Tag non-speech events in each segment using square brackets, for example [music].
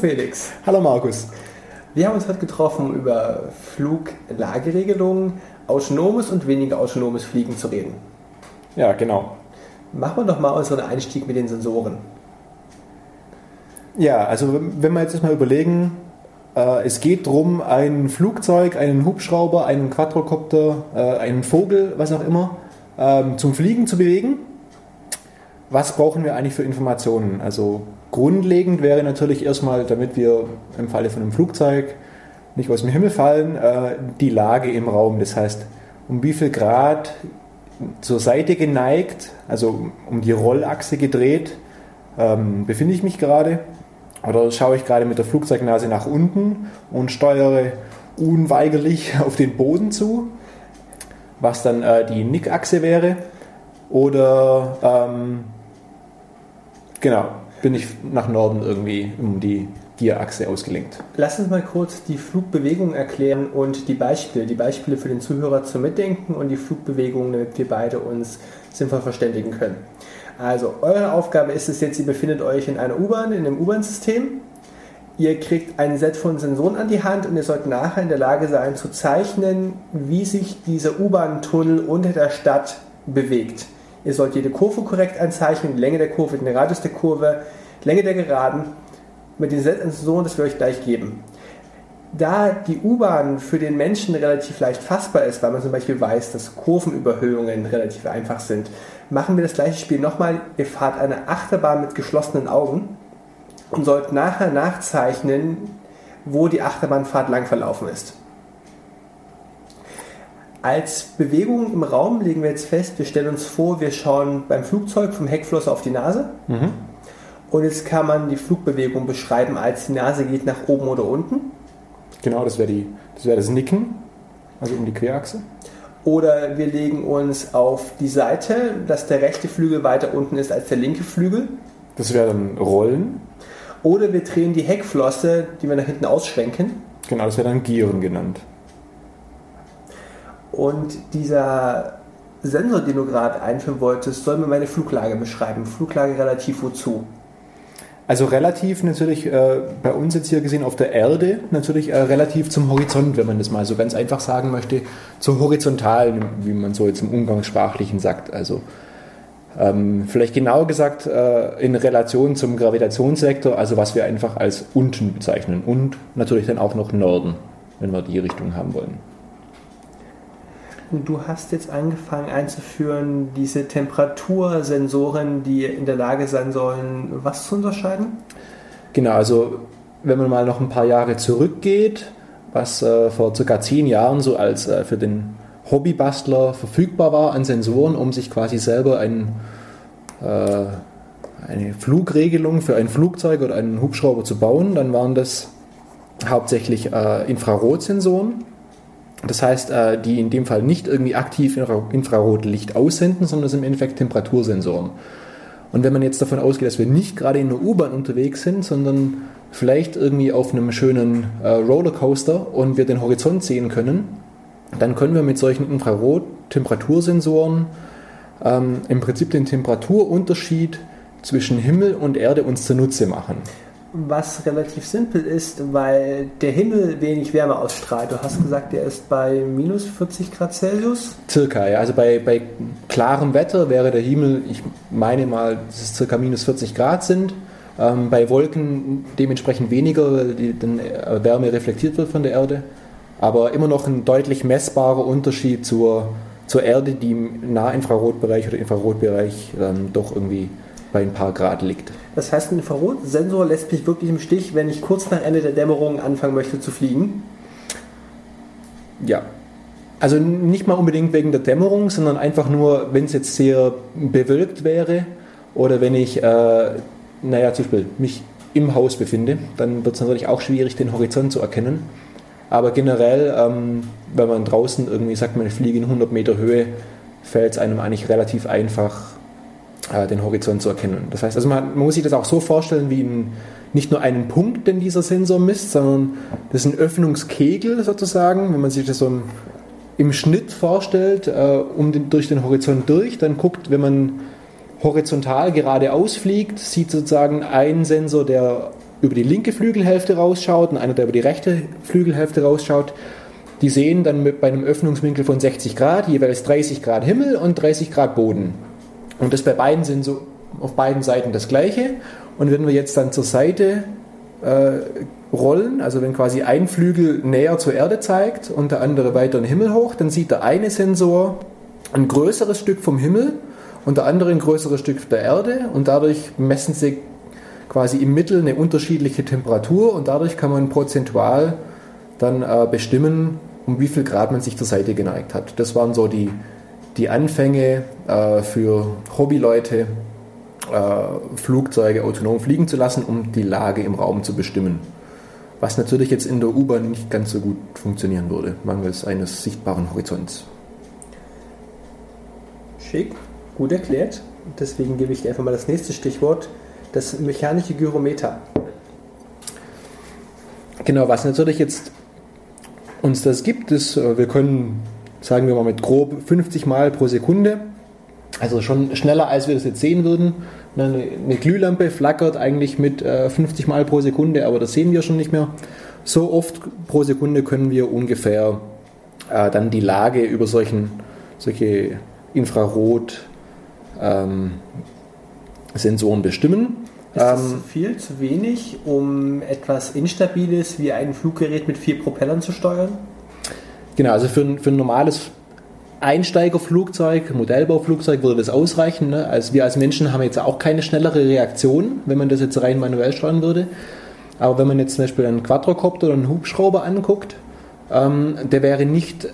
Felix. Hallo Markus. Wir haben uns heute getroffen, um über Fluglageregelungen, autonomes und weniger autonomes Fliegen zu reden. Ja, genau. Machen wir doch mal unseren Einstieg mit den Sensoren. Ja, also wenn wir jetzt mal überlegen, äh, es geht darum, ein Flugzeug, einen Hubschrauber, einen Quadrocopter, äh, einen Vogel, was auch immer, ähm, zum Fliegen zu bewegen. Was brauchen wir eigentlich für Informationen? Also grundlegend wäre natürlich erstmal, damit wir im Falle von einem Flugzeug nicht aus dem Himmel fallen, äh, die Lage im Raum. Das heißt, um wie viel Grad zur Seite geneigt, also um die Rollachse gedreht, ähm, befinde ich mich gerade. Oder schaue ich gerade mit der Flugzeugnase nach unten und steuere unweigerlich [laughs] auf den Boden zu, was dann äh, die Nickachse wäre. Oder ähm, genau, bin ich nach Norden irgendwie um die Gierachse ausgelenkt. Lass uns mal kurz die Flugbewegung erklären und die Beispiele. Die Beispiele für den Zuhörer zum Mitdenken und die Flugbewegung, damit wir beide uns sinnvoll verständigen können. Also, eure Aufgabe ist es jetzt, ihr befindet euch in einer U-Bahn, in einem U-Bahn-System. Ihr kriegt ein Set von Sensoren an die Hand und ihr sollt nachher in der Lage sein zu zeichnen, wie sich dieser U-Bahn-Tunnel unter der Stadt bewegt. Ihr sollt jede Kurve korrekt einzeichnen, die Länge der Kurve, den Radius der Kurve, Länge der Geraden mit den Sensoren, das wir euch gleich geben. Da die U-Bahn für den Menschen relativ leicht fassbar ist, weil man zum Beispiel weiß, dass Kurvenüberhöhungen relativ einfach sind, machen wir das gleiche Spiel nochmal. Ihr fahrt eine Achterbahn mit geschlossenen Augen und sollt nachher nachzeichnen, wo die Achterbahnfahrt lang verlaufen ist. Als Bewegung im Raum legen wir jetzt fest, wir stellen uns vor, wir schauen beim Flugzeug vom Heckfloss auf die Nase. Mhm. Und jetzt kann man die Flugbewegung beschreiben, als die Nase geht nach oben oder unten. Genau, das wäre das, wär das Nicken, also um die Querachse. Oder wir legen uns auf die Seite, dass der rechte Flügel weiter unten ist als der linke Flügel. Das wäre dann Rollen. Oder wir drehen die Heckflosse, die wir nach hinten ausschwenken. Genau, das wäre dann Gieren genannt. Und dieser Sensor, den du gerade einführen wolltest, soll mir meine Fluglage beschreiben. Fluglage relativ wozu? Also relativ natürlich äh, bei uns jetzt hier gesehen auf der Erde, natürlich äh, relativ zum Horizont, wenn man das mal so ganz einfach sagen möchte, zum Horizontalen, wie man so jetzt im Umgangssprachlichen sagt. Also ähm, vielleicht genauer gesagt äh, in Relation zum Gravitationssektor, also was wir einfach als unten bezeichnen und natürlich dann auch noch Norden, wenn wir die Richtung haben wollen. Du hast jetzt angefangen einzuführen, diese Temperatursensoren, die in der Lage sein sollen, was zu unterscheiden? Genau, also wenn man mal noch ein paar Jahre zurückgeht, was äh, vor circa zehn Jahren so als äh, für den Hobbybastler verfügbar war an Sensoren, um sich quasi selber ein, äh, eine Flugregelung für ein Flugzeug oder einen Hubschrauber zu bauen, dann waren das hauptsächlich äh, Infrarotsensoren. Das heißt, äh, die in dem Fall nicht irgendwie aktiv Infra Infrarotlicht aussenden, sondern es sind im Endeffekt Temperatursensoren. Und wenn man jetzt davon ausgeht, dass wir nicht gerade in einer U-Bahn unterwegs sind, sondern vielleicht irgendwie auf einem schönen äh, Rollercoaster und wir den Horizont sehen können, dann können wir mit solchen Infrarot-Temperatursensoren ähm, im Prinzip den Temperaturunterschied zwischen Himmel und Erde uns zunutze machen. Was relativ simpel ist, weil der Himmel wenig Wärme ausstrahlt. Du hast gesagt, der ist bei minus 40 Grad Celsius. Circa, ja. Also bei, bei klarem Wetter wäre der Himmel, ich meine mal, dass es circa minus 40 Grad sind. Ähm, bei Wolken dementsprechend weniger, weil die dann äh, Wärme reflektiert wird von der Erde. Aber immer noch ein deutlich messbarer Unterschied zur, zur Erde, die im Nahinfrarotbereich oder Infrarotbereich ähm, doch irgendwie bei ein paar Grad liegt. Das heißt, ein Infrarotsensor lässt mich wirklich im Stich, wenn ich kurz nach Ende der Dämmerung anfangen möchte zu fliegen. Ja. Also nicht mal unbedingt wegen der Dämmerung, sondern einfach nur, wenn es jetzt sehr bewölkt wäre oder wenn ich, äh, naja, zum Beispiel mich im Haus befinde, dann wird es natürlich auch schwierig, den Horizont zu erkennen. Aber generell, ähm, wenn man draußen irgendwie sagt, man fliege in 100 Meter Höhe, fällt es einem eigentlich relativ einfach, äh, den Horizont zu erkennen. Das heißt, also man, man, muss sich das auch so vorstellen wie ein, nicht nur einen Punkt, den dieser Sensor misst, sondern das ist ein Öffnungskegel sozusagen, wenn man sich das so im, im Schnitt vorstellt, äh, um den, durch den Horizont durch, dann guckt, wenn man horizontal geradeaus fliegt, sieht sozusagen ein Sensor, der über die linke Flügelhälfte rausschaut und einer, der über die rechte Flügelhälfte rausschaut. Die sehen dann mit, bei einem Öffnungswinkel von 60 Grad jeweils 30 Grad Himmel und 30 Grad Boden. Und das bei beiden sind so auf beiden Seiten das gleiche. Und wenn wir jetzt dann zur Seite äh, rollen, also wenn quasi ein Flügel näher zur Erde zeigt und der andere weiter in den Himmel hoch, dann sieht der eine Sensor ein größeres Stück vom Himmel und der andere ein größeres Stück der Erde und dadurch messen sie quasi im Mittel eine unterschiedliche Temperatur und dadurch kann man prozentual dann äh, bestimmen, um wie viel Grad man sich zur Seite geneigt hat. Das waren so die, die Anfänge äh, für Hobbyleute, äh, Flugzeuge autonom fliegen zu lassen, um die Lage im Raum zu bestimmen. Was natürlich jetzt in der U-Bahn nicht ganz so gut funktionieren würde, mangels eines sichtbaren Horizonts. Schick, gut erklärt. Deswegen gebe ich dir einfach mal das nächste Stichwort, das mechanische Gyrometer. Genau, was natürlich jetzt uns das gibt, ist, äh, wir können, sagen wir mal mit grob 50 Mal pro Sekunde, also schon schneller als wir das jetzt sehen würden. Eine, Glühlampe flackert eigentlich mit 50 äh, Mal pro Sekunde, aber das sehen wir schon nicht mehr. So oft pro Sekunde können wir ungefähr äh, dann die Lage über solchen, solche Infrarot- ähm, Sensoren bestimmen. Ist das ähm, viel zu wenig, um etwas Instabiles wie ein Fluggerät mit vier Propellern zu steuern? Genau, also für, für ein normales Einsteigerflugzeug, Modellbauflugzeug würde das ausreichen. Ne? Also wir als Menschen haben jetzt auch keine schnellere Reaktion, wenn man das jetzt rein manuell steuern würde. Aber wenn man jetzt zum Beispiel einen Quadrocopter oder einen Hubschrauber anguckt, ähm, der wäre nicht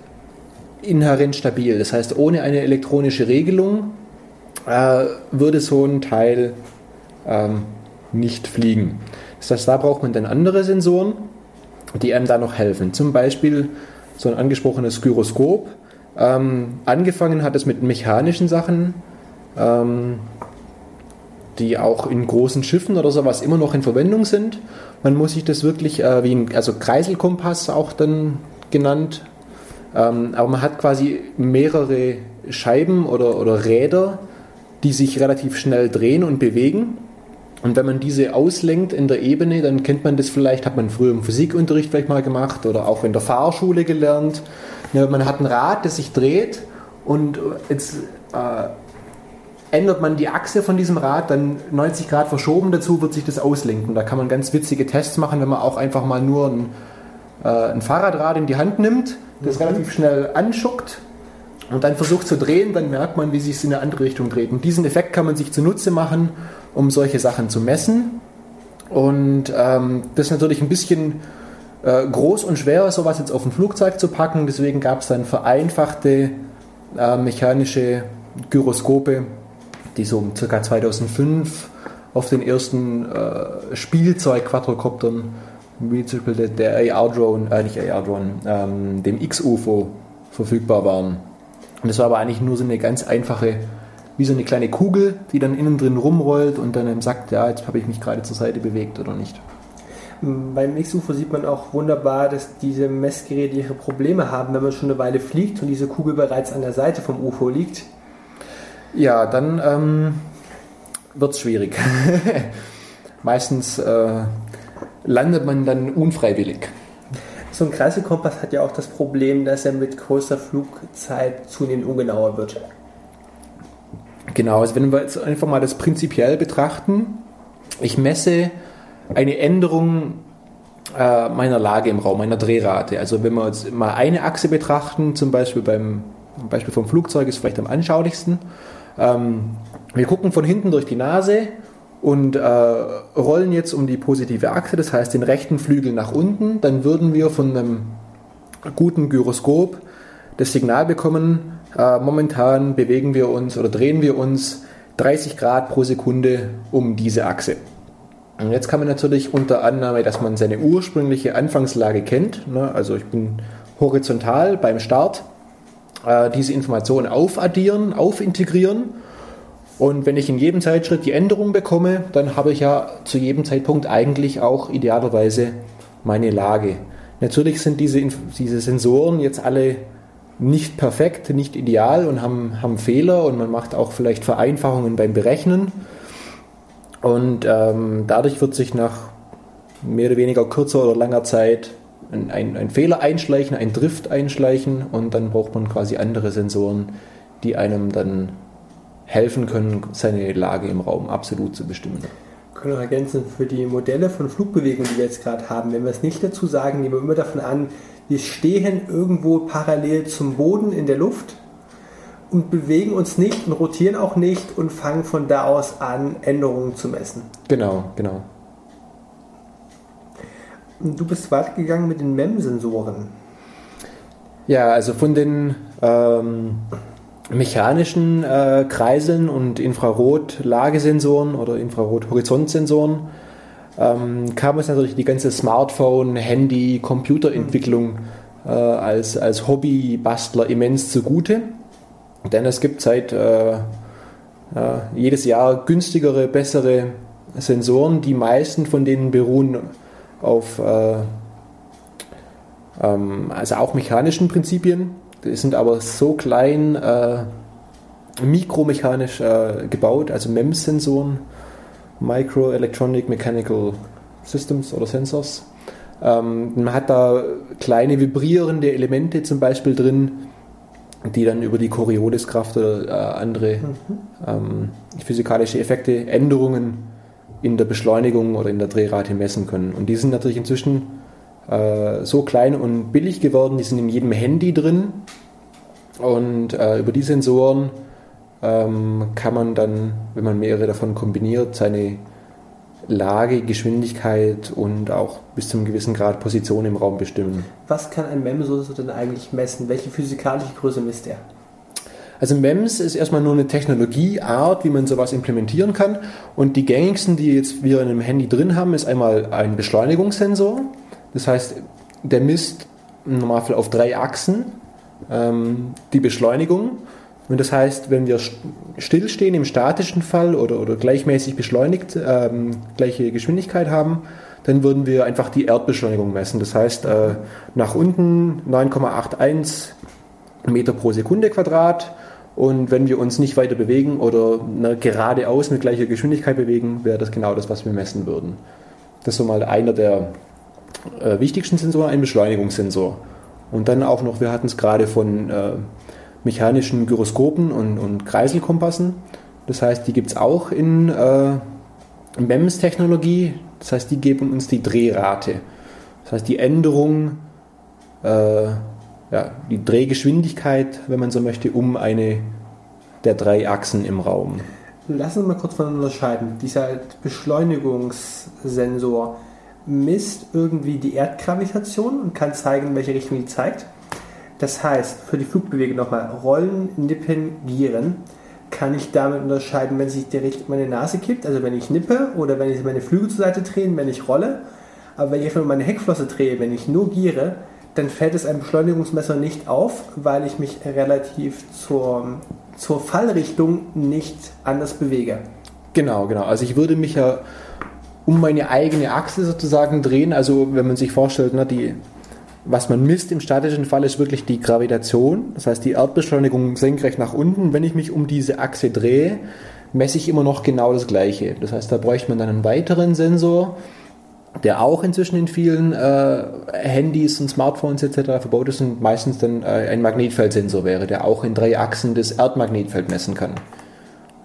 inhärent stabil. Das heißt, ohne eine elektronische Regelung äh, würde so ein Teil ähm, nicht fliegen. Das heißt, da braucht man dann andere Sensoren, die einem da noch helfen. Zum Beispiel so ein angesprochenes Gyroskop. Ähm, angefangen hat es mit mechanischen Sachen, ähm, die auch in großen Schiffen oder sowas immer noch in Verwendung sind. Man muss sich das wirklich äh, wie ein also Kreiselkompass auch dann genannt. Ähm, aber man hat quasi mehrere Scheiben oder, oder Räder, die sich relativ schnell drehen und bewegen. Und wenn man diese auslenkt in der Ebene, dann kennt man das vielleicht, hat man früher im Physikunterricht vielleicht mal gemacht oder auch in der Fahrschule gelernt. Ja, man hat ein Rad, das sich dreht und jetzt äh, ändert man die Achse von diesem Rad, dann 90 Grad verschoben dazu, wird sich das auslenken. Da kann man ganz witzige Tests machen, wenn man auch einfach mal nur ein, äh, ein Fahrradrad in die Hand nimmt, das mhm. relativ schnell anschuckt und dann versucht zu drehen, dann merkt man, wie sich es in eine andere Richtung dreht. Und diesen Effekt kann man sich zunutze machen, um solche Sachen zu messen. Und ähm, das ist natürlich ein bisschen äh, groß und schwer, sowas jetzt auf ein Flugzeug zu packen. Deswegen gab es dann vereinfachte äh, mechanische Gyroskope, die so um ca. 2005 auf den ersten äh, Spielzeug-Quadrocoptern, wie zum Beispiel der, der AR-Drone, äh, nicht AR-Drone, ähm, dem X-UFO verfügbar waren. Und das war aber eigentlich nur so eine ganz einfache, wie so eine kleine Kugel, die dann innen drin rumrollt und dann sagt, ja, jetzt habe ich mich gerade zur Seite bewegt oder nicht. Beim X-UFO sieht man auch wunderbar, dass diese Messgeräte ihre Probleme haben, wenn man schon eine Weile fliegt und diese Kugel bereits an der Seite vom UFO liegt. Ja, dann ähm, wird es schwierig. [laughs] Meistens äh, landet man dann unfreiwillig. So ein Kreiselkompass hat ja auch das Problem, dass er mit größter Flugzeit zunehmend ungenauer wird. Genau, also wenn wir jetzt einfach mal das prinzipiell betrachten, ich messe eine Änderung äh, meiner Lage im Raum, meiner Drehrate. Also wenn wir jetzt mal eine Achse betrachten, zum Beispiel beim Beispiel vom Flugzeug ist vielleicht am anschaulichsten. Ähm, wir gucken von hinten durch die Nase und äh, rollen jetzt um die positive Achse, das heißt den rechten Flügel nach unten, dann würden wir von einem guten Gyroskop das Signal bekommen, äh, momentan bewegen wir uns oder drehen wir uns 30 Grad pro Sekunde um diese Achse. Und jetzt kann man natürlich unter Annahme, dass man seine ursprüngliche Anfangslage kennt, ne, also ich bin horizontal beim Start, äh, diese Informationen aufaddieren, aufintegrieren Und wenn ich in jedem Zeitschritt die Änderung bekomme, dann habe ich ja zu jedem Zeitpunkt eigentlich auch idealerweise meine Lage. Natürlich sind diese, diese Sensoren jetzt alle nicht perfekt, nicht ideal und haben, haben Fehler und man macht auch vielleicht Vereinfachungen beim Berechnen. Und ähm, dadurch wird sich nach mehr oder weniger kurzer oder langer Zeit ein, ein, ein, Fehler einschleichen, ein Drift einschleichen und dann braucht man quasi andere Sensoren, die einem dann helfen können, seine Lage im Raum absolut zu bestimmen. Wir können auch ergänzen, für die Modelle von Flugbewegungen, die wir jetzt gerade haben, wenn wir es nicht dazu sagen, nehmen wir immer davon an, wir stehen irgendwo parallel zum Boden in der Luft und bewegen uns nicht und rotieren auch nicht und fangen von da aus an, Änderungen zu messen. Genau, genau. Du bist weit gegangen mit den MEM-Sensoren. Ja, also von den ähm, mechanischen äh, Kreiseln und Infrarot-Lagesensoren oder Infrarot-Horizontsensoren ähm, kam es natürlich die ganze Smartphone, Handy, Computerentwicklung äh, als, als Hobbybastler immens zugute. Denn es gibt seit äh, äh, jedes Jahr günstigere, bessere Sensoren. Die meisten von denen beruhen auf äh, ähm, also auch mechanischen Prinzipien. Die sind aber so klein, äh, mikromechanisch äh, gebaut, also MEMS-Sensoren, Microelectronic Mechanical Systems oder Sensors. Ähm, man hat da kleine vibrierende Elemente zum Beispiel drin, die dann über die Corioliskraft oder äh, andere mhm. ähm, physikalische Effekte, Änderungen in der Beschleunigung oder in der Drehrate messen können. Und die sind natürlich inzwischen äh, so klein und billig geworden, die sind in jedem Handy drin. Und äh, über die Sensoren ähm, kann man dann, wenn man mehrere davon kombiniert, seine Lage, Geschwindigkeit und auch bis zu einem gewissen Grad Position im Raum bestimmen. Was kann ein MEMS-Sensor denn eigentlich messen? Welche physikalische Größe misst er? Also MEMS ist erstmal nur eine Technologieart, wie man sowas implementieren kann. Und die gängigsten, die jetzt wir in einem Handy drin haben, ist einmal ein Beschleunigungssensor. Das heißt, der misst im Normalfall auf drei Achsen ähm, die Beschleunigung. Und das heißt, wenn wir stillstehen im statischen Fall oder, oder gleichmäßig beschleunigt, ähm, gleiche Geschwindigkeit haben, dann würden wir einfach die Erdbeschleunigung messen. Das heißt, äh, nach unten 9,81 Meter pro Sekunde Quadrat. Und wenn wir uns nicht weiter bewegen oder ne, geradeaus mit gleicher Geschwindigkeit bewegen, wäre das genau das, was wir messen würden. Das ist so mal einer der äh, wichtigsten Sensoren, ein Beschleunigungssensor. Und dann auch noch, wir hatten es gerade von äh, mechanischen Gyroskopen und, und Kreiselkompassen. Das heißt, die gibt es auch in äh, MEMS-Technologie. Das heißt, die geben uns die Drehrate. Das heißt, die Änderung, äh, ja, die Drehgeschwindigkeit, wenn man so möchte, um eine der drei Achsen im Raum. Lassen wir mal kurz voneinander unterscheiden. Dieser Beschleunigungssensor misst irgendwie die Erdgravitation und kann zeigen, in welche Richtung die zeigt. Das heißt, für die Flugbewegung nochmal, rollen, nippen, gieren, kann ich damit unterscheiden, wenn sich die Richtung meine Nase kippt, also wenn ich nippe oder wenn ich meine Flügel zur Seite drehe, wenn ich rolle. Aber wenn ich einfach nur meine Heckflosse drehe, wenn ich nur giere, dann fällt es einem Beschleunigungsmesser nicht auf, weil ich mich relativ zur, zur Fallrichtung nicht anders bewege. Genau, genau. Also ich würde mich ja um meine eigene Achse sozusagen drehen. Also wenn man sich vorstellt, ne, die was man misst im statischen Fall ist wirklich die Gravitation, das heißt die Erdbeschleunigung senkrecht nach unten. Wenn ich mich um diese Achse drehe, messe ich immer noch genau das Gleiche. Das heißt, da bräuchte man dann einen weiteren Sensor, der auch inzwischen in vielen äh, Handys und Smartphones etc. verbaut ist und meistens dann äh, ein Magnetfeldsensor wäre, der auch in drei Achsen das Erdmagnetfeld messen kann.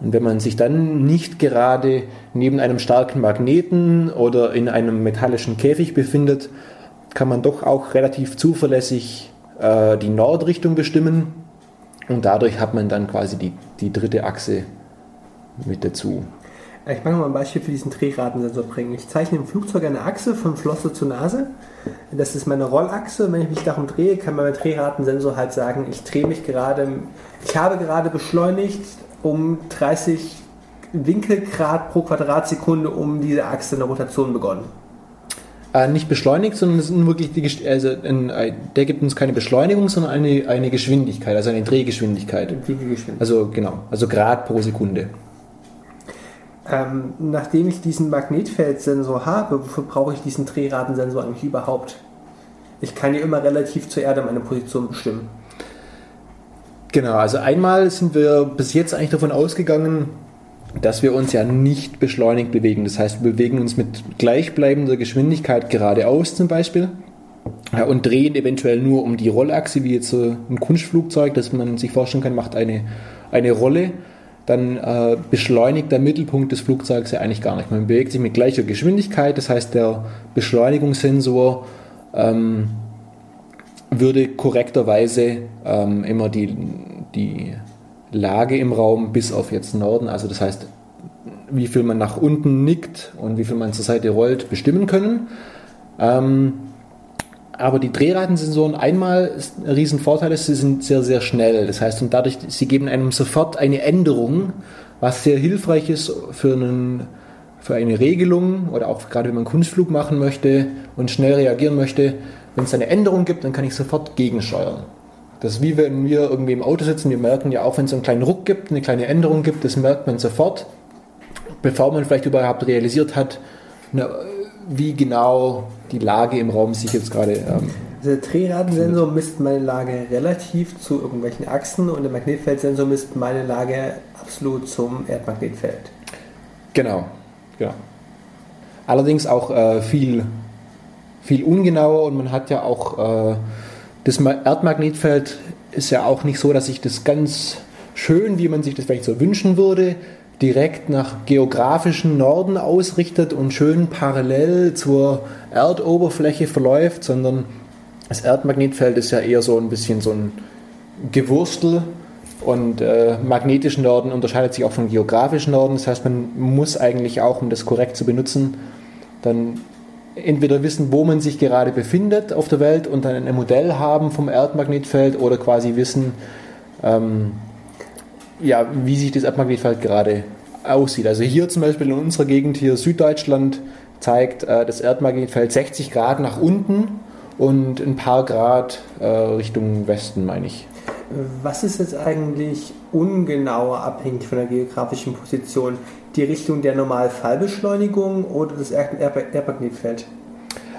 Und wenn man sich dann nicht gerade neben einem starken Magneten oder in einem metallischen Käfig befindet, kann man doch auch relativ zuverlässig äh, die Nordrichtung bestimmen und dadurch hat man dann quasi die, die dritte Achse mit dazu. Ich mag mal ein Beispiel für diesen Drehratensensor bringen. Ich zeichne im Flugzeug eine Achse von Flosse zu Nase. Das ist meine Rollachse. Wenn ich mich darum drehe, kann mein Drehratensensor halt sagen, ich drehe mich gerade, ich habe gerade beschleunigt um 30 Winkelgrad pro Quadratsekunde um diese Achse eine Rotation begonnen äh, nicht beschleunigt, sondern es ist wirklich die, also ein, äh, der gibt uns keine Beschleunigung, sondern eine, eine Geschwindigkeit, also eine Drehgeschwindigkeit. Also genau, also Grad pro Sekunde. Ähm, nachdem ich diesen Magnetfeldsensor habe, wofür brauche ich diesen Drehratensensor eigentlich überhaupt? Ich kann ja immer relativ zur Erde meine Position bestimmen. Genau, also einmal sind wir bis jetzt eigentlich davon ausgegangen, dass wir uns ja nicht beschleunigt bewegen. Das heißt, wir bewegen uns mit gleichbleibender Geschwindigkeit geradeaus zum Beispiel ja, und drehen eventuell nur um die Rollachse, wie jetzt so ein Kunstflugzeug, das man sich vorstellen kann, macht eine, eine Rolle. Dann äh, beschleunigt der Mittelpunkt des Flugzeugs ja eigentlich gar nicht. Man bewegt sich mit gleicher Geschwindigkeit, das heißt, der Beschleunigungssensor ähm, würde korrekterweise ähm, immer die, die Lage im Raum bis auf jetzt Norden, also das heißt, wie viel man nach unten nickt und wie viel man zur Seite rollt, bestimmen können. Ähm, aber die Drehratensensoren einmal ein Riesenvorteil ist, sie sind sehr, sehr schnell. Das heißt, und dadurch, sie geben einem sofort eine Änderung, was sehr hilfreich ist für, einen, für eine Regelung oder auch gerade wenn man einen Kunstflug machen möchte und schnell reagieren möchte. Wenn es eine Änderung gibt, dann kann ich sofort gegensteuern. Das ist wie wenn wir irgendwie im Auto sitzen, wir merken ja auch, wenn es einen kleinen Ruck gibt, eine kleine Änderung gibt, das merkt man sofort, bevor man vielleicht überhaupt realisiert hat, na, wie genau die Lage im Raum sich jetzt gerade. Ähm, der Drehratensensor misst meine Lage relativ zu irgendwelchen Achsen und der Magnetfeldsensor misst meine Lage absolut zum Erdmagnetfeld. Genau, genau. Allerdings auch äh, viel, viel ungenauer und man hat ja auch. Äh, das Erdmagnetfeld ist ja auch nicht so, dass sich das ganz schön, wie man sich das vielleicht so wünschen würde, direkt nach geografischen Norden ausrichtet und schön parallel zur Erdoberfläche verläuft, sondern das Erdmagnetfeld ist ja eher so ein bisschen so ein Gewurstel und äh, magnetischen Norden unterscheidet sich auch von geografischen Norden. Das heißt, man muss eigentlich auch, um das korrekt zu benutzen, dann entweder wissen, wo man sich gerade befindet auf der Welt und dann ein Modell haben vom Erdmagnetfeld oder quasi wissen, ähm, ja, wie sich das Erdmagnetfeld gerade aussieht. Also hier zum Beispiel in unserer Gegend, hier Süddeutschland, zeigt äh, das Erdmagnetfeld 60 Grad nach unten und ein paar Grad äh, Richtung Westen, meine ich. Was ist jetzt eigentlich ungenauer abhängig von der geografischen Position? Die Richtung der Normalfallbeschleunigung oder das Erdmagnetfeld?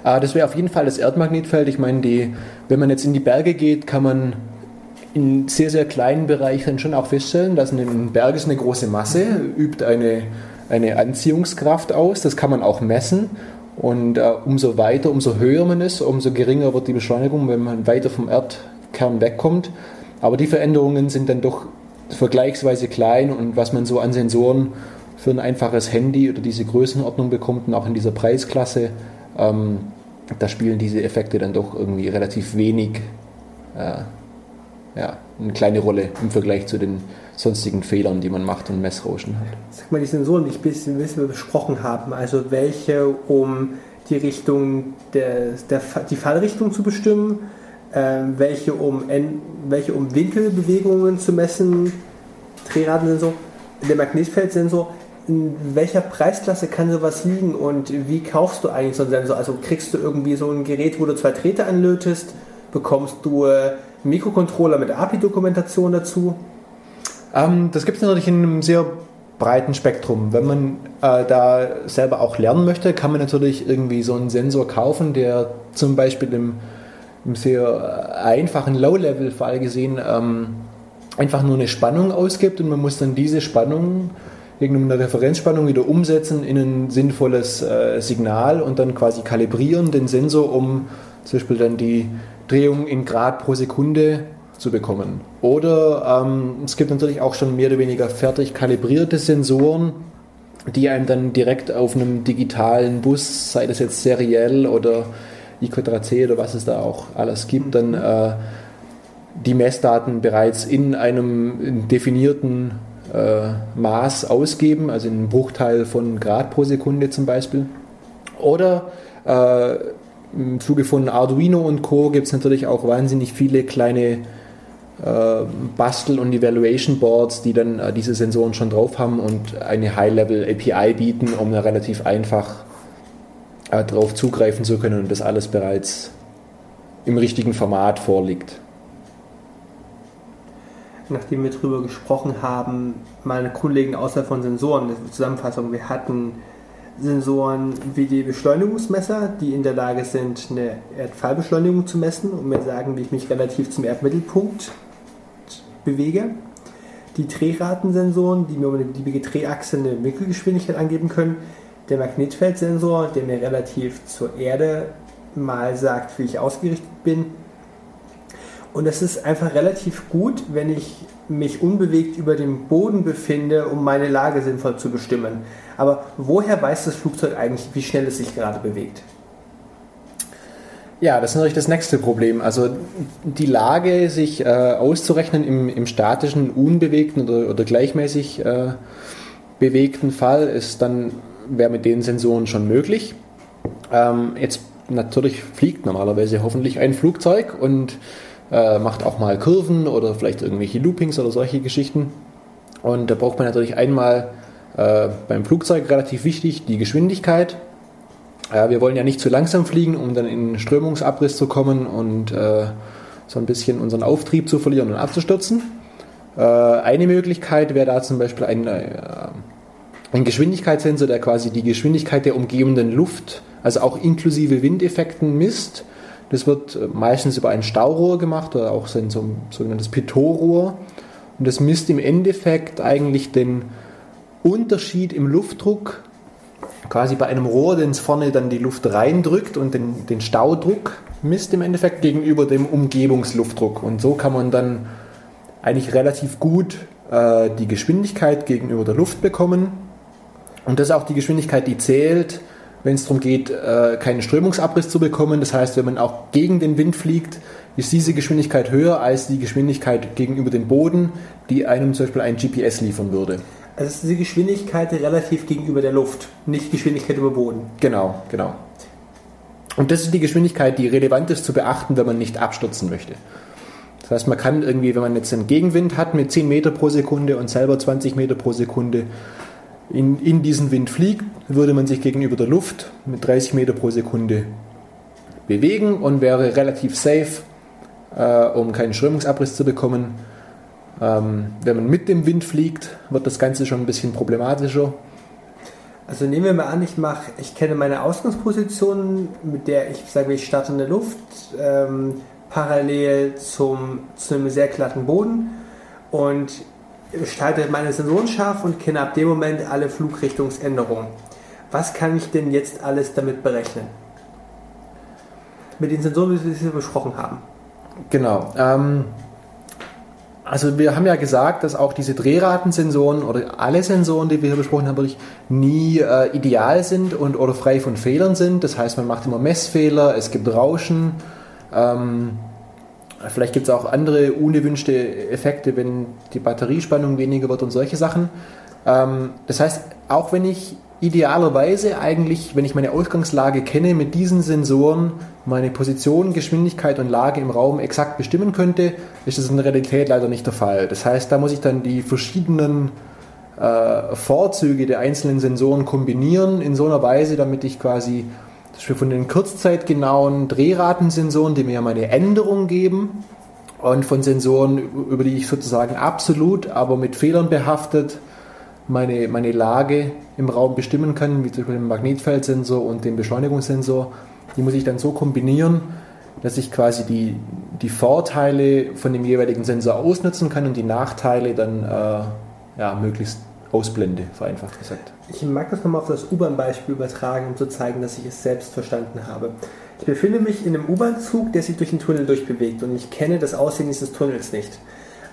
Ah, das wäre auf jeden Fall das Erdmagnetfeld. Ich meine, die, wenn man jetzt in die Berge geht, kann man in sehr, sehr kleinen Bereichen schon auch feststellen, dass ein Berg ist eine große Masse, übt eine, eine Anziehungskraft aus, das kann man auch messen. Und äh, umso weiter, umso höher man ist, umso geringer wird die Beschleunigung, wenn man weiter vom Erdkern wegkommt. Aber die Veränderungen sind dann doch vergleichsweise klein und was man so an Sensoren für ein einfaches Handy oder diese Größenordnung bekommt und auch in dieser Preisklasse, ähm, da spielen diese Effekte dann doch irgendwie relativ wenig, äh, ja, eine kleine Rolle im Vergleich zu den sonstigen Fehlern, die man macht und Messrauschen hat. Sag mal, die Sensoren, die ich ein bisschen besprochen haben, also welche, um die Richtung, der, der, die Fallrichtung zu bestimmen, welche, um, welche um Winkelbewegungen zu messen, Drehratensensor, der Magnetfeldsensor. In welcher Preisklasse kann sowas liegen und wie kaufst du eigentlich so einen Sensor? Also kriegst du irgendwie so ein Gerät, wo du zwei Drähte anlötest? Bekommst du äh, Mikrocontroller mit API-Dokumentation dazu? Ähm, das gibt es natürlich in einem sehr breiten Spektrum. Wenn man äh, da selber auch lernen möchte, kann man natürlich irgendwie so einen Sensor kaufen, der zum Beispiel im im sehr einfachen Low-Level-Fall gesehen ähm, einfach nur eine Spannung ausgibt und man muss dann diese Spannung gegen eine Referenzspannung wieder umsetzen in ein sinnvolles äh, Signal und dann quasi kalibrieren den Sensor, um zum Beispiel dann die Drehung in Grad pro Sekunde zu bekommen. Oder ähm, es gibt natürlich auch schon mehr oder weniger fertig kalibrierte Sensoren, die einem dann direkt auf einem digitalen Bus, sei das jetzt seriell oder I2C oder was es da auch alles gibt, dann äh, die Messdaten bereits in einem definierten äh, Maß ausgeben, also in einem Bruchteil von Grad pro Sekunde zum Beispiel. Oder äh, im Zuge von Arduino und Co. gibt es natürlich auch wahnsinnig viele kleine äh, Bastel- und Evaluation Boards, die dann äh, diese Sensoren schon drauf haben und eine High-Level API bieten, um relativ einfach darauf zugreifen zu können und das alles bereits im richtigen Format vorliegt. nachdem wir darüber gesprochen haben, mal eine grundlegende Auswahl von Sensoren. Das Zusammenfassung. Wir hatten Sensoren wie die Beschleunigungsmesser, die in der Lage sind, eine Erdfallbeschleunigung zu messen und mir sagen, wie ich mich relativ zum Erdmittelpunkt bewege. Die Drehratensensoren, die mir über beliebige Drehachse eine Winkelgeschwindigkeit angeben können. Der Magnetfeldsensor, der mir relativ zur Erde mal sagt, wie ich ausgerichtet bin. Und es ist einfach relativ gut, wenn ich mich unbewegt über dem Boden befinde, um meine Lage sinnvoll zu bestimmen. Aber woher weiß das Flugzeug eigentlich, wie schnell es sich gerade bewegt? Ja, das ist natürlich das nächste Problem. Also die Lage, sich äh, auszurechnen im, im, statischen, unbewegten oder, oder gleichmäßig äh, bewegten Fall, ist dann wäre mit den Sensoren schon möglich. Ähm, jetzt natürlich fliegt normalerweise hoffentlich ein Flugzeug und äh, macht auch mal Kurven oder vielleicht irgendwelche Loopings oder solche Geschichten. Und da braucht man natürlich einmal äh, beim Flugzeug relativ wichtig die Geschwindigkeit. Äh, wir wollen ja nicht zu langsam fliegen, um dann in Strömungsabriss zu kommen und äh, so ein bisschen unseren Auftrieb zu verlieren und abzustürzen. Äh, eine Möglichkeit wäre da zum Beispiel ein, äh, ein Geschwindigkeitssensor, der quasi die Geschwindigkeit der umgebenden Luft, also auch inklusive Windeffekten misst. Das wird meistens über ein Staurohr gemacht oder auch so ein sogenanntes Pitot-Rohr. Und das misst im Endeffekt eigentlich den Unterschied im Luftdruck, quasi bei einem Rohr, den es vorne dann die Luft reindrückt und den, den Staudruck misst im Endeffekt gegenüber dem Umgebungsluftdruck. Und so kann man dann eigentlich relativ gut äh, die Geschwindigkeit gegenüber der Luft bekommen. Und das ist auch die Geschwindigkeit, die zählt, wenn es darum geht, äh, keinen Strömungsabriss zu bekommen. Das heißt, wenn man auch gegen den Wind fliegt, ist diese Geschwindigkeit höher als die Geschwindigkeit gegenüber dem Boden, die einem zum Beispiel ein GPS liefern würde. Also ist die Geschwindigkeit relativ gegenüber der Luft, nicht Geschwindigkeit über Boden. Genau, genau. Und das ist die Geschwindigkeit, die relevant ist zu beachten, wenn man nicht abstürzen möchte. Das heißt, man kann irgendwie, wenn man jetzt einen Gegenwind hat mit 10 Meter pro Sekunde und selber 20 Meter pro Sekunde in, in diesen Wind fliegt, würde man sich gegenüber der Luft mit 30 Meter pro Sekunde bewegen und wäre relativ safe, äh, um keinen Strömungsabriss zu bekommen ähm, wenn man mit dem Wind fliegt, wird das Ganze schon ein bisschen problematischer. Also nehmen wir mal an, ich mache, ich kenne meine Ausgangsposition, mit der ich sage, ich starte in der Luft, ähm, parallel zum, zu einem sehr glatten Boden und starte meine Sensoren scharf und kenne ab dem Moment alle Flugrichtungsänderungen. Was kann ich denn jetzt alles damit berechnen? Mit den Sensoren, die wir besprochen haben. Genau. Ähm, also wir haben ja gesagt, dass auch diese Drehratensensoren oder alle Sensoren, die wir hier besprochen haben, wirklich nie äh, ideal sind und oder frei von Fehlern sind. Das heißt, man macht immer Messfehler, es gibt Rauschen. Ähm, vielleicht gibt es auch andere unerwünschte Effekte, wenn die Batteriespannung weniger wird und solche Sachen. Ähm, das heißt, auch wenn ich idealerweise eigentlich, wenn ich meine Ausgangslage kenne, mit diesen Sensoren meine Position, Geschwindigkeit und Lage im Raum exakt bestimmen könnte, ist das in der Realität leider nicht der Fall. Das heißt, da muss ich dann die verschiedenen äh, Vorzüge der einzelnen Sensoren kombinieren in so einer Weise, damit ich quasi von den kurzzeitgenauen Drehratensensoren, die mir meine Änderung geben, und von Sensoren, über die ich sozusagen absolut, aber mit Fehlern behaftet, meine, meine Lage im Raum bestimmen kann, wie zum Beispiel den Magnetfeldsensor und den Beschleunigungssensor. Die muss ich dann so kombinieren, dass ich quasi die, die Vorteile von dem jeweiligen Sensor ausnutzen kann und die Nachteile dann äh, ja, möglichst ausblende, vereinfacht gesagt. Ich mag das nochmal auf das U-Bahn-Beispiel übertragen, um zu zeigen, dass ich es selbst verstanden habe. Ich befinde mich in einem U-Bahn-Zug, der sich durch den Tunnel durchbewegt und ich kenne das Aussehen dieses Tunnels nicht.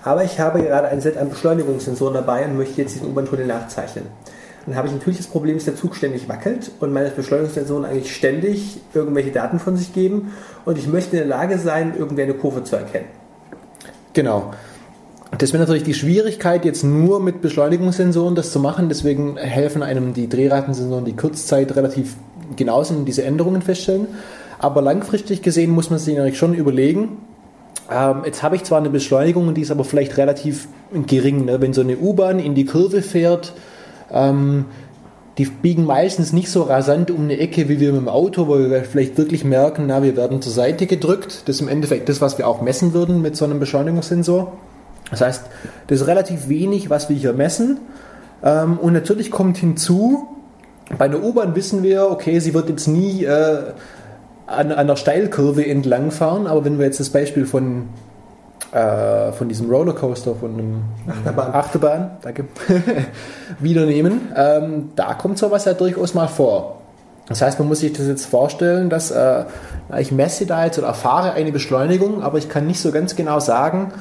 Aber ich habe gerade ein Set an Beschleunigungssensoren dabei und möchte jetzt diesen U-Bahn-Tunnel nachzeichnen. Dann habe ich natürlich das Problem, dass der Zug ständig wackelt und meine Beschleunigungssensoren eigentlich ständig irgendwelche Daten von sich geben und ich möchte in der Lage sein, irgendwie eine Kurve zu erkennen. Genau. Das wäre natürlich die Schwierigkeit, jetzt nur mit Beschleunigungssensoren das zu machen. Deswegen helfen einem die Drehratensensoren, die Kurzzeit relativ genau sind und diese Änderungen feststellen. Aber langfristig gesehen muss man sich natürlich schon überlegen, ähm, jetzt habe ich zwar eine Beschleunigung, die ist aber vielleicht relativ gering. Ne? Wenn so eine U-Bahn in die Kurve fährt, ähm, die biegen meistens nicht so rasant um eine Ecke wie wir mit dem Auto, wo wir vielleicht wirklich merken, na, wir werden zur Seite gedrückt. Das ist im Endeffekt das, was wir auch messen würden mit so einem Beschleunigungssensor. Das heißt, das ist relativ wenig, was wir hier messen. Ähm, und natürlich kommt hinzu, bei einer U-Bahn wissen wir, okay, sie wird jetzt nie äh, an einer Steilkurve entlangfahren, aber wenn wir jetzt das Beispiel von, äh, von diesem Rollercoaster, von einem Achterbahn. Achterbahn danke, [laughs] wieder nehmen, ähm, da kommt sowas ja durchaus mal vor. Das heißt, man muss sich das jetzt vorstellen, dass äh, ich messe da jetzt oder erfahre eine Beschleunigung, aber ich kann nicht so ganz genau sagen,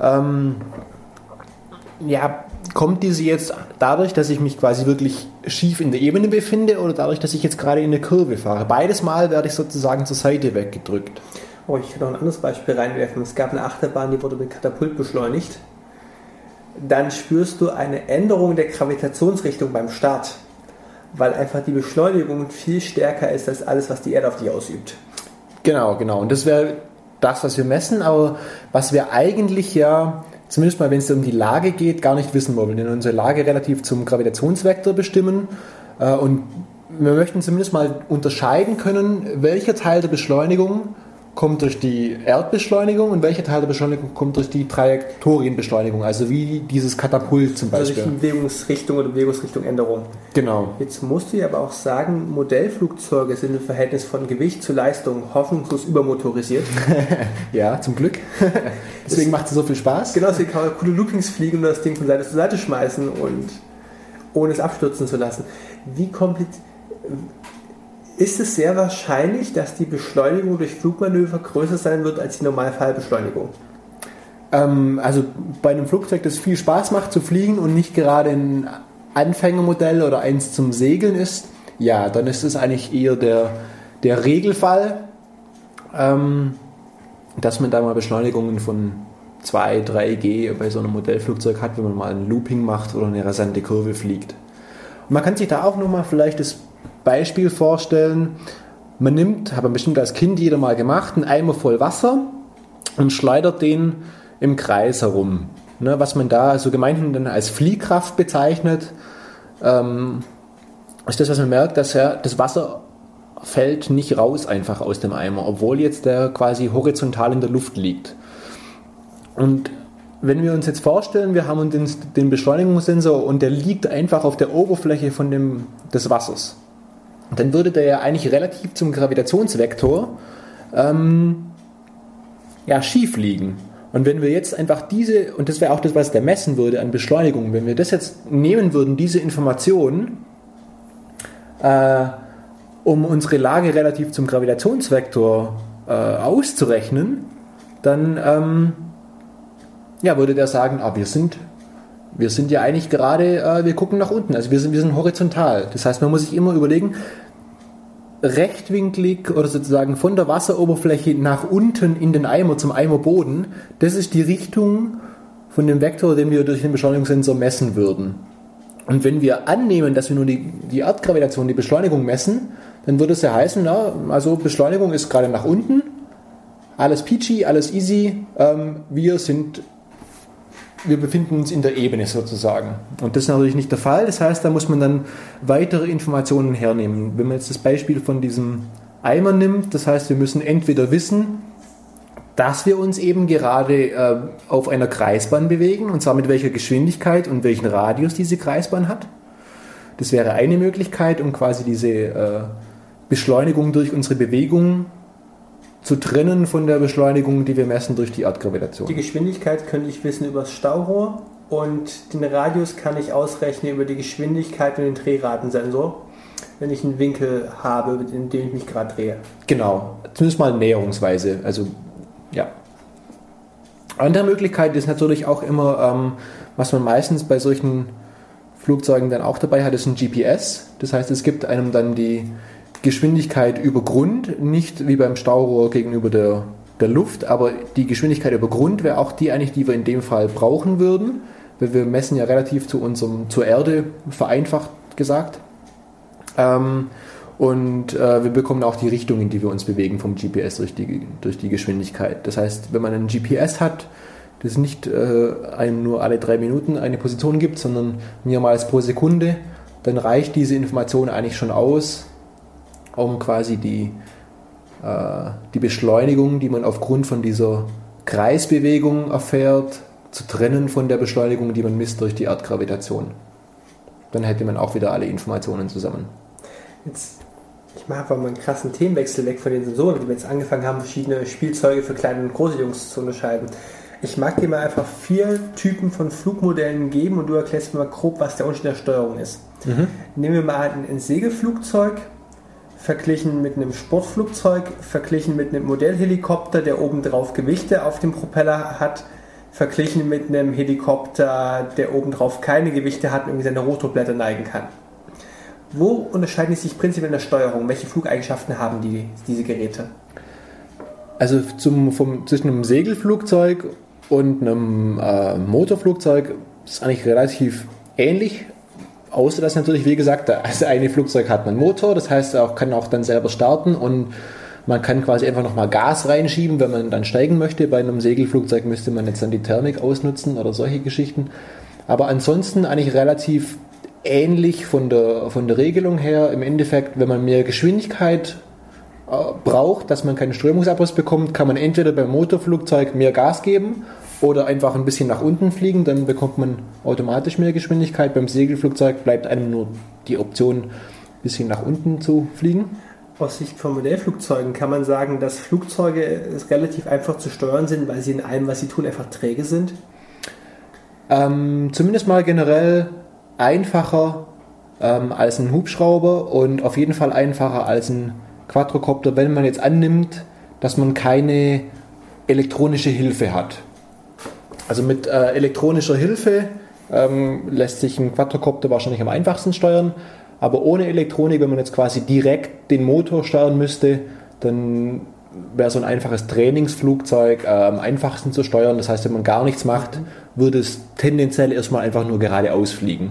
ähm, ja, kommt diese jetzt dadurch, dass ich mich quasi wirklich schief in der Ebene befinde oder dadurch, dass ich jetzt gerade in eine Kurve fahre? Beides Mal werde ich sozusagen zur Seite weggedrückt. Oh, ich kann noch ein anderes Beispiel reinwerfen. Es gab eine Achterbahn, die wurde mit Katapult beschleunigt. Dann spürst du eine Änderung der Gravitationsrichtung beim Start, weil einfach die Beschleunigung viel stärker ist als alles, was die Erde auf dich ausübt. Genau, genau. Und das wäre das, was wir messen, aber was wir eigentlich ja, zumindest mal wenn es um die Lage geht, gar nicht wissen wollen. Denn unsere Lage relativ zum Gravitationsvektor bestimmen. Äh, Und wir möchten zumindest mal unterscheiden können, welcher Teil der Beschleunigung kommt durch die Erdbeschleunigung und welcher Teil der Beschleunigung kommt durch die Trajektorienbeschleunigung, also wie dieses Katapult zum Also durch Beispiel. die Bewegungsrichtung oder Bewegungsrichtung-Änderung. Genau. Jetzt musst du ja aber auch sagen, Modellflugzeuge sind im Verhältnis von Gewicht zu Leistung hoffnungslos übermotorisiert. [laughs] Ja, zum Glück. [laughs] Deswegen macht es so viel Spaß. Genau, deswegen kann man coole Loopings fliegen und das Ding von Seite zu Seite schmeißen und ohne es abstürzen zu lassen. Wie kompliziert ist es sehr wahrscheinlich, dass die Beschleunigung durch Flugmanöver größer sein wird als die Normalfallbeschleunigung? Ähm, also bei einem Flugzeug, das viel Spaß macht zu fliegen und nicht gerade ein Anfängermodell oder eins zum Segeln ist, ja, dann ist es eigentlich eher der, der Regelfall, ähm, dass man da mal Beschleunigungen von 2, 3 G bei so einem Modellflugzeug hat, wenn man mal ein Looping macht oder eine rasante Kurve fliegt. Und man kann sich da auch nochmal vielleicht das Beispiel vorstellen, man nimmt, hat man bestimmt als Kind jeder mal gemacht, einen Eimer voll Wasser und schleudert den im Kreis herum. Ne, was man da so gemeinhin dann als Fliehkraft bezeichnet, ähm, ist das, was man merkt, dass ja das Wasser fällt nicht raus einfach aus dem Eimer, obwohl jetzt der quasi horizontal in der Luft liegt. Und wenn wir uns jetzt vorstellen, wir haben uns den, den Beschleunigungssensor und der liegt einfach auf der Oberfläche von dem, des Wassers, dann würde der ja eigentlich relativ zum Gravitationsvektor ähm, ja, schief liegen. Und wenn wir jetzt einfach diese, und das wäre auch das, was der messen würde an Beschleunigung, wenn wir das jetzt nehmen würden, diese Information, äh, um unsere Lage relativ zum Gravitationsvektor äh, auszurechnen, dann ähm, ja, würde der sagen, ah, wir sind, wir sind ja eigentlich gerade, äh, wir gucken nach unten, also wir sind, wir sind horizontal. Das heißt, man muss sich immer überlegen, rechtwinklig oder sozusagen von der Wasseroberfläche nach unten in den Eimer zum Eimerboden, das ist die Richtung von dem Vektor, den wir durch den Beschleunigungssensor messen würden. Und wenn wir annehmen, dass wir nur die, die Erdgravitation, die Beschleunigung messen, dann würde es ja heißen, na, also Beschleunigung ist gerade nach unten, alles peachy, alles easy, ähm, wir sind wir befinden uns in der Ebene sozusagen. Und das ist natürlich nicht der Fall. Das heißt, da muss man dann weitere Informationen hernehmen. Wenn man jetzt das Beispiel von diesem Eimer nimmt, das heißt, wir müssen entweder wissen, dass wir uns eben gerade äh, auf einer Kreisbahn bewegen, und zwar mit welcher Geschwindigkeit und welchen Radius diese Kreisbahn hat. Das wäre eine Möglichkeit, um quasi diese äh, Beschleunigung durch unsere Bewegung zu trennen von der Beschleunigung, die wir messen durch die Erdgravitation. Die Geschwindigkeit könnte ich wissen über das Staurohr und den Radius kann ich ausrechnen über die Geschwindigkeit und den Drehratensensor, wenn ich einen Winkel habe, in dem ich mich gerade drehe. Genau, zumindest mal näherungsweise. Also, ja. Andere Möglichkeit ist natürlich auch immer, ähm, was man meistens bei solchen Flugzeugen dann auch dabei hat, ist ein GPS. Das heißt, es gibt einem dann die Geschwindigkeit über Grund, nicht wie beim Staurohr gegenüber der, der Luft, aber die Geschwindigkeit über Grund wäre auch die eigentlich, die wir in dem Fall brauchen würden, weil wir messen ja relativ zu unserem, zur Erde, vereinfacht gesagt. Ähm, und äh, wir bekommen auch die Richtung, in die wir uns bewegen vom GPS durch die, durch die Geschwindigkeit. Das heißt, wenn man einen GPS hat, das nicht äh, einem nur alle drei Minuten eine Position gibt, sondern mehrmals pro Sekunde, dann reicht diese Information eigentlich schon aus, um quasi die, äh, die Beschleunigung, die man aufgrund von dieser Kreisbewegung erfährt, zu trennen von der Beschleunigung, die man misst durch die Erdgravitation. Dann hätte man auch wieder alle Informationen zusammen. Jetzt, ich mache einfach mal einen krassen Themenwechsel weg von den Sensoren, die wir jetzt angefangen haben, verschiedene Spielzeuge für kleine und große Jungs zu unterscheiden. Ich mag dir mal einfach vier Typen von Flugmodellen geben und du erklärst mir mal grob, was der Unterschied der Steuerung ist. Mhm. Nehmen wir mal ein, ein Segelflugzeug, verglichen mit einem Sportflugzeug, verglichen mit einem Modellhelikopter, der obendrauf Gewichte auf dem Propeller hat, verglichen mit einem Helikopter, der obendrauf keine Gewichte hat und irgendwie seine Rotorblätter neigen kann. Wo unterscheiden die sich prinzipiell in der Steuerung? Welche Flugeigenschaften haben die, diese Geräte? Also zum, vom, zwischen einem Segelflugzeug und einem äh, Motorflugzeug ist eigentlich relativ ähnlich. Außer dass natürlich, wie gesagt, das eine Flugzeug hat einen Motor, das heißt, er kann auch dann selber starten und man kann quasi einfach nochmal Gas reinschieben, wenn man dann steigen möchte. Bei einem Segelflugzeug müsste man jetzt dann die Thermik ausnutzen oder solche Geschichten. Aber ansonsten eigentlich relativ ähnlich von der, von der Regelung her. Im Endeffekt, wenn man mehr Geschwindigkeit äh, braucht, dass man keinen Strömungsabriss bekommt, kann man entweder beim Motorflugzeug mehr Gas geben oder einfach ein bisschen nach unten fliegen, dann bekommt man automatisch mehr Geschwindigkeit. Beim Segelflugzeug bleibt einem nur die Option, ein bisschen nach unten zu fliegen. Aus Sicht von Modellflugzeugen kann man sagen, dass Flugzeuge relativ einfach zu steuern sind, weil sie in allem, was sie tun, einfach träge sind? Ähm, zumindest mal generell einfacher ähm, als ein Hubschrauber und auf jeden Fall einfacher als ein Quadrocopter, wenn man jetzt annimmt, dass man keine elektronische Hilfe hat. Also mit äh, elektronischer Hilfe ähm, lässt sich ein Quadrocopter wahrscheinlich am einfachsten steuern. Aber ohne Elektronik, wenn man jetzt quasi direkt den Motor steuern müsste, dann wäre so ein einfaches Trainingsflugzeug äh, am einfachsten zu steuern. Das heißt, wenn man gar nichts macht, würde es tendenziell erstmal einfach nur geradeaus fliegen.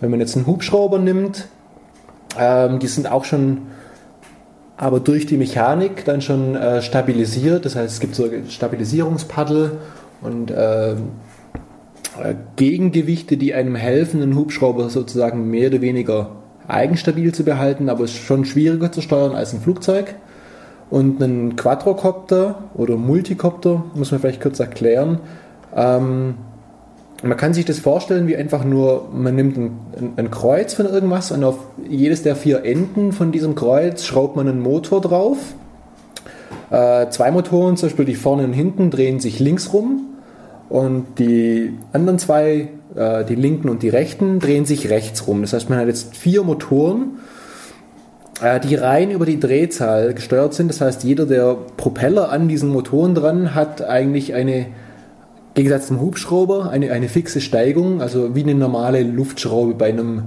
Wenn man jetzt einen Hubschrauber nimmt, ähm, die sind auch schon, aber durch die Mechanik dann schon äh, stabilisiert. Das heißt, es gibt so Stabilisierungspaddel und äh, Gegengewichte, die einem helfen, einen Hubschrauber sozusagen mehr oder weniger eigenstabil zu behalten, aber es ist schon schwieriger zu steuern als ein Flugzeug. Und einen Quadrocopter oder Multicopter, muss man vielleicht kurz erklären. Ähm, man kann sich das vorstellen wie einfach nur, man nimmt ein, ein, Kreuz von irgendwas und auf jedes der vier Enden von diesem Kreuz schraubt man einen Motor drauf. Äh, zwei Motoren, zum Beispiel die vorne und hinten, drehen sich links rum und die anderen zwei äh, die linken und die rechten, drehen sich rechts rum. Das heißt, man hat jetzt vier Motoren, äh, die rein über die Drehzahl gesteuert sind. Das heißt, jeder der Propeller an diesen Motoren dran hat eigentlich eine, Gegensatz zum Hubschrauber, eine, eine fixe Steigung, also wie eine normale Luftschraube bei einem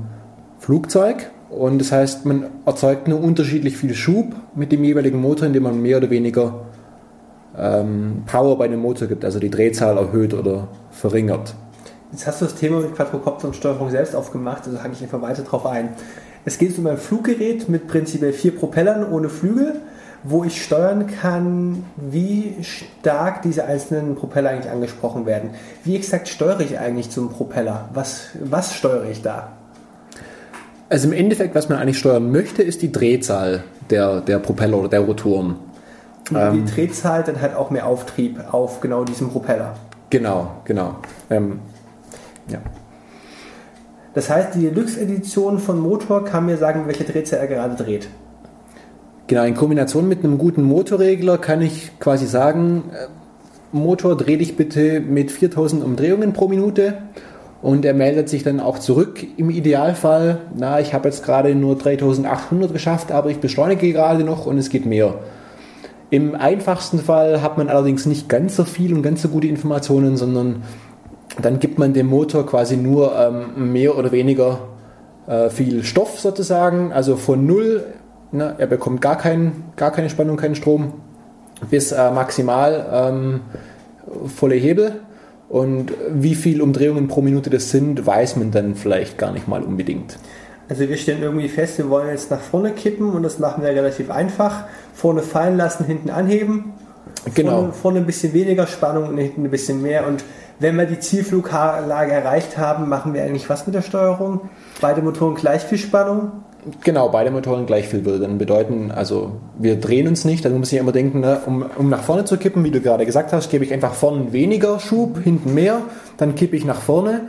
Flugzeug. Und das heißt, man erzeugt nur unterschiedlich viel Schub mit dem jeweiligen Motor, indem man mehr oder weniger ähm, Power bei dem Motor gibt, also die Drehzahl erhöht oder verringert. Jetzt hast du das Thema mit Quadrocopter und Steuerung selbst aufgemacht, also hake ich einfach weiter drauf ein. Es geht um ein Fluggerät mit prinzipiell vier Propellern ohne Flügel, wo ich steuern kann, wie stark diese einzelnen Propeller eigentlich angesprochen werden. Wie exakt steuere ich eigentlich zum Propeller? Was, was steuere ich da? Also im Endeffekt, was man eigentlich steuern möchte, ist die Drehzahl der, der Propeller oder der Rotoren. Und ähm, die Drehzahl dann halt auch mehr Auftrieb auf genau diesem Propeller. Genau, genau. Ähm, ja. Das heißt, die Deluxe-Edition von Motor kann mir sagen, welche Drehzahl er gerade dreht. Genau, in Kombination mit einem guten Motorregler kann ich quasi sagen, äh, Motor dreh dich bitte mit 4000 Umdrehungen pro Minute und er meldet sich dann auch zurück im Idealfall, na, ich habe jetzt gerade nur 3800 geschafft, aber ich beschleunige gerade noch und es geht mehr. Im einfachsten Fall hat man allerdings nicht ganz so viel und ganz so gute Informationen, sondern dann gibt man dem Motor quasi nur ähm, mehr oder weniger äh, viel Stoff sozusagen, also von null, ne, er bekommt gar, kein, gar keine Spannung, keinen Strom, bis äh, maximal ähm, volle Hebel. Und wie viele Umdrehungen pro Minute das sind, weiß man dann vielleicht gar nicht mal unbedingt. Also wir stellen irgendwie fest, wir wollen jetzt nach vorne kippen und das machen wir relativ einfach. Vorne fallen lassen, hinten anheben. Genau. Vorne, vorne ein bisschen weniger Spannung und hinten ein bisschen mehr und wenn wir die Zielfluglage erreicht haben, machen wir eigentlich was mit der Steuerung? Beide Motoren gleich viel Spannung? Genau, beide Motoren gleich viel würde dann bedeuten, also wir drehen uns nicht, dann muss ich immer denken, ne, um, um nach vorne zu kippen, wie du gerade gesagt hast, gebe ich einfach vorne weniger Schub, hinten mehr, dann kippe ich nach vorne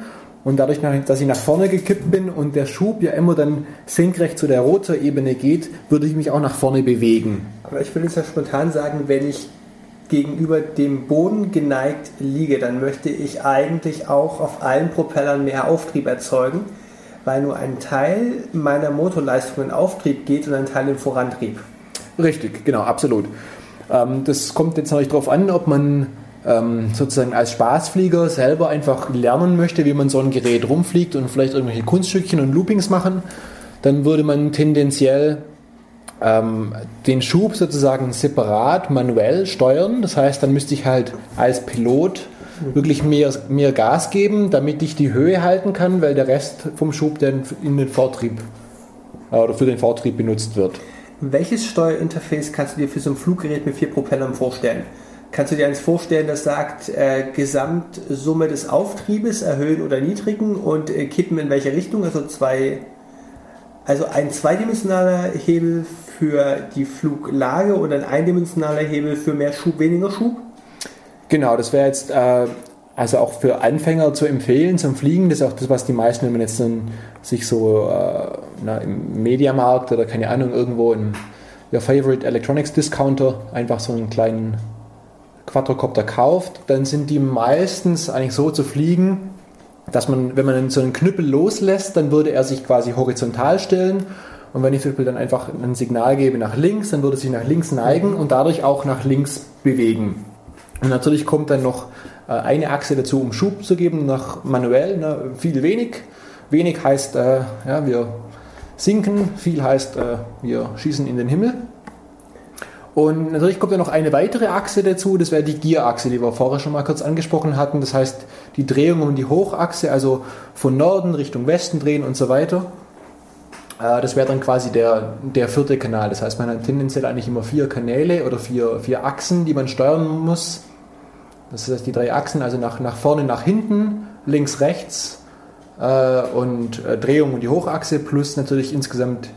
und dadurch, dass ich nach vorne gekippt bin und der Schub ja immer dann senkrecht zu der Rotorebene geht, würde ich mich auch nach vorne bewegen. Aber ich würde jetzt ja spontan sagen, wenn ich gegenüber dem Boden geneigt liege, dann möchte ich eigentlich auch auf allen Propellern mehr Auftrieb erzeugen weil nur ein Teil meiner Motorleistung in Auftrieb geht und ein Teil in Vorantrieb. Richtig, genau, absolut. Ähm, das kommt jetzt natürlich darauf an, ob man ähm, sozusagen als Spaßflieger selber einfach lernen möchte, wie man so ein Gerät rumfliegt und vielleicht irgendwelche Kunststückchen und Loopings machen. Dann würde man tendenziell ähm, den Schub sozusagen separat manuell steuern. Das heißt, dann müsste ich halt als Pilot wirklich mehr, mehr Gas geben, damit ich die Höhe halten kann, weil der Rest vom Schub dann in den Vortrieb äh, oder für den Vortrieb benutzt wird. Welches Steuerinterface kannst du dir für so ein Fluggerät mit vier Propellern vorstellen? Kannst du dir eins vorstellen, das sagt äh, Gesamtsumme des Auftriebes erhöhen oder niedrigen und äh, kippen in welche Richtung? Also zwei, also ein zweidimensionaler Hebel für die Fluglage und ein eindimensionaler Hebel für mehr Schub, weniger Schub? Genau, das wäre jetzt äh, also auch für Anfänger zu empfehlen zum Fliegen. Das ist auch das, was die meisten, wenn man jetzt dann sich so äh, na, im Mediamarkt oder keine Ahnung irgendwo in der Favorite Electronics Discounter einfach so einen kleinen Quadrocopter kauft, dann sind die meistens eigentlich so zu fliegen, dass man, wenn man so einen Knüppel loslässt, dann würde er sich quasi horizontal stellen. Und wenn ich zum Beispiel dann einfach ein Signal gebe nach links, dann würde er sich nach links neigen und dadurch auch nach links bewegen. Und natürlich kommt dann noch äh, eine Achse dazu, um Schub zu geben, nach manuell, ne, viel wenig. Wenig heißt, äh, ja, wir sinken, viel heißt, äh, wir schießen in den Himmel. Und natürlich kommt dann noch eine weitere Achse dazu, das wäre die Gierachse, die wir vorher schon mal kurz angesprochen hatten. Das heißt, die Drehung um die Hochachse, also von Norden Richtung Westen drehen und so weiter. Äh, das wäre dann quasi der, der vierte Kanal. Das heißt, man hat tendenziell eigentlich immer vier Kanäle oder vier, vier Achsen, die man steuern muss. Das heißt, die drei Achsen, also nach, nach vorne, nach hinten, links, rechts äh, und äh, Drehung und die Hochachse plus natürlich insgesamt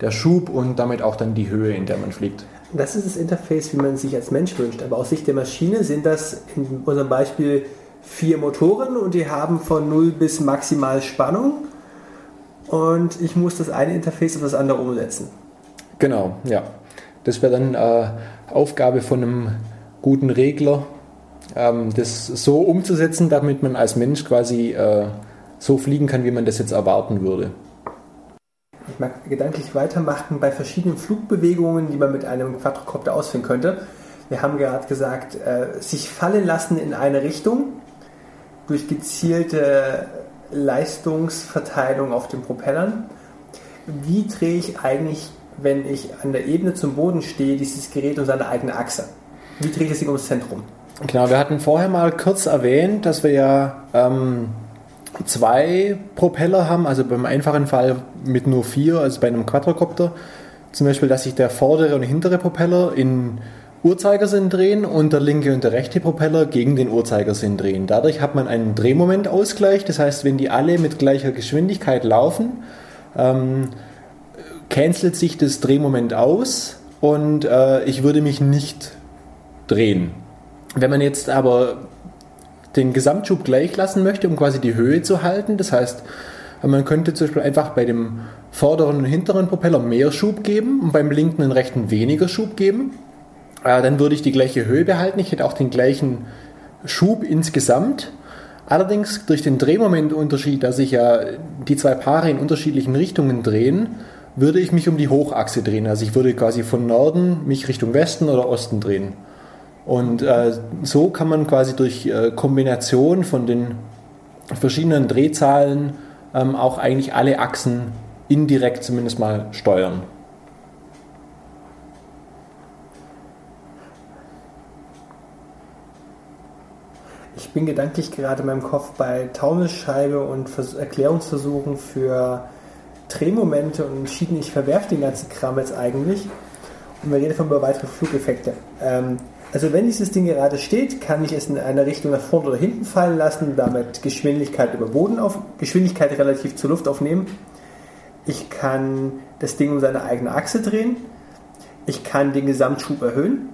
der Schub und damit auch dann die Höhe, in der man fliegt. Das ist das Interface, wie man sich als Mensch wünscht. Aber aus Sicht der Maschine sind das in unserem Beispiel vier Motoren und die haben von 0 bis maximal Spannung. Und ich muss das eine Interface auf das andere umsetzen. Genau, ja. Das wäre dann äh, Aufgabe von einem guten Regler, ähm, das so umzusetzen, damit man als Mensch quasi äh, so fliegen kann, wie man das jetzt erwarten würde. Ich mag gedanklich weitermachen bei verschiedenen Flugbewegungen, die man mit einem Quadrocopter ausführen könnte. Wir haben gerade gesagt, äh, sich fallen lassen in eine Richtung durch gezielte Leistungsverteilung auf den Propellern. Wie drehe ich eigentlich, wenn ich an der Ebene zum Boden stehe, dieses Gerät um seine eigene Achse? Wie drehe ich das Ding ums Zentrum? Genau, wir hatten vorher mal kurz erwähnt, dass wir ja ähm, zwei Propeller haben, also beim einfachen Fall mit nur vier, also bei einem Quadrocopter. Zum Beispiel, dass sich der vordere und hintere Propeller in Uhrzeigersinn drehen und der linke und der rechte Propeller gegen den Uhrzeigersinn drehen. Dadurch hat man einen Drehmomentausgleich, das heißt, wenn die alle mit gleicher Geschwindigkeit laufen, ähm, cancelt sich das Drehmoment aus und äh, ich würde mich nicht drehen. Wenn man jetzt aber den Gesamtschub gleich lassen möchte, um quasi die Höhe zu halten, das heißt, man könnte zum Beispiel einfach bei dem vorderen und hinteren Propeller mehr Schub geben und beim linken und rechten weniger Schub geben. Äh, dann würde ich die gleiche Höhe behalten. Ich hätte auch den gleichen Schub insgesamt. Allerdings durch den Drehmomentunterschied, dass sich ja die zwei Paare in unterschiedlichen Richtungen drehen, würde ich mich um die Hochachse drehen. Also ich würde quasi von Norden mich Richtung Westen oder Osten drehen. Und äh, so kann man quasi durch äh, Kombination von den verschiedenen Drehzahlen ähm, auch eigentlich alle Achsen indirekt zumindest mal steuern. Ich bin gedanklich gerade in meinem Kopf bei Taunusscheibe und Vers Erklärungsversuchen für Drehmomente und entschieden, ich verwerfe den ganzen Kram jetzt eigentlich. Und wir reden davon über weitere Flugeffekte. Ähm, also wenn dieses Ding gerade steht, kann ich es in eine Richtung nach vorne oder hinten fallen lassen, damit Geschwindigkeit über Boden auf, Geschwindigkeit relativ zur Luft aufnehmen. ich kann das Ding um seine eigene Achse drehen, ich kann den Gesamtschub erhöhen,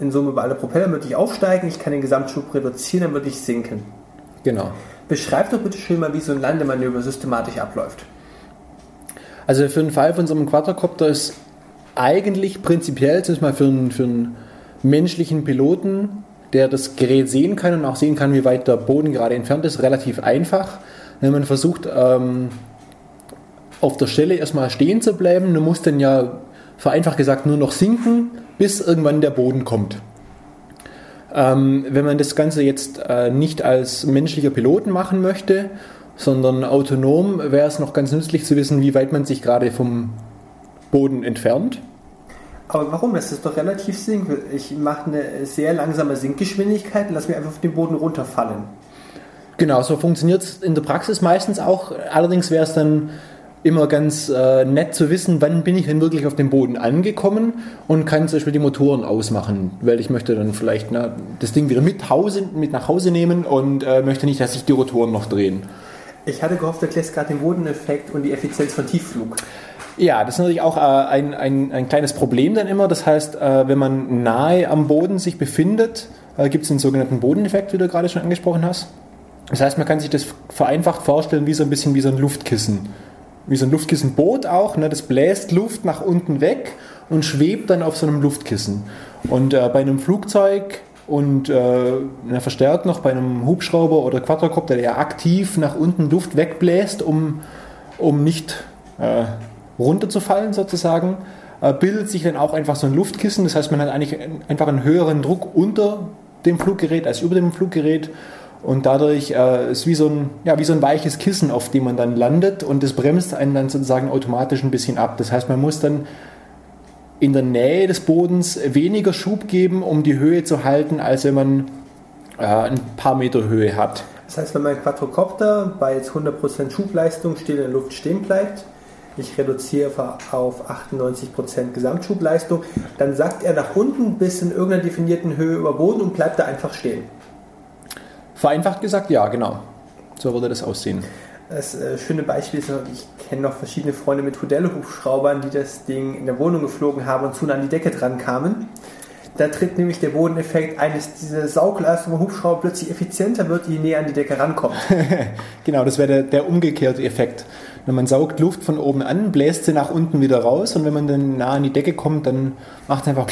in Summe bei alle Propeller würde ich aufsteigen, ich kann den Gesamtschub reduzieren, dann würde ich sinken. Genau. Beschreib doch bitte schön mal, wie so ein Landemanöver systematisch abläuft. Also für den Fall von so einem Quadrocopter ist eigentlich prinzipiell, zumindest mal für einen, für einen menschlichen Piloten, der das Gerät sehen kann und auch sehen kann, wie weit der Boden gerade entfernt ist, relativ einfach. Wenn man versucht, ähm, auf der Stelle erstmal stehen zu bleiben, du musst dann ja vereinfacht gesagt nur noch sinken, bis irgendwann der Boden kommt. Ähm, wenn man das Ganze jetzt äh, nicht als menschlicher Piloten machen möchte, sondern autonom, wäre es noch ganz nützlich zu wissen, wie weit man sich gerade vom Boden entfernt. Aber warum? Das ist doch relativ simpel. Ich mache eine sehr langsame Sinkgeschwindigkeit und lasse mich einfach auf den Boden runterfallen. Genau, so funktioniert es in der Praxis meistens auch. Allerdings wäre es dann immer ganz äh, nett zu wissen, wann bin ich denn wirklich auf dem Boden angekommen und kann zum Beispiel die Motoren ausmachen, weil ich möchte dann vielleicht na, das Ding wieder mit, Hause, mit nach Hause nehmen und äh, möchte nicht, dass sich die Rotoren noch drehen. Ich hatte gehofft, du erklärst gerade den Bodeneffekt und die Effizienz von Tiefflug. Ja, das ist natürlich auch äh, ein, ein, ein kleines Problem dann immer. Das heißt, äh, wenn man nahe am Boden sich befindet, äh, gibt es den sogenannten Bodeneffekt, wie du gerade schon angesprochen hast. Das heißt, man kann sich das vereinfacht vorstellen wie so ein bisschen wie so ein Luftkissen. Wie so ein Luftkissenboot auch. Ne? Das bläst Luft nach unten weg und schwebt dann auf so einem Luftkissen. Und äh, bei einem Flugzeug und äh, verstärkt noch bei einem Hubschrauber oder Quadrocopter, der aktiv nach unten Luft wegbläst, um, um nicht äh, runterzufallen sozusagen, äh, bildet sich dann auch einfach so ein Luftkissen. Das heißt, man hat eigentlich einfach einen höheren Druck unter dem Fluggerät als über dem Fluggerät und dadurch äh, ist wie so, ja, wie so ein weiches Kissen, auf dem man dann landet und das bremst einen dann sozusagen automatisch ein bisschen ab. Das heißt, man muss dann in der Nähe des Bodens weniger Schub geben, um die Höhe zu halten, als wenn man äh, ein paar Meter Höhe hat. Das heißt, wenn mein Quadrocopter bei jetzt 100% Schubleistung still in der Luft stehen bleibt, ich reduziere auf 98% Gesamtschubleistung, dann sackt er nach unten bis in irgendeiner definierten Höhe über Boden und bleibt da einfach stehen. Vereinfacht gesagt, ja, genau. So würde das aussehen. Das äh, schöne Beispiel ist, ich kenne noch verschiedene Freunde mit Hotelhubschraubern, die das Ding in der Wohnung geflogen haben und zu nah an die Decke dran kamen. Da tritt nämlich der Bodeneffekt ein, dass diese Saugleistung vom Hubschrauber plötzlich effizienter wird, je näher an die Decke rankommt. [laughs] genau, das wäre der, der umgekehrte Effekt. Wenn man saugt Luft von oben an, bläst sie nach unten wieder raus und wenn man dann nah an die Decke kommt, dann macht es einfach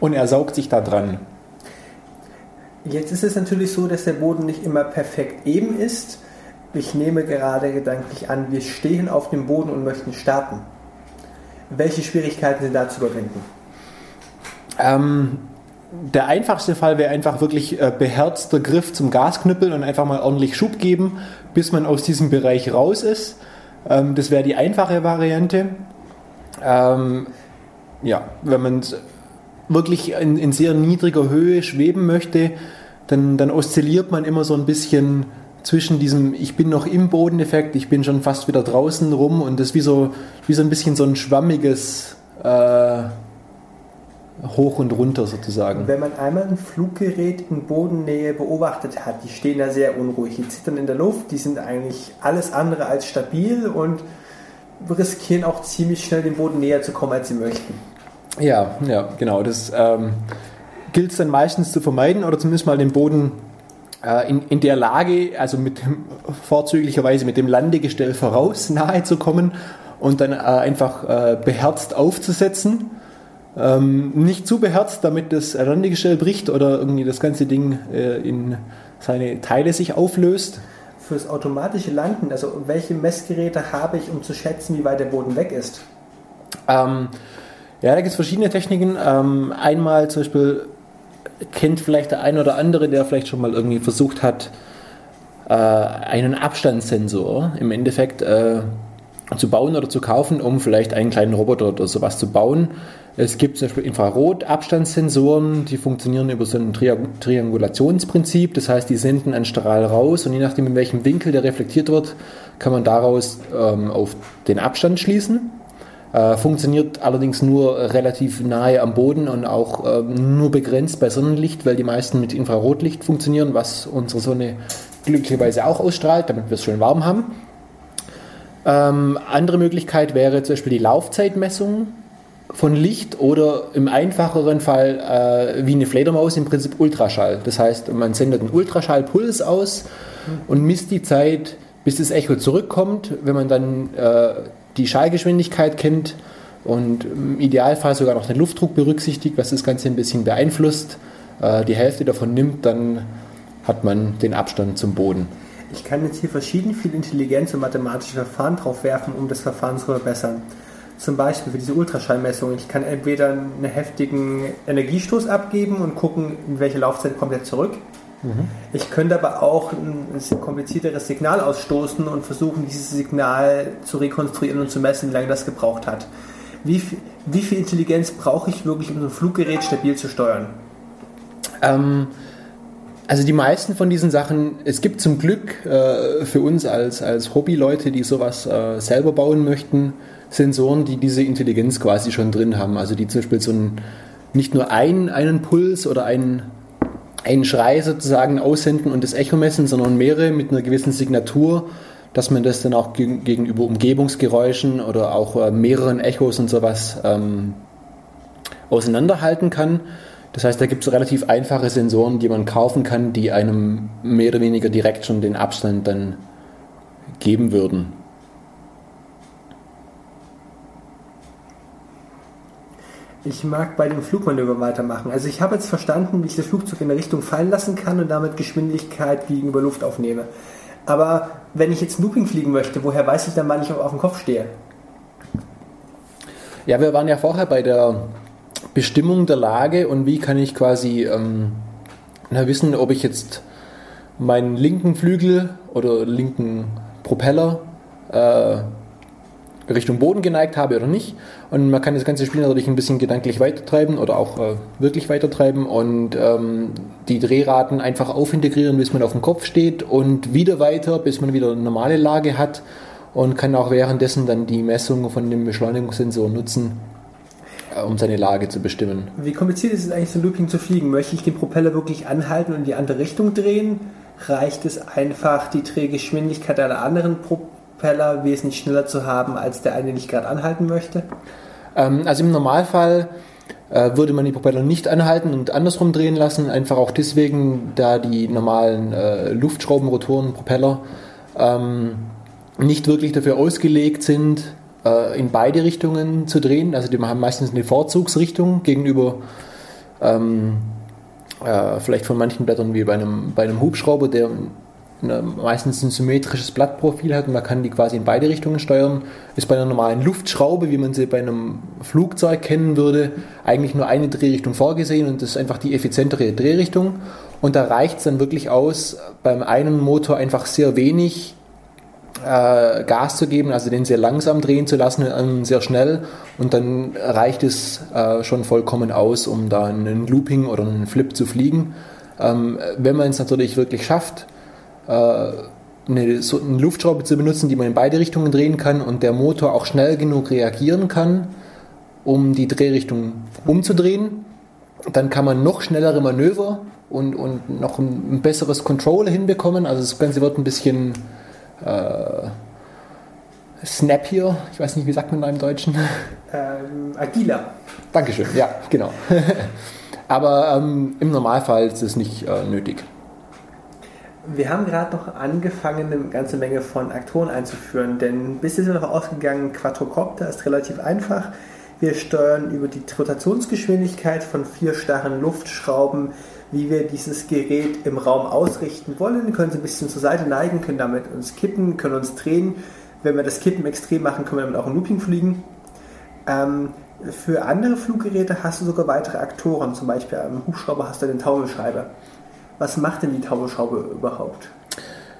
und er saugt sich da dran. Jetzt ist es natürlich so, dass der Boden nicht immer perfekt eben ist. Ich nehme gerade gedanklich an, wir stehen auf dem Boden und möchten starten. Welche Schwierigkeiten sind da zu überwinden? Ähm, der einfachste Fall wäre einfach wirklich äh, beherzter Griff zum Gasknüppel und einfach mal ordentlich Schub geben, bis man aus diesem Bereich raus ist. Ähm, das wäre die einfache Variante. Ähm, ja, wenn man wirklich in, in, sehr niedriger Höhe schweben möchte, dann, dann oszilliert man immer so ein bisschen zwischen diesem Ich bin noch im Bodeneffekt, ich bin schon fast wieder draußen rum und das wie so, wie so ein bisschen so ein schwammiges äh, Hoch und runter sozusagen. Wenn man einmal ein Fluggerät in Bodennähe beobachtet hat, die stehen da sehr unruhig, die zittern in der Luft, die sind eigentlich alles andere als stabil und riskieren auch ziemlich schnell den Boden näher zu kommen, als sie möchten. Ja, ja, genau. Das ähm, gilt es dann meistens zu vermeiden oder zumindest mal den Boden äh, in, in der Lage, also mit vorzüglicherweise mit dem Landegestell voraus nahe zu kommen und dann äh, einfach äh, beherzt aufzusetzen. Ähm, nicht zu beherzt, damit das Landegestell bricht oder irgendwie das ganze Ding äh, in seine Teile sich auflöst. Fürs automatische Landen, also welche Messgeräte habe ich, um zu schätzen, wie weit der Boden weg ist? Ähm, ja, da gibt es verschiedene Techniken. Ähm, einmal zum Beispiel kennt vielleicht der ein oder andere, der vielleicht schon mal irgendwie versucht hat, äh, einen Abstandssensor im Endeffekt äh, zu bauen oder zu kaufen, um vielleicht einen kleinen Roboter oder sowas zu bauen. Es gibt zum Beispiel Infrarot-Abstandssensoren, die funktionieren über so ein Triangulationsprinzip. Das heißt, die senden einen Strahl raus und je nachdem, in welchem Winkel der reflektiert wird, kann man daraus ähm, auf den Abstand schließen. Äh, funktioniert allerdings nur relativ nahe am Boden und auch äh, nur begrenzt bei Sonnenlicht, weil die meisten mit Infrarotlicht funktionieren, was unsere Sonne glücklicherweise auch ausstrahlt, damit wir es schön warm haben. Ähm, andere Möglichkeit wäre zum Beispiel die Laufzeitmessung von Licht oder im einfacheren Fall äh, wie eine Fledermaus im Prinzip Ultraschall. Das heißt, man sendet einen Ultraschallpuls aus und misst die Zeit, bis das Echo zurückkommt. Wenn man dann äh, die Schallgeschwindigkeit kennt und im Idealfall sogar noch den Luftdruck berücksichtigt, was das Ganze ein bisschen beeinflusst, äh, die Hälfte davon nimmt, dann hat man den Abstand zum Boden. Ich kann jetzt hier verschieden viel Intelligenz und mathematische Verfahren drauf werfen, um das Verfahren zu verbessern. Zum Beispiel für diese Ultraschallmessung. Ich kann entweder einen heftigen Energiestoß abgeben und gucken, in welche Laufzeit kommt er zurück. Mhm. Ich könnte aber auch ein komplizierteres Signal ausstoßen und versuchen, dieses Signal zu rekonstruieren und zu messen, wie lange das gebraucht hat. Wie, wie viel Intelligenz brauche ich wirklich, um so ein Fluggerät stabil zu steuern? Ähm, also die meisten von diesen Sachen, es gibt zum Glück äh, für uns als, als Hobbyleute, die sowas äh, selber bauen möchten, Sensoren, die diese Intelligenz quasi schon drin haben. Also die zum Beispiel so ein, nicht nur einen, einen Puls oder einen, einen Schrei sozusagen aussenden und das Echo messen, sondern mehrere mit einer gewissen Signatur, dass man das dann auch gegenüber Umgebungsgeräuschen oder auch äh, mehreren Echos und sowas ähm, auseinanderhalten kann. Das heißt, da gibt es relativ einfache Sensoren, die man kaufen kann, die einem mehr oder weniger direkt schon den Abstand dann geben würden. Ich mag bei dem Flugmanöver weitermachen. Also ich habe jetzt verstanden, wie ich das Flugzeug in eine Richtung fallen lassen kann und damit Geschwindigkeit gegenüber Luft aufnehme. Aber wenn ich jetzt Looping fliegen möchte, woher weiß ich dann, wann ich auf dem Kopf stehe? Ja, wir waren ja vorher bei der Bestimmung der Lage und wie kann ich quasi ähm, wissen, ob ich jetzt meinen linken Flügel oder linken Propeller äh, Richtung Boden geneigt habe oder nicht. Und man kann das ganze Spiel natürlich ein bisschen gedanklich weitertreiben oder auch äh, wirklich weitertreiben und ähm, die Drehraten einfach aufintegrieren, bis man auf dem Kopf steht und wieder weiter, bis man wieder eine normale Lage hat und kann auch währenddessen dann die Messung von dem Beschleunigungssensor nutzen, um seine Lage zu bestimmen. Wie kompliziert ist es eigentlich, so ein Looping zu fliegen? Möchte ich den Propeller wirklich anhalten und in die andere Richtung drehen? Reicht es einfach, die Drehgeschwindigkeit einer anderen Propeller wesentlich schneller zu haben, als der eine, den ich gerade anhalten möchte? Ähm, also im Normalfall äh, würde man die Propeller nicht anhalten und andersrum drehen lassen, einfach auch deswegen, da die normalen äh, Luftschraubenrotoren, Propeller ähm, nicht wirklich dafür ausgelegt sind, äh, in beide Richtungen zu drehen. Also die haben meistens eine Vorzugsrichtung gegenüber ähm, äh, vielleicht von manchen Blättern wie bei einem, bei einem Hubschrauber, der eine, meistens ein symmetrisches Blattprofil hat und man kann die quasi in beide Richtungen steuern. Ist bei einer normalen Luftschraube, wie man sie bei einem Flugzeug kennen würde, eigentlich nur eine Drehrichtung vorgesehen und das ist einfach die effizientere Drehrichtung. Und da reicht es dann wirklich aus, beim einen Motor einfach sehr wenig äh, Gas zu geben, also den sehr langsam drehen zu lassen, ähm, sehr schnell und dann reicht es äh, schon vollkommen aus, um da einen Looping oder einen Flip zu fliegen. Ähm, wenn man es natürlich wirklich schafft, äh, eine, so eine Luftschraube zu benutzen, die man in beide Richtungen drehen kann und der Motor auch schnell genug reagieren kann, um die Drehrichtung umzudrehen, dann kann man noch schnellere Manöver und, und noch ein besseres Control hinbekommen. Also das Ganze wird ein bisschen äh, snappier, ich weiß nicht, wie sagt man da im Deutschen? Ähm, agiler. Dankeschön, ja, genau. [laughs] Aber ähm, im Normalfall ist es nicht äh, nötig. Wir haben gerade noch angefangen, eine ganze Menge von Aktoren einzuführen, denn bis jetzt sind wir noch ausgegangen, Quadrocopter ist relativ einfach. Wir steuern über die Rotationsgeschwindigkeit von vier starren Luftschrauben wie wir dieses Gerät im Raum ausrichten wollen. Wir können es ein bisschen zur Seite neigen, können damit uns kippen, können uns drehen. Wenn wir das Kippen extrem machen, können wir damit auch im Looping fliegen. Ähm, für andere Fluggeräte hast du sogar weitere Aktoren. Zum Beispiel am Hubschrauber hast du den Taumelschreiber. Was macht denn die Taumelschraube überhaupt?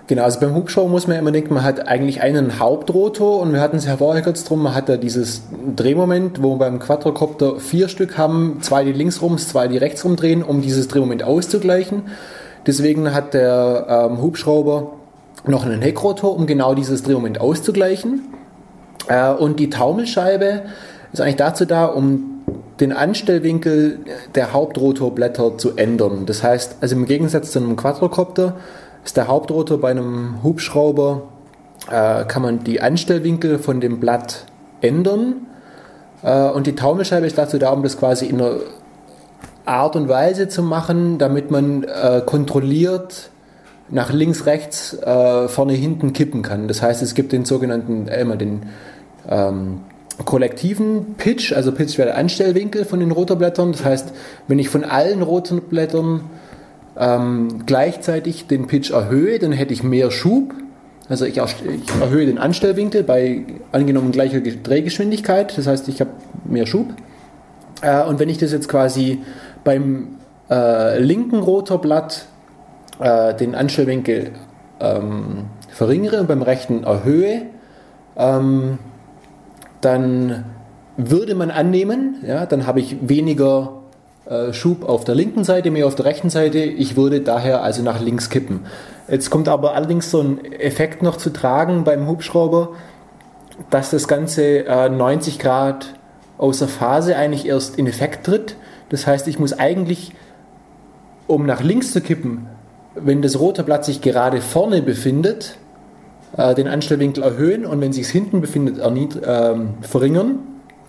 Genau, also beim Hubschrauber muss man immer denken, man hat eigentlich einen Hauptrotor und wir hatten es ja vorher kurz drum, man hat da dieses Drehmoment, wo wir beim Quadrocopter vier Stück haben, zwei die links rum, zwei die rechts rum drehen, um dieses Drehmoment auszugleichen. Deswegen hat der ähm, Hubschrauber noch einen Heckrotor, um genau dieses Drehmoment auszugleichen. Äh, und die Taumelscheibe ist eigentlich dazu da, um den Anstellwinkel der Hauptrotorblätter zu ändern. Das heißt, also im Gegensatz zu einem Quadrocopter ist der Hauptrotor bei einem Hubschrauber äh, kann man die Anstellwinkel von dem Blatt ändern. Äh, und die Taumelscheibe ist dazu da, um das quasi in einer Art und Weise zu machen, damit man äh, kontrolliert nach links, rechts, äh, vorne, hinten kippen kann. Das heißt, es gibt den sogenannten, äh, immer den ähm, kollektiven Pitch, also Pitch wäre der Anstellwinkel von den Rotorblättern. Das heißt, wenn ich von allen Rotorblättern ähm, gleichzeitig den Pitch erhöhe, dann hätte ich mehr Schub. Also ich, ich erhöhe den Anstellwinkel bei angenommen gleicher Drehgeschwindigkeit. Das heißt, ich habe mehr Schub. Äh, und wenn ich das jetzt quasi beim äh, linken Rotorblatt äh, den Anstellwinkel ähm, verringere und beim rechten erhöhe, ähm, dann würde man annehmen, ja, dann habe ich weniger äh, Schub auf der linken Seite, mehr auf der rechten Seite. Ich würde daher also nach links kippen. Jetzt kommt aber allerdings so ein Effekt noch zu tragen beim Hubschrauber, dass das Ganze äh, 90 Grad außer Phase eigentlich erst in Effekt tritt. Das heißt, ich muss eigentlich, um nach links zu kippen, wenn das rote Blatt sich gerade vorne befindet, äh, den Anstellwinkel erhöhen und wenn sich es hinten befindet, ähm, verringern.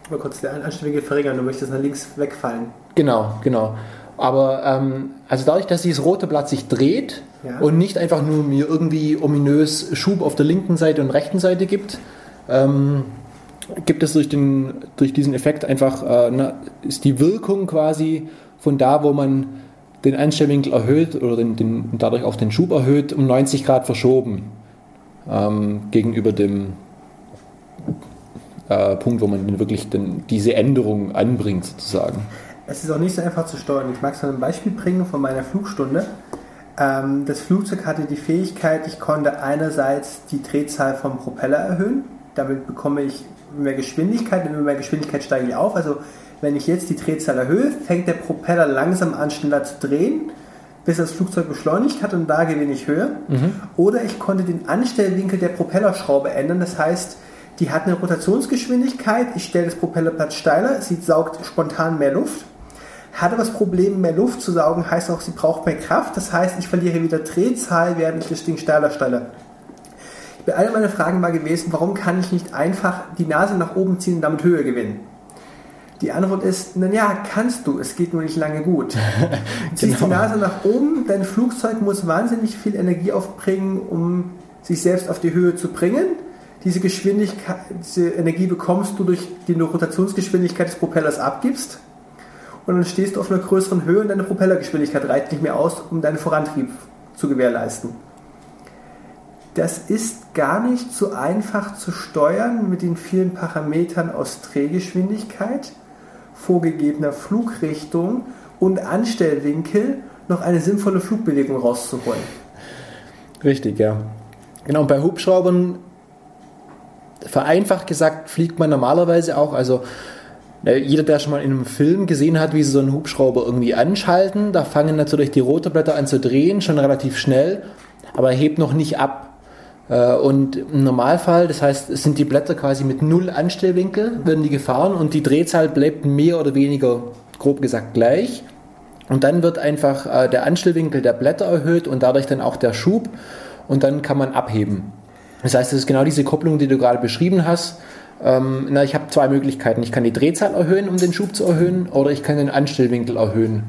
Mal kurz den Anstellwinkel verringern, du möchtest nach links wegfallen. Genau, genau. Aber ähm, also dadurch, dass dieses rote Blatt sich dreht ja. und nicht einfach nur mir irgendwie ominös Schub auf der linken Seite und rechten Seite gibt, ähm, gibt es durch, den, durch diesen Effekt einfach, äh, na, ist die Wirkung quasi von da, wo man den Einstellwinkel erhöht oder den, den, dadurch auch den Schub erhöht, um 90 Grad verschoben ähm, gegenüber dem äh, Punkt, wo man wirklich den, diese Änderung anbringt sozusagen. Es ist auch nicht so einfach zu steuern. Ich mag es ein Beispiel bringen von meiner Flugstunde. Ähm, das Flugzeug hatte die Fähigkeit, ich konnte einerseits die Drehzahl vom Propeller erhöhen. Damit bekomme ich mehr Geschwindigkeit. Mit mehr Geschwindigkeit steige ich auf. Also wenn ich jetzt die Drehzahl erhöhe, fängt der Propeller langsam an, schneller zu drehen, bis das Flugzeug beschleunigt hat und da gewinne ich Höhe. Mhm. Oder ich konnte den Anstellwinkel der Propellerschraube ändern. Das heißt, die hat eine Rotationsgeschwindigkeit. Ich stelle das Propellerplatz steiler, sie saugt spontan mehr Luft. Hat aber das Problem, mehr Luft zu saugen, heißt auch, sie braucht mehr Kraft. Das heißt, ich verliere wieder Drehzahl, während ich das Ding steiler stelle. Alle meine Fragen war gewesen, warum kann ich nicht einfach die Nase nach oben ziehen und damit Höhe gewinnen? Die Antwort ist, naja, kannst du, es geht nur nicht lange gut. [laughs] Ziehst genau. die Nase nach oben, dein Flugzeug muss wahnsinnig viel Energie aufbringen, um sich selbst auf die Höhe zu bringen. Diese Geschwindigkeit, diese Energie bekommst du durch die Rotationsgeschwindigkeit des Propellers abgibst. Und dann stehst du auf einer größeren Höhe und deine Propellergeschwindigkeit reicht nicht mehr aus, um deinen Vorantrieb zu gewährleisten das ist gar nicht so einfach zu steuern mit den vielen Parametern aus Drehgeschwindigkeit, vorgegebener Flugrichtung und Anstellwinkel noch eine sinnvolle Flugbewegung rauszuholen. Richtig, ja. Genau, bei Hubschraubern, vereinfacht gesagt, fliegt man normalerweise auch, also jeder, der schon mal in einem Film gesehen hat, wie sie so einen Hubschrauber irgendwie anschalten, da fangen natürlich die Rotorblätter an zu drehen, schon relativ schnell, aber er hebt noch nicht ab. Äh, und im Normalfall, das heißt, sind die Blätter quasi mit null Anstellwinkel, werden die gefahren und die Drehzahl bleibt mehr oder weniger, grob gesagt, gleich. Und dann wird einfach äh, der Anstellwinkel der Blätter erhöht und dadurch dann auch der Schub und dann kann man abheben. Das heißt, es ist genau diese Kopplung, die du gerade beschrieben hast. Ähm, na, ich habe zwei Möglichkeiten. Ich kann die Drehzahl erhöhen, um den Schub zu erhöhen, oder ich kann den Anstellwinkel erhöhen.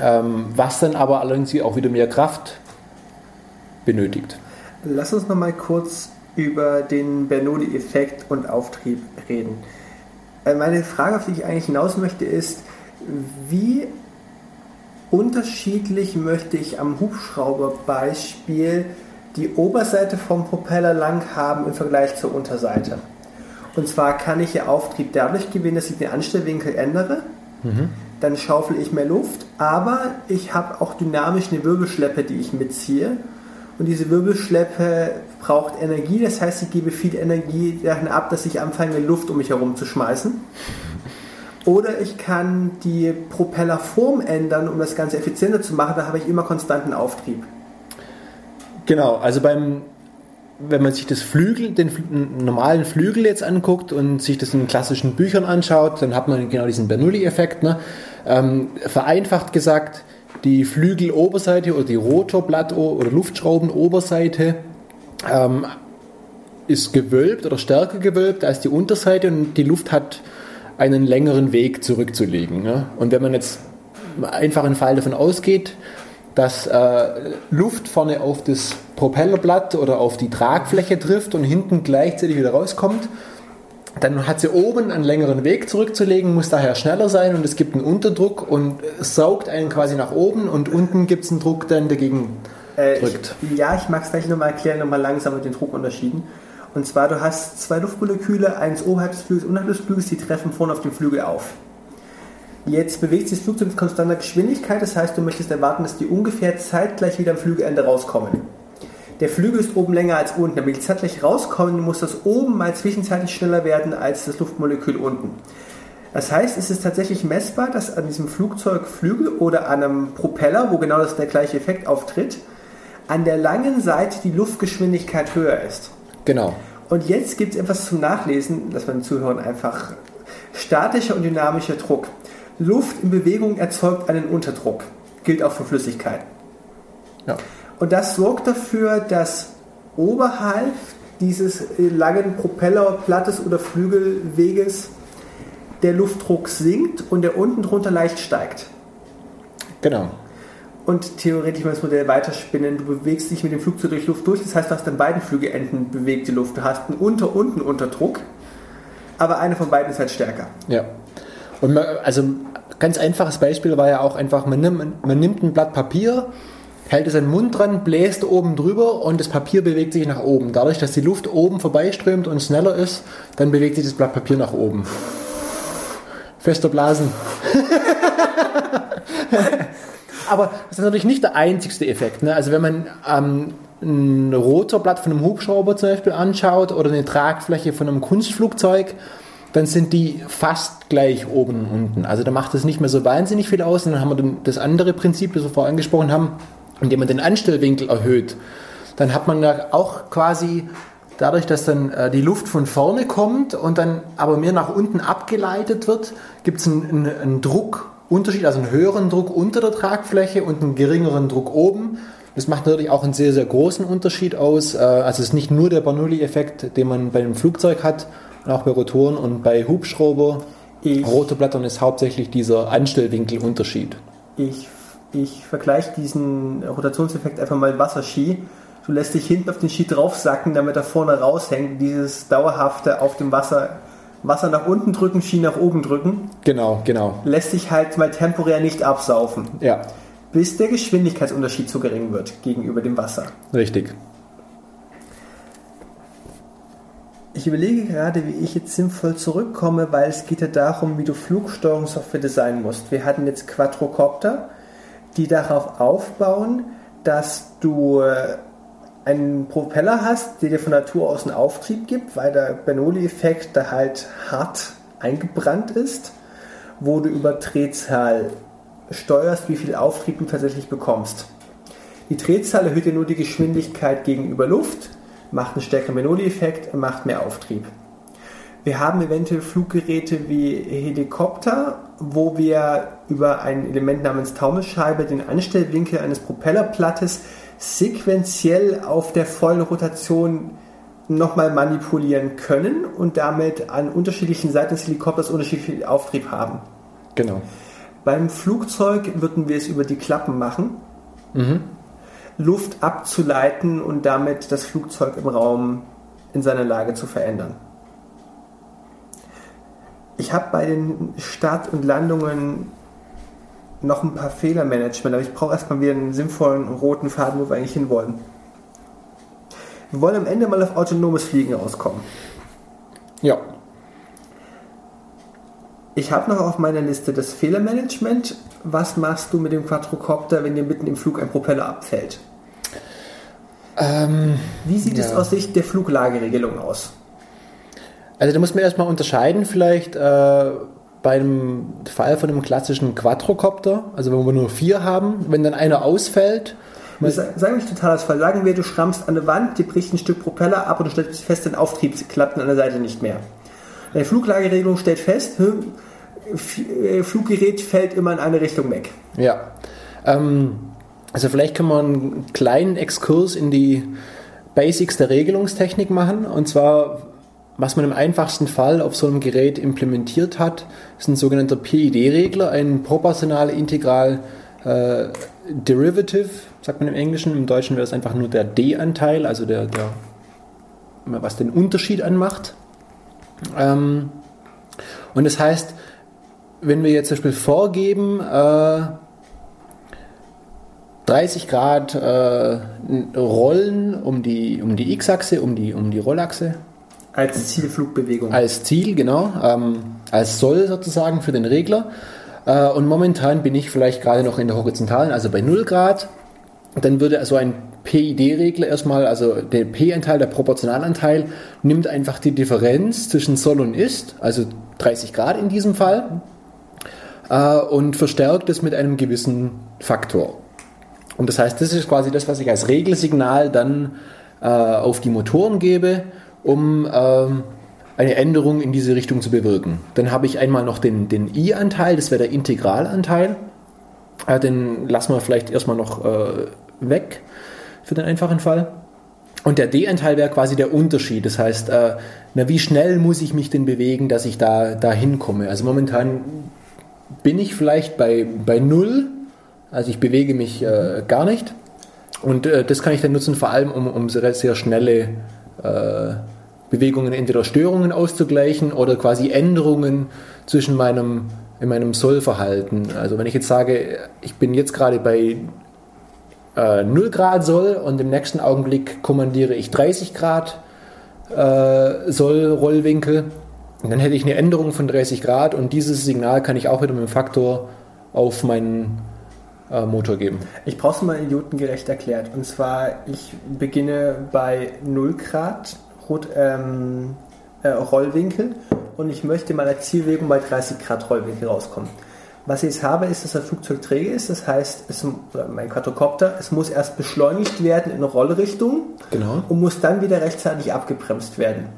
Ähm, was dann aber allerdings auch wieder mehr Kraft benötigt. Lass uns noch mal kurz über den Bernoulli-Effekt und Auftrieb reden. Äh, meine Frage, auf die ich eigentlich hinaus möchte, ist, wie unterschiedlich möchte ich am Hubschrauberbeispiel die Oberseite vom Propeller lang haben im Vergleich zur Unterseite. Und zwar kann ich ja Auftrieb dadurch gewinnen, dass ich den Anstellwinkel ändere. Mhm. Dann schaufel ich mehr Luft, aber ich habe auch dynamisch eine Wirbelschleppe, die ich mitziehe. Und diese Wirbelschleppe braucht Energie, das heißt, ich gebe viel Energie dahin ab, dass ich anfange, Luft um mich herum zu schmeißen. Oder ich kann die Propellerform ändern, um das Ganze effizienter zu machen, da habe ich immer konstanten Auftrieb. Genau, also beim, wenn man sich das Flügel, den normalen Flügel jetzt anguckt und sich das in klassischen Büchern anschaut, dann hat man genau diesen Bernoulli-Effekt. Ne? Ähm, vereinfacht gesagt, die Flügeloberseite oder die Rotorblatt- oder Luftschraubenoberseite ähm, ist gewölbt oder stärker gewölbt als die Unterseite und die Luft hat einen längeren Weg zurückzulegen. Ne? Und wenn man jetzt einfach einen Fall davon ausgeht, dass äh, Luft vorne auf das Propellerblatt oder auf die Tragfläche trifft und hinten gleichzeitig wieder rauskommt, dann hat sie oben einen längeren Weg zurückzulegen, muss daher schneller sein und es gibt einen Unterdruck und saugt einen quasi nach oben und unten gibt es einen Druck, der dagegen Äh, drückt. Ich, ja, ich mag es gleich nochmal erklären, nochmal langsam mit den Druckunterschieden. Und zwar, du hast zwei Luftmoleküle, eins oberhalb des Flügels, unterhalb des Flügels, die treffen vorne auf dem Flügel auf. Jetzt bewegt sich das Flugzeug mit konstanter Geschwindigkeit, das heißt, du möchtest erwarten, dass die ungefähr zeitgleich wieder am Flügelende rauskommen. Der Flügel ist oben länger als unten. Damit die zeitgleich rauskommen, muss das oben mal zwischenzeitlich schneller werden als das Luftmolekül unten. Das heißt, es ist tatsächlich messbar, dass an diesem Flugzeugflügel oder an einem Propeller, wo genau das der gleiche Effekt auftritt, an der langen Seite die Luftgeschwindigkeit höher ist. Genau. Und jetzt gibt es etwas zum Nachlesen, dass man den Zuhörern einfach statischer und dynamischer Druck. Luft in Bewegung erzeugt einen Unterdruck. Gilt auch für Flüssigkeiten. Ja. Und das sorgt dafür, dass oberhalb dieses langen Propellerplattes oder Flügelweges der Luftdruck sinkt und der unten drunter leicht steigt. Genau. Und theoretisch, wenn wir das Modell weiterspinnen, du bewegst dich mit dem Flugzeug durch Luft durch. Das heißt, du hast an beiden Flügelenden bewegte Luft. Du hast einen unter-unten Unterdruck, aber einer von beiden ist halt stärker. Ja. Und man, also ganz einfaches Beispiel war ja auch einfach, man nimmt, man nimmt ein Blatt Papier, hält es an den Mund dran, bläst oben drüber und das Papier bewegt sich nach oben. Dadurch, dass die Luft oben vorbeiströmt und schneller ist, dann bewegt sich das Blatt Papier nach oben. Fester Blasen. [laughs] Aber das ist natürlich nicht der einzigste Effekt. Ne? Also wenn man ähm, ein Rotorblatt von einem Hubschrauber zum Beispiel anschaut oder eine Tragfläche von einem Kunstflugzeug, dann sind die fast gleich oben und unten. Also da macht es nicht mehr so wahnsinnig viel aus. Und dann haben wir das andere Prinzip, das wir vorher angesprochen haben, indem man den Anstellwinkel erhöht. Dann hat man ja auch quasi dadurch, dass dann äh, die Luft von vorne kommt und dann aber mehr nach unten abgeleitet wird, gibt es einen, einen, einen Druckunterschied, also einen höheren Druck unter der Tragfläche und einen geringeren Druck oben. Das macht natürlich auch einen sehr, sehr großen Unterschied aus. Äh, also es ist nicht nur der Bernoulli-Effekt, den man bei einem Flugzeug hat, und auch bei Rotoren und bei Hubschrauber. Ich, Rotorblättern ist hauptsächlich dieser Anstellwinkelunterschied. ich, ich vergleiche diesen Rotationseffekt einfach mal mit Wasserski. Du lässt dich hinten auf den Ski draufsacken, damit er vorne raushängt. Dieses dauerhafte auf dem Wasser, Wasser nach unten drücken, Ski nach oben drücken, Genau, genau. lässt sich halt mal temporär nicht absaufen, Ja, bis der Geschwindigkeitsunterschied zu gering wird gegenüber dem Wasser. richtig. Ich überlege gerade, wie ich jetzt sinnvoll zurückkomme, weil es geht ja darum, wie du Flugsteuerungssoftware designen musst. Wir hatten jetzt Quadrocopter, die darauf aufbauen, dass du äh, einen Propeller hast, der dir von Natur aus einen Auftrieb gibt, weil der Bernoulli-Effekt da halt hart eingebrannt ist, wo du über Drehzahl steuerst, wie viel Auftrieb du tatsächlich bekommst. Die Drehzahl erhöht dir nur die Geschwindigkeit gegenüber Luft, macht einen stärkeren und macht mehr Auftrieb. Wir haben eventuell Fluggeräte wie Helikopter, wo wir über ein Element namens Taumelscheibe den Anstellwinkel eines Propellerplattes sequenziell auf der vollen Rotation nochmal manipulieren können und damit an unterschiedlichen Seiten des Helikopters unterschiedlich viel Auftrieb haben. Genau. Beim Flugzeug würden wir es über die Klappen machen, Luft abzuleiten und damit das Flugzeug im Raum in seiner Lage zu verändern. Ich habe bei den Start- und Landungen noch ein paar Fehlermanagement, aber ich brauche erstmal wieder einen sinnvollen roten Faden, wo wir eigentlich hinwollen. Wir wollen am Ende mal auf autonomes Fliegen rauskommen. Ja, Ich habe noch auf meiner Liste das Fehlermanagement. Was machst du mit dem Quadrocopter, wenn dir mitten im Flug ein Propeller abfällt? ähm, Wie sieht es Ja. aus Sicht der Fluglageregelung aus? also da muss man erstmal unterscheiden, vielleicht äh, beim Fall von einem klassischen Quadrocopter, also wenn wir nur vier haben, wenn dann einer ausfällt, Das ist eigentlich totales Fall. Sagen wir, du schrammst an eine Wand, dir bricht ein Stück Propeller ab und du stellst fest, dein Auftrieb klappt an der Seite nicht mehr. Deine Fluglageregelung stellt fest, hm, äh, Fluggerät fällt immer in eine Richtung weg. Ja. Ähm, also vielleicht können wir einen kleinen Exkurs in die Basics der Regelungstechnik machen. Und zwar, was man im einfachsten Fall auf so einem Gerät implementiert hat, ist ein sogenannter PID-Regler, ein proportional integral äh, Derivative, sagt man im Englischen. Im Deutschen wäre es einfach nur der D-Anteil, also der, der, was den Unterschied anmacht. Ähm, und das heißt, wenn wir jetzt zum Beispiel vorgeben, äh, 30 Grad äh, rollen um die, um die X-Achse, um die, um die Rollachse. Als Zielflugbewegung. Als Ziel, genau. Ähm, als Soll sozusagen für den Regler. Äh, und momentan bin ich vielleicht gerade noch in der horizontalen, also bei 0 Grad. Dann würde also ein PID-Regler erstmal, also der P-Anteil, der Proportionalanteil, nimmt einfach die Differenz zwischen Soll und Ist, also 30 Grad in diesem Fall, äh, und verstärkt es mit einem gewissen Faktor. Und das heißt, das ist quasi das, was ich als Regelsignal dann äh, auf die Motoren gebe, um ähm, eine Änderung in diese Richtung zu bewirken. Dann habe ich einmal noch den, den I-Anteil, das wäre der Integralanteil. Äh, den lassen wir vielleicht erstmal noch äh, weg für den einfachen Fall. Und der D-Anteil wäre quasi der Unterschied. Das heißt, äh, na, wie schnell muss ich mich denn bewegen, dass ich da, da hinkomme? Also momentan bin ich vielleicht bei, bei 0 also ich bewege mich äh, gar nicht. Und äh, das kann ich dann nutzen, vor allem um, um sehr, sehr schnelle äh, Bewegungen, entweder Störungen auszugleichen oder quasi Änderungen zwischen meinem, in meinem Sollverhalten. Also wenn ich jetzt sage, ich bin jetzt gerade bei äh, 0 Grad Soll und im nächsten Augenblick kommandiere ich 30 Grad äh, Soll Rollwinkel, dann hätte ich eine Änderung von 30 Grad und dieses Signal kann ich auch wieder mit dem Faktor auf meinen äh, Motor geben. Ich brauche es mal idiotengerecht erklärt. Und zwar, ich beginne bei 0 Grad Rot, ähm, äh, Rollwinkel und ich möchte meiner Zielbewegung bei 30 Grad Rollwinkel rauskommen. Was ich jetzt habe, ist, dass das Flugzeug träge ist. Das heißt, es, mein Quadrocopter, es muss erst beschleunigt werden in Rollrichtung genau. und muss dann wieder rechtzeitig abgebremst werden.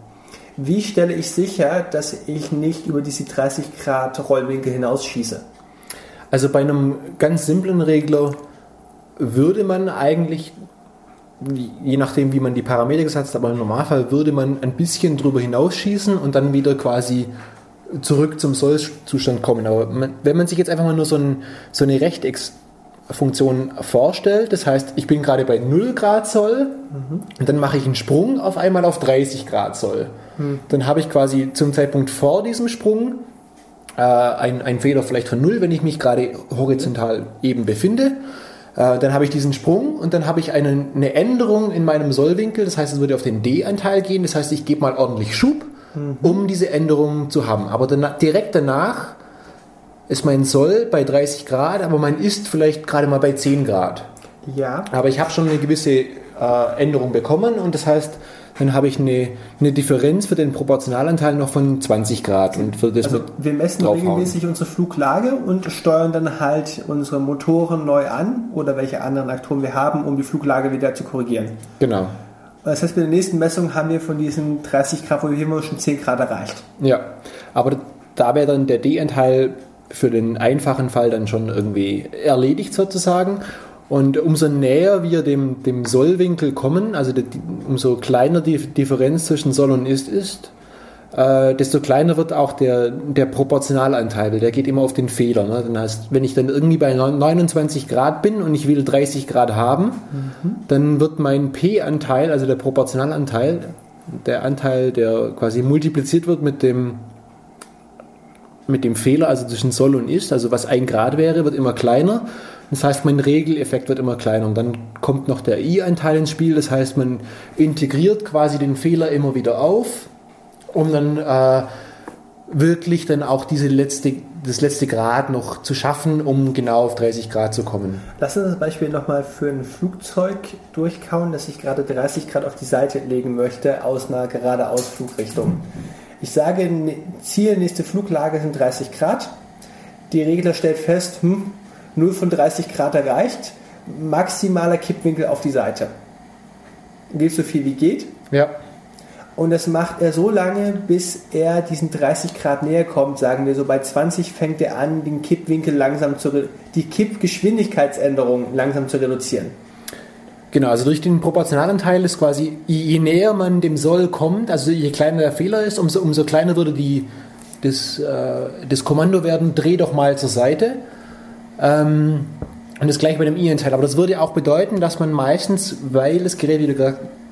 Wie stelle ich sicher, dass ich nicht über diese 30 Grad Rollwinkel hinausschieße? Also bei einem ganz simplen Regler würde man eigentlich, je nachdem wie man die Parameter gesetzt hat, aber im Normalfall würde man ein bisschen drüber hinausschießen und dann wieder quasi zurück zum Sollzustand kommen. Aber man, wenn man sich jetzt einfach mal nur so, ein, so eine Rechtecksfunktion vorstellt, das heißt, ich bin gerade bei 0 Grad Soll mhm. und dann mache ich einen Sprung auf einmal auf 30 Grad Soll. Mhm. Dann habe ich quasi zum Zeitpunkt vor diesem Sprung äh, ein, ein Fehler vielleicht von null, wenn ich mich gerade horizontal eben befinde. Äh, dann habe ich diesen Sprung und dann habe ich eine, eine Änderung in meinem Sollwinkel. Das heißt, es würde auf den D-Anteil gehen. Das heißt, ich gebe mal ordentlich Schub, mhm. um diese Änderung zu haben. Aber dann, direkt danach ist mein Soll bei 30 Grad, aber mein Ist vielleicht gerade mal bei 10 Grad. Ja. Aber ich habe schon eine gewisse äh, Änderung bekommen und das heißt, dann habe ich eine, eine Differenz für den Proportionalanteil noch von 20 Grad. Und für das also wir messen regelmäßig unsere Fluglage und steuern dann halt unsere Motoren neu an oder welche anderen Aktoren wir haben, um die Fluglage wieder zu korrigieren. Genau. Das heißt, bei der nächsten Messung haben wir von diesen 30 Grad, wo wir schon 10 Grad erreicht. Ja, aber da wäre dann der D-Anteil für den einfachen Fall dann schon irgendwie erledigt sozusagen. Und umso näher wir dem, dem Sollwinkel kommen, also die, umso kleiner die Differenz zwischen Soll und Ist ist, äh, desto kleiner wird auch der, der Proportionalanteil. Der geht immer auf den Fehler. Ne? Das heißt, wenn ich dann irgendwie bei 29 Grad bin und ich will 30 Grad haben, mhm. dann wird mein P-Anteil, also der Proportionalanteil, der Anteil, der quasi multipliziert wird mit dem mit dem Fehler, also zwischen Soll und Ist, also was ein Grad wäre, wird immer kleiner. Das heißt, mein Regeleffekt wird immer kleiner. Und dann kommt noch der I-Anteil ins Spiel. Das heißt, man integriert quasi den Fehler immer wieder auf, um dann äh, wirklich dann auch diese letzte, das letzte Grad noch zu schaffen, um genau auf 30 Grad zu kommen. Lass uns das Beispiel nochmal für ein Flugzeug durchkauen, das ich gerade 30 Grad auf die Seite legen möchte, aus einer geradeaus Flugrichtung. Ich sage, Ziel, nächste Fluglage sind 30 Grad. Die Regler stellt fest, hm, 0 von 30 Grad erreicht, maximaler Kippwinkel auf die Seite. Geht so viel wie geht. Ja. Und das macht er so lange, bis er diesen 30 Grad näher kommt, sagen wir so. Bei 20 fängt er an, den Kippwinkel langsam zu, die Kippgeschwindigkeitsänderung langsam zu reduzieren. Genau, also durch den Proportionalanteil ist quasi, je näher man dem Soll kommt, also je kleiner der Fehler ist, umso, umso kleiner würde die, das, äh, das Kommando werden, dreh doch mal zur Seite. Ähm, und das gleiche mit dem I-Anteil. Aber das würde auch bedeuten, dass man meistens, weil das Gerät, wie du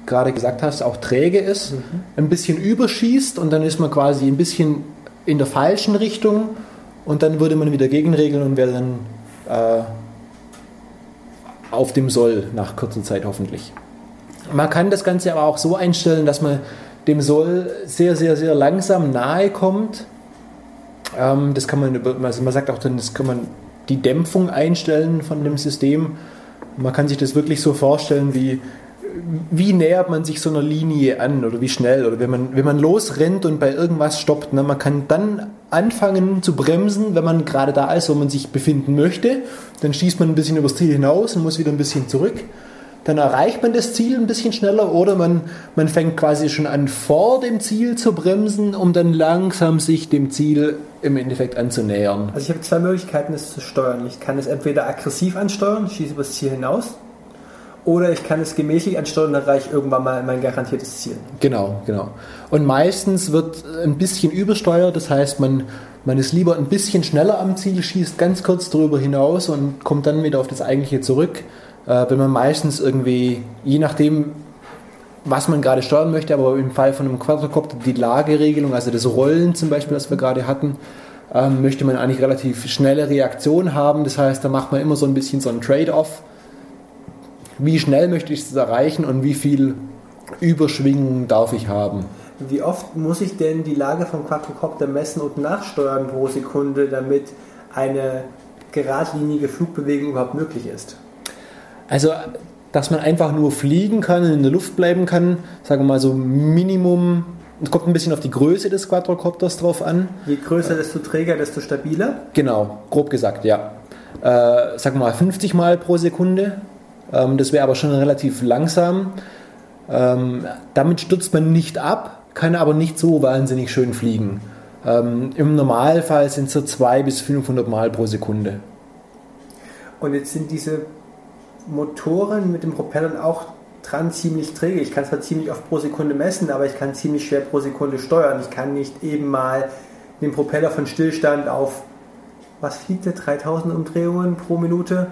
gerade gesagt hast, auch träge ist, mhm. ein bisschen überschießt und dann ist man quasi ein bisschen in der falschen Richtung und dann würde man wieder gegenregeln und wäre dann äh, auf dem Soll nach kurzer Zeit hoffentlich. Man kann das Ganze aber auch so einstellen, dass man dem Soll sehr, sehr, sehr langsam nahe kommt. Ähm, das kann man, also man sagt auch dann, das kann man die Dämpfung einstellen von dem System. Man kann sich das wirklich so vorstellen, wie, wie nähert man sich so einer Linie an oder wie schnell oder wenn man, wenn man losrennt und bei irgendwas stoppt. Ne? Man kann dann anfangen zu bremsen, wenn man gerade da ist, wo man sich befinden möchte. Dann schießt man ein bisschen übers Ziel hinaus und muss wieder ein bisschen zurück. Dann erreicht man das Ziel ein bisschen schneller oder man, man fängt quasi schon an, vor dem Ziel zu bremsen, um dann langsam sich dem Ziel im Endeffekt anzunähern. Also ich habe zwei Möglichkeiten, es zu steuern. Ich kann es entweder aggressiv ansteuern, schieße übers Ziel hinaus, oder ich kann es gemächlich ansteuern, dann erreiche ich irgendwann mal mein garantiertes Ziel. Genau, genau. Und meistens wird ein bisschen übersteuert, das heißt, man, man ist lieber ein bisschen schneller am Ziel, schießt ganz kurz darüber hinaus und kommt dann wieder auf das eigentliche zurück. Äh, wenn man meistens irgendwie, je nachdem, was man gerade steuern möchte, aber im Fall von einem Quadrocopter die Lageregelung, also das Rollen zum Beispiel, das wir gerade hatten, ähm, möchte man eigentlich relativ schnelle Reaktion haben. Das heißt, da macht man immer so ein bisschen so ein Trade-off wie schnell möchte ich es erreichen und wie viel Überschwingung darf ich haben. Wie oft muss ich denn die Lage vom Quadrocopter messen und nachsteuern pro Sekunde, damit eine geradlinige Flugbewegung überhaupt möglich ist? Also, dass man einfach nur fliegen kann und in der Luft bleiben kann, sagen wir mal so Minimum, es kommt ein bisschen auf die Größe des Quadrocopters drauf an. Je größer, desto träger, desto stabiler? Genau, grob gesagt, ja. Äh, sagen wir mal 50 Mal pro Sekunde ähm, das wäre aber schon relativ langsam. Ähm, damit stürzt man nicht ab, kann aber nicht so wahnsinnig schön fliegen. Ähm, Im Normalfall sind es so 200 bis 500 Mal pro Sekunde. Und jetzt sind diese Motoren mit den Propellern auch dran ziemlich träge. Ich kann zwar ziemlich oft pro Sekunde messen, aber ich kann ziemlich schwer pro Sekunde steuern. Ich kann nicht eben mal den Propeller von Stillstand auf, was fliegt der, 3000 Umdrehungen pro Minute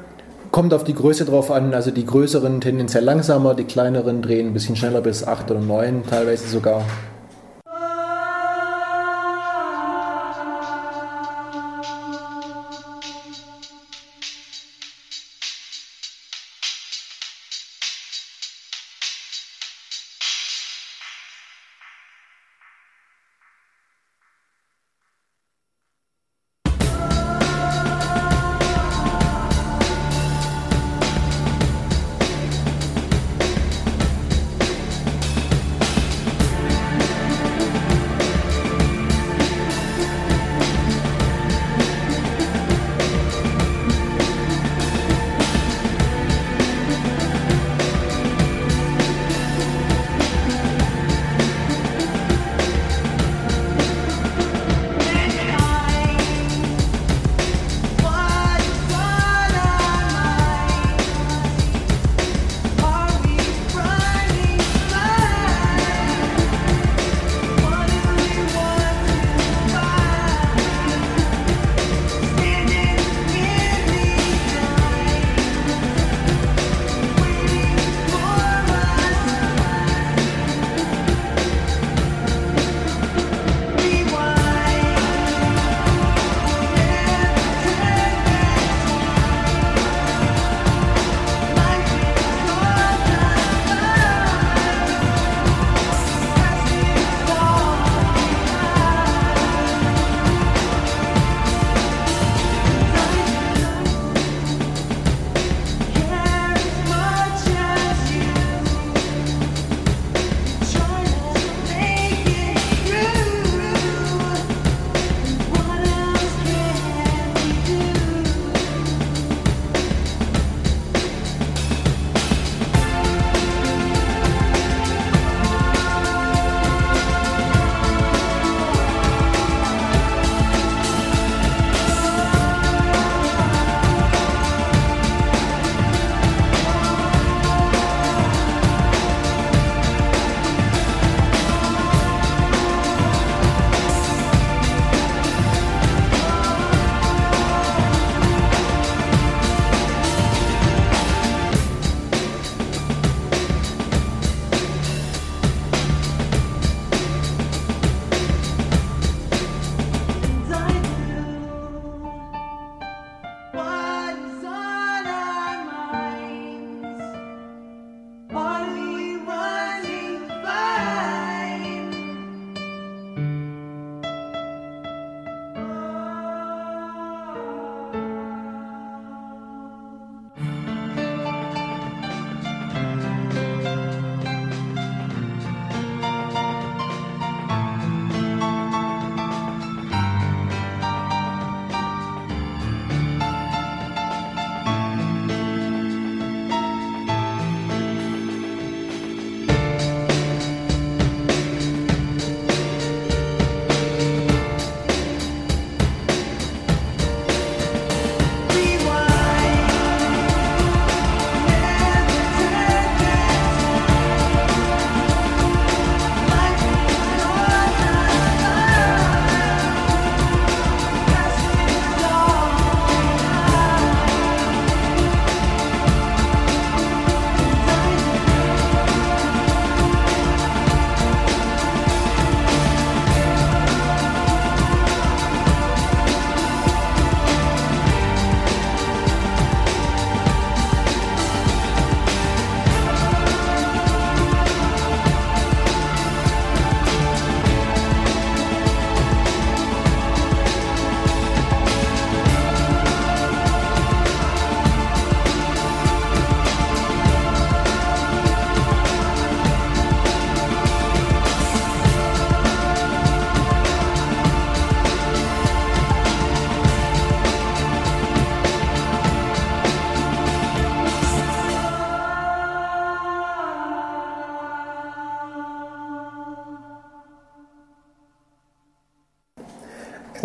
kommt auf die Größe drauf an. Also die größeren tendenziell langsamer, die kleineren drehen ein bisschen schneller bis 8 oder 9 teilweise sogar.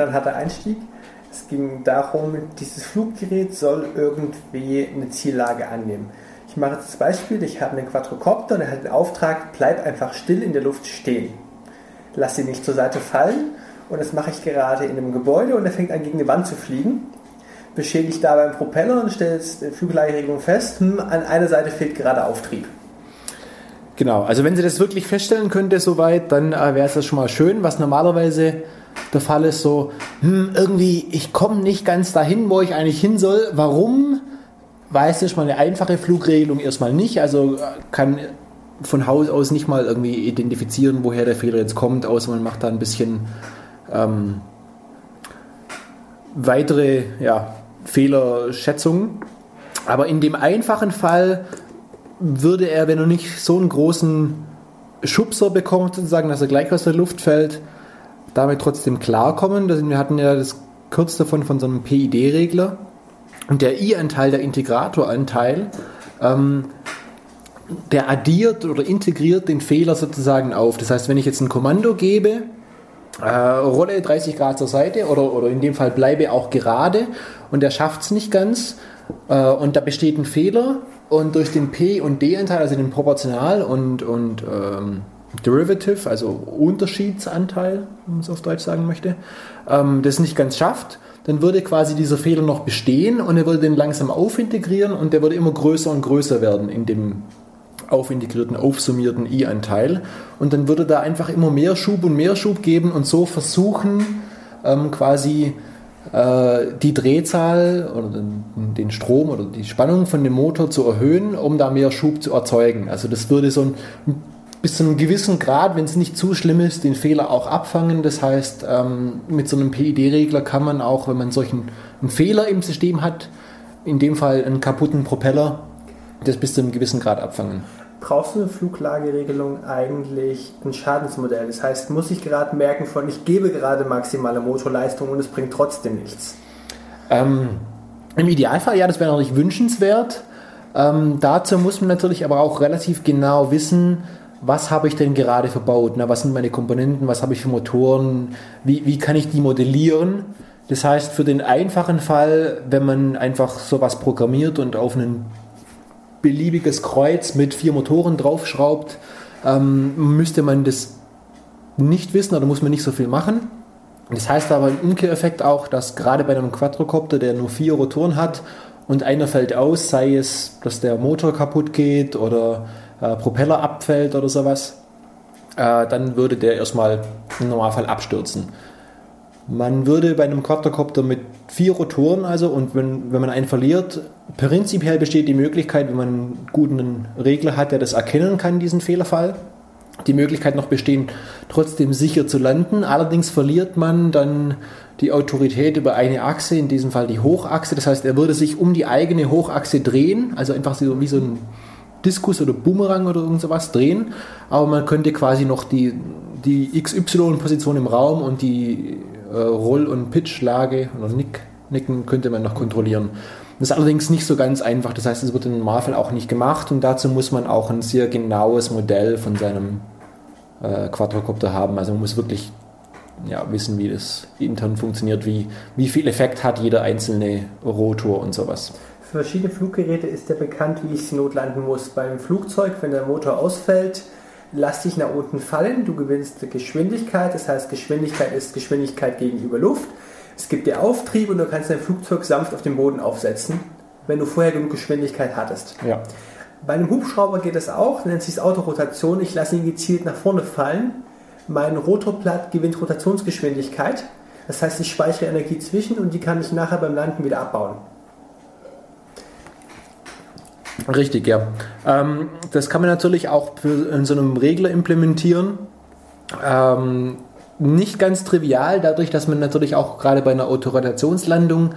Knallharter Einstieg. Es ging darum, dieses Fluggerät soll irgendwie eine Ziellage annehmen. Ich mache jetzt das Beispiel, ich habe einen Quadrocopter und er hat den Auftrag, bleib einfach still in der Luft stehen. Lass ihn nicht zur Seite fallen und das mache ich gerade in einem Gebäude und er fängt an gegen die Wand zu fliegen. Beschädigt dabei einen Propeller und stellt die Fluglageregelung fest, hm, an einer Seite fehlt gerade Auftrieb. Genau, also wenn sie das wirklich feststellen könnte soweit, dann äh, wäre es das schon mal schön. Was normalerweise der Fall ist, so, hm, irgendwie, ich komme nicht ganz dahin, wo ich eigentlich hin soll. Warum? Weiß ich mal eine einfache Flugregelung erstmal nicht. Also äh, kann von Haus aus nicht mal irgendwie identifizieren, woher der Fehler jetzt kommt, außer man macht da ein bisschen ähm, weitere ja, Fehlerschätzungen. Aber in dem einfachen Fall würde er, wenn er nicht so einen großen Schubser bekommt, sozusagen, dass er gleich aus der Luft fällt, damit trotzdem klarkommen. Wir hatten ja das kurz davon von so einem PID-Regler. Und der I-Anteil, der Integratoranteil, ähm, der addiert oder integriert den Fehler sozusagen auf. Das heißt, wenn ich jetzt ein Kommando gebe, äh, rolle 30 Grad zur Seite oder, oder in dem Fall bleibe auch gerade und er schafft es nicht ganz äh, und da besteht ein Fehler und durch den P- und D-Anteil, also den Proportional und, und ähm, Derivative, also Unterschiedsanteil, wenn man es auf Deutsch sagen möchte, ähm, das nicht ganz schafft, dann würde quasi dieser Fehler noch bestehen und er würde den langsam aufintegrieren und der würde immer größer und größer werden in dem aufintegrierten, aufsummierten I-Anteil. Und dann würde da einfach immer mehr Schub und mehr Schub geben und so versuchen, ähm, quasi äh, die Drehzahl oder den, den, Strom oder die Spannung von dem Motor zu erhöhen, um da mehr Schub zu erzeugen. Also das würde so ein, bis zu einem gewissen Grad, wenn es nicht zu schlimm ist, den Fehler auch abfangen. Das heißt, ähm, mit so einem PID-Regler kann man auch, wenn man solchen einen Fehler im System hat, in dem Fall einen kaputten Propeller, das bis zu einem gewissen Grad abfangen. Brauchst du eine Fluglageregelung eigentlich ein Schadensmodell? Das heißt, muss ich gerade merken von, ich gebe gerade maximale Motorleistung und es bringt trotzdem nichts? Ähm, Im Idealfall ja, das wäre natürlich wünschenswert. Ähm, dazu muss man natürlich aber auch relativ genau wissen, was habe ich denn gerade verbaut? Na, was sind meine Komponenten? Was habe ich für Motoren? Wie, wie kann ich die modellieren? Das heißt, für den einfachen Fall, wenn man einfach sowas programmiert und auf einen beliebiges Kreuz mit vier Motoren draufschraubt, ähm, müsste man das nicht wissen oder muss man nicht so viel machen. Das heißt aber im Umkehreffekt auch, dass gerade bei einem Quadrocopter, der nur vier Rotoren hat und einer fällt aus, sei es, dass der Motor kaputt geht oder äh, Propeller abfällt oder sowas, äh, dann würde der erstmal im Normalfall abstürzen. Man würde bei einem Quadrocopter mit vier Rotoren also und wenn, wenn man einen verliert, prinzipiell besteht die Möglichkeit, wenn man einen guten Regler hat, der das erkennen kann, diesen Fehlerfall, die Möglichkeit noch bestehen, trotzdem sicher zu landen. Allerdings verliert man dann die Autorität über eine Achse, in diesem Fall die Hochachse. Das heißt, er würde sich um die eigene Hochachse drehen, also einfach so wie so ein Diskus oder Bumerang oder irgend sowas drehen. Aber man könnte quasi noch die, die XY-Position im Raum und die äh, Roll- und Pitch-Lage oder Nick, Nicken könnte man noch kontrollieren. Das ist allerdings nicht so ganz einfach, das heißt, es wird in Marvel auch nicht gemacht und dazu muss man auch ein sehr genaues Modell von seinem äh, Quadrocopter haben. Also man muss wirklich ja, wissen, wie das intern funktioniert, wie, wie viel Effekt hat jeder einzelne Rotor und sowas. Für verschiedene Fluggeräte ist ja bekannt, wie ich notlanden muss. Beim Flugzeug, wenn der Motor ausfällt, lass dich nach unten fallen, du gewinnst Geschwindigkeit, das heißt Geschwindigkeit ist Geschwindigkeit gegenüber Luft. Es gibt dir Auftrieb und du kannst dein Flugzeug sanft auf den Boden aufsetzen, wenn du vorher genug Geschwindigkeit hattest. Ja. Bei einem Hubschrauber geht es auch, nennt sich Autorotation. Ich lasse ihn gezielt nach vorne fallen. Mein Rotorblatt gewinnt Rotationsgeschwindigkeit. Das heißt, ich speichere Energie zwischen und die kann ich nachher beim Landen wieder abbauen. Richtig, ja. Ähm, das kann man natürlich auch in so einem Regler implementieren. Ähm, nicht ganz trivial, dadurch, dass man natürlich auch gerade bei einer Autorotationslandung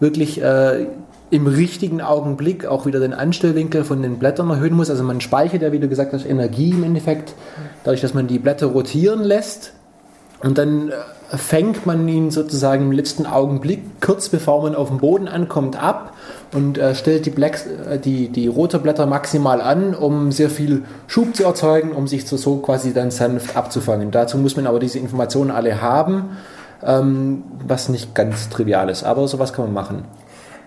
wirklich äh, im richtigen Augenblick auch wieder den Anstellwinkel von den Blättern erhöhen muss. Also man speichert ja, wie du gesagt hast, Energie im Endeffekt, dadurch, dass man die Blätter rotieren lässt. Und dann äh, fängt man ihn sozusagen im letzten Augenblick, kurz bevor man auf dem Boden ankommt, ab und äh, stellt die, Blacks, äh, die, die Rotorblätter maximal an, um sehr viel Schub zu erzeugen, um sich so, so quasi dann sanft abzufangen. Dazu muss man aber diese Informationen alle haben. ähm, was nicht ganz trivial ist. Aber sowas kann man machen.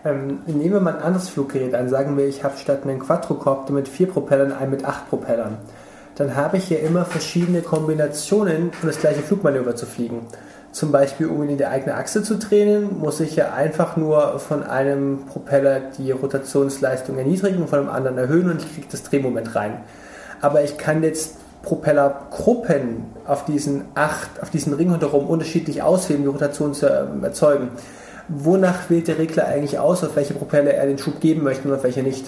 Ähm, nehmen wir mal ein anderes Fluggerät an. Sagen wir, ich habe statt einem Quadrocopter mit vier Propellern einen mit acht Propellern. Dann habe ich ja immer verschiedene Kombinationen, um das gleiche Flugmanöver zu fliegen. Zum Beispiel, um in die eigene Achse zu drehen, muss ich ja einfach nur von einem Propeller die Rotationsleistung erniedrigen und von dem anderen erhöhen und ich kriege das Drehmoment rein. Aber ich kann jetzt Propellergruppen auf diesen acht, auf diesen Ring rundherum unterschiedlich auswählen, die Rotation zu erzeugen. Wonach wählt der Regler eigentlich aus, auf welche Propeller er den Schub geben möchte und auf welche nicht?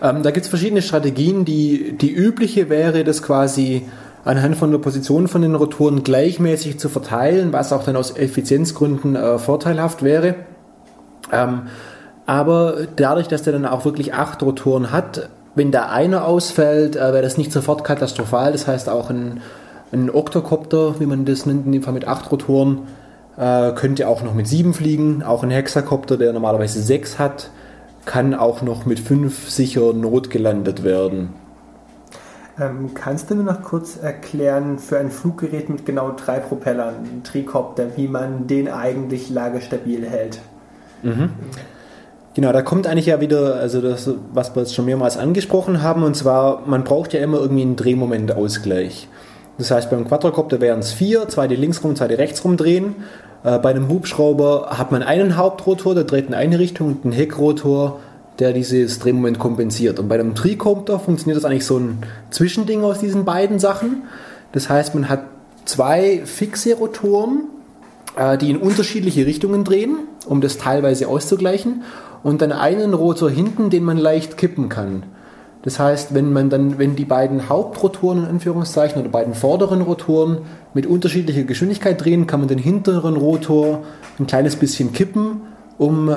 Ähm, da gibt es verschiedene Strategien. Die, die übliche wäre, das quasi anhand von der Position von den Rotoren gleichmäßig zu verteilen, was auch dann aus Effizienzgründen äh, vorteilhaft wäre. Ähm, aber dadurch, dass der dann auch wirklich acht Rotoren hat, wenn da einer ausfällt, äh, wäre das nicht sofort katastrophal. Das heißt auch ein, ein Octocopter, wie man das nennt, in dem Fall mit acht Rotoren, äh, könnte auch noch mit sieben fliegen. Auch ein Hexakopter, der normalerweise sechs hat, kann auch noch mit fünf sicher notgelandet werden. Ähm, kannst du mir noch kurz erklären, für ein Fluggerät mit genau drei Propellern, Trikopter, wie man den eigentlich lagestabil hält? Mhm. Genau, da kommt eigentlich ja wieder, also das, was wir jetzt schon mehrmals angesprochen haben, und zwar, man braucht ja immer irgendwie einen Drehmomentausgleich. Das heißt, beim Quadrocopter wären es vier, zwei die links rum, zwei die rechts rum drehen. Äh, bei einem Hubschrauber hat man einen Hauptrotor, der dreht in eine Richtung und einen Heckrotor, der dieses Drehmoment kompensiert. Und bei einem Tricopter funktioniert das eigentlich so ein Zwischending aus diesen beiden Sachen. Das heißt, man hat zwei fixe Rotoren, äh, die in unterschiedliche Richtungen drehen, um das teilweise auszugleichen, und dann einen Rotor hinten, den man leicht kippen kann. Das heißt, wenn man dann, wenn die beiden Hauptrotoren in Anführungszeichen oder beiden vorderen Rotoren mit unterschiedlicher Geschwindigkeit drehen, kann man den hinteren Rotor ein kleines bisschen kippen, um äh,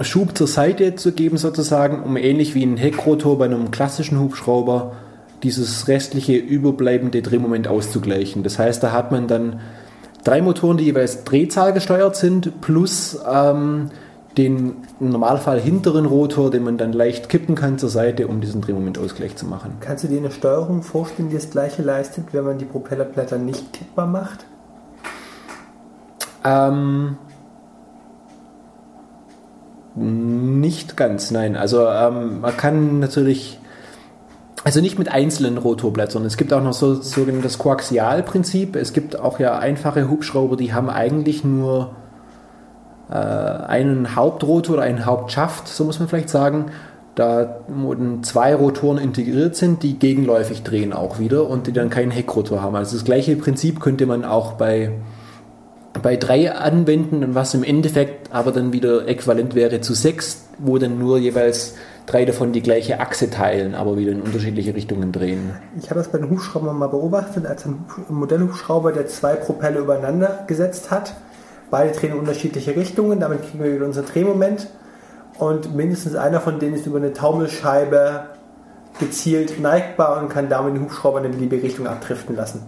Schub zur Seite zu geben sozusagen, um ähnlich wie ein Heckrotor bei einem klassischen Hubschrauber dieses restliche überbleibende Drehmoment auszugleichen. Das heißt, da hat man dann drei Motoren, die jeweils Drehzahl gesteuert sind, plus ähm, den im Normalfall hinteren Rotor, den man dann leicht kippen kann zur Seite, um diesen Drehmomentausgleich zu machen. Kannst du dir eine Steuerung vorstellen, die das gleiche leistet, wenn man die Propellerblätter nicht kippbar macht? Ähm, nicht ganz, nein. Also ähm, man kann natürlich, also nicht mit einzelnen Rotorblättern. Es gibt auch noch so sogenanntes Koaxialprinzip. Es gibt auch ja einfache Hubschrauber, die haben eigentlich nur äh, einen Hauptrotor oder einen Hauptschaft, so muss man vielleicht sagen, da zwei Rotoren integriert sind, die gegenläufig drehen auch wieder und die dann keinen Heckrotor haben. Also das gleiche Prinzip könnte man auch bei, bei drei anwenden, was im Endeffekt aber dann wieder äquivalent wäre zu sechs, wo dann nur jeweils drei davon die gleiche Achse teilen, aber wieder in unterschiedliche Richtungen drehen. Ich habe das bei den Hubschraubern mal beobachtet, als ein Modellhubschrauber, der zwei Propeller übereinander gesetzt hat Beide drehen in unterschiedliche Richtungen, damit kriegen wir wieder unser Drehmoment. Und mindestens einer von denen ist über eine Taumelscheibe gezielt neigbar und kann damit den Hubschrauber in die liebe Richtung abdriften lassen.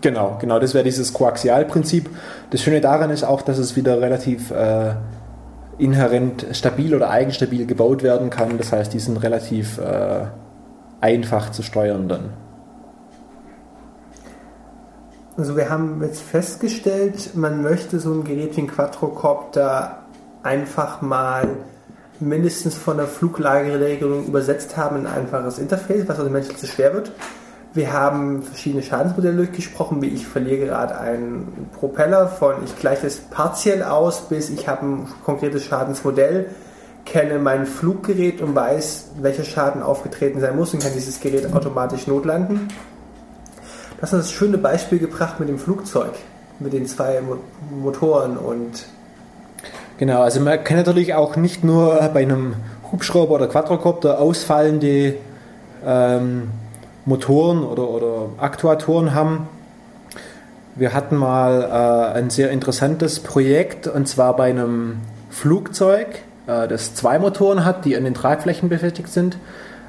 Genau, genau, das wäre dieses Koaxialprinzip. Das Schöne daran ist auch, dass es wieder relativ äh, inhärent stabil oder eigenstabil gebaut werden kann. Das heißt, die sind relativ äh, einfach zu steuern dann. Also wir haben jetzt festgestellt, man möchte so ein Gerät wie ein Quadrocopter einfach mal mindestens von der Fluglageregelung übersetzt haben in ein einfaches Interface, was also menschlich zu schwer wird. Wir haben verschiedene Schadensmodelle durchgesprochen, wie ich verliere gerade einen Propeller von ich gleiche es partiell aus, bis ich habe ein konkretes Schadensmodell, kenne mein Fluggerät und weiß, welcher Schaden aufgetreten sein muss und kann dieses Gerät automatisch notlanden hast du das schöne Beispiel gebracht mit dem Flugzeug, mit den zwei Motoren und. Genau, also man kann natürlich auch nicht nur bei einem Hubschrauber oder Quadrocopter ausfallende ähm, Motoren oder, oder Aktuatoren haben. Wir hatten mal äh, ein sehr interessantes Projekt und zwar bei einem Flugzeug, äh, das zwei Motoren hat, die an den Tragflächen befestigt sind,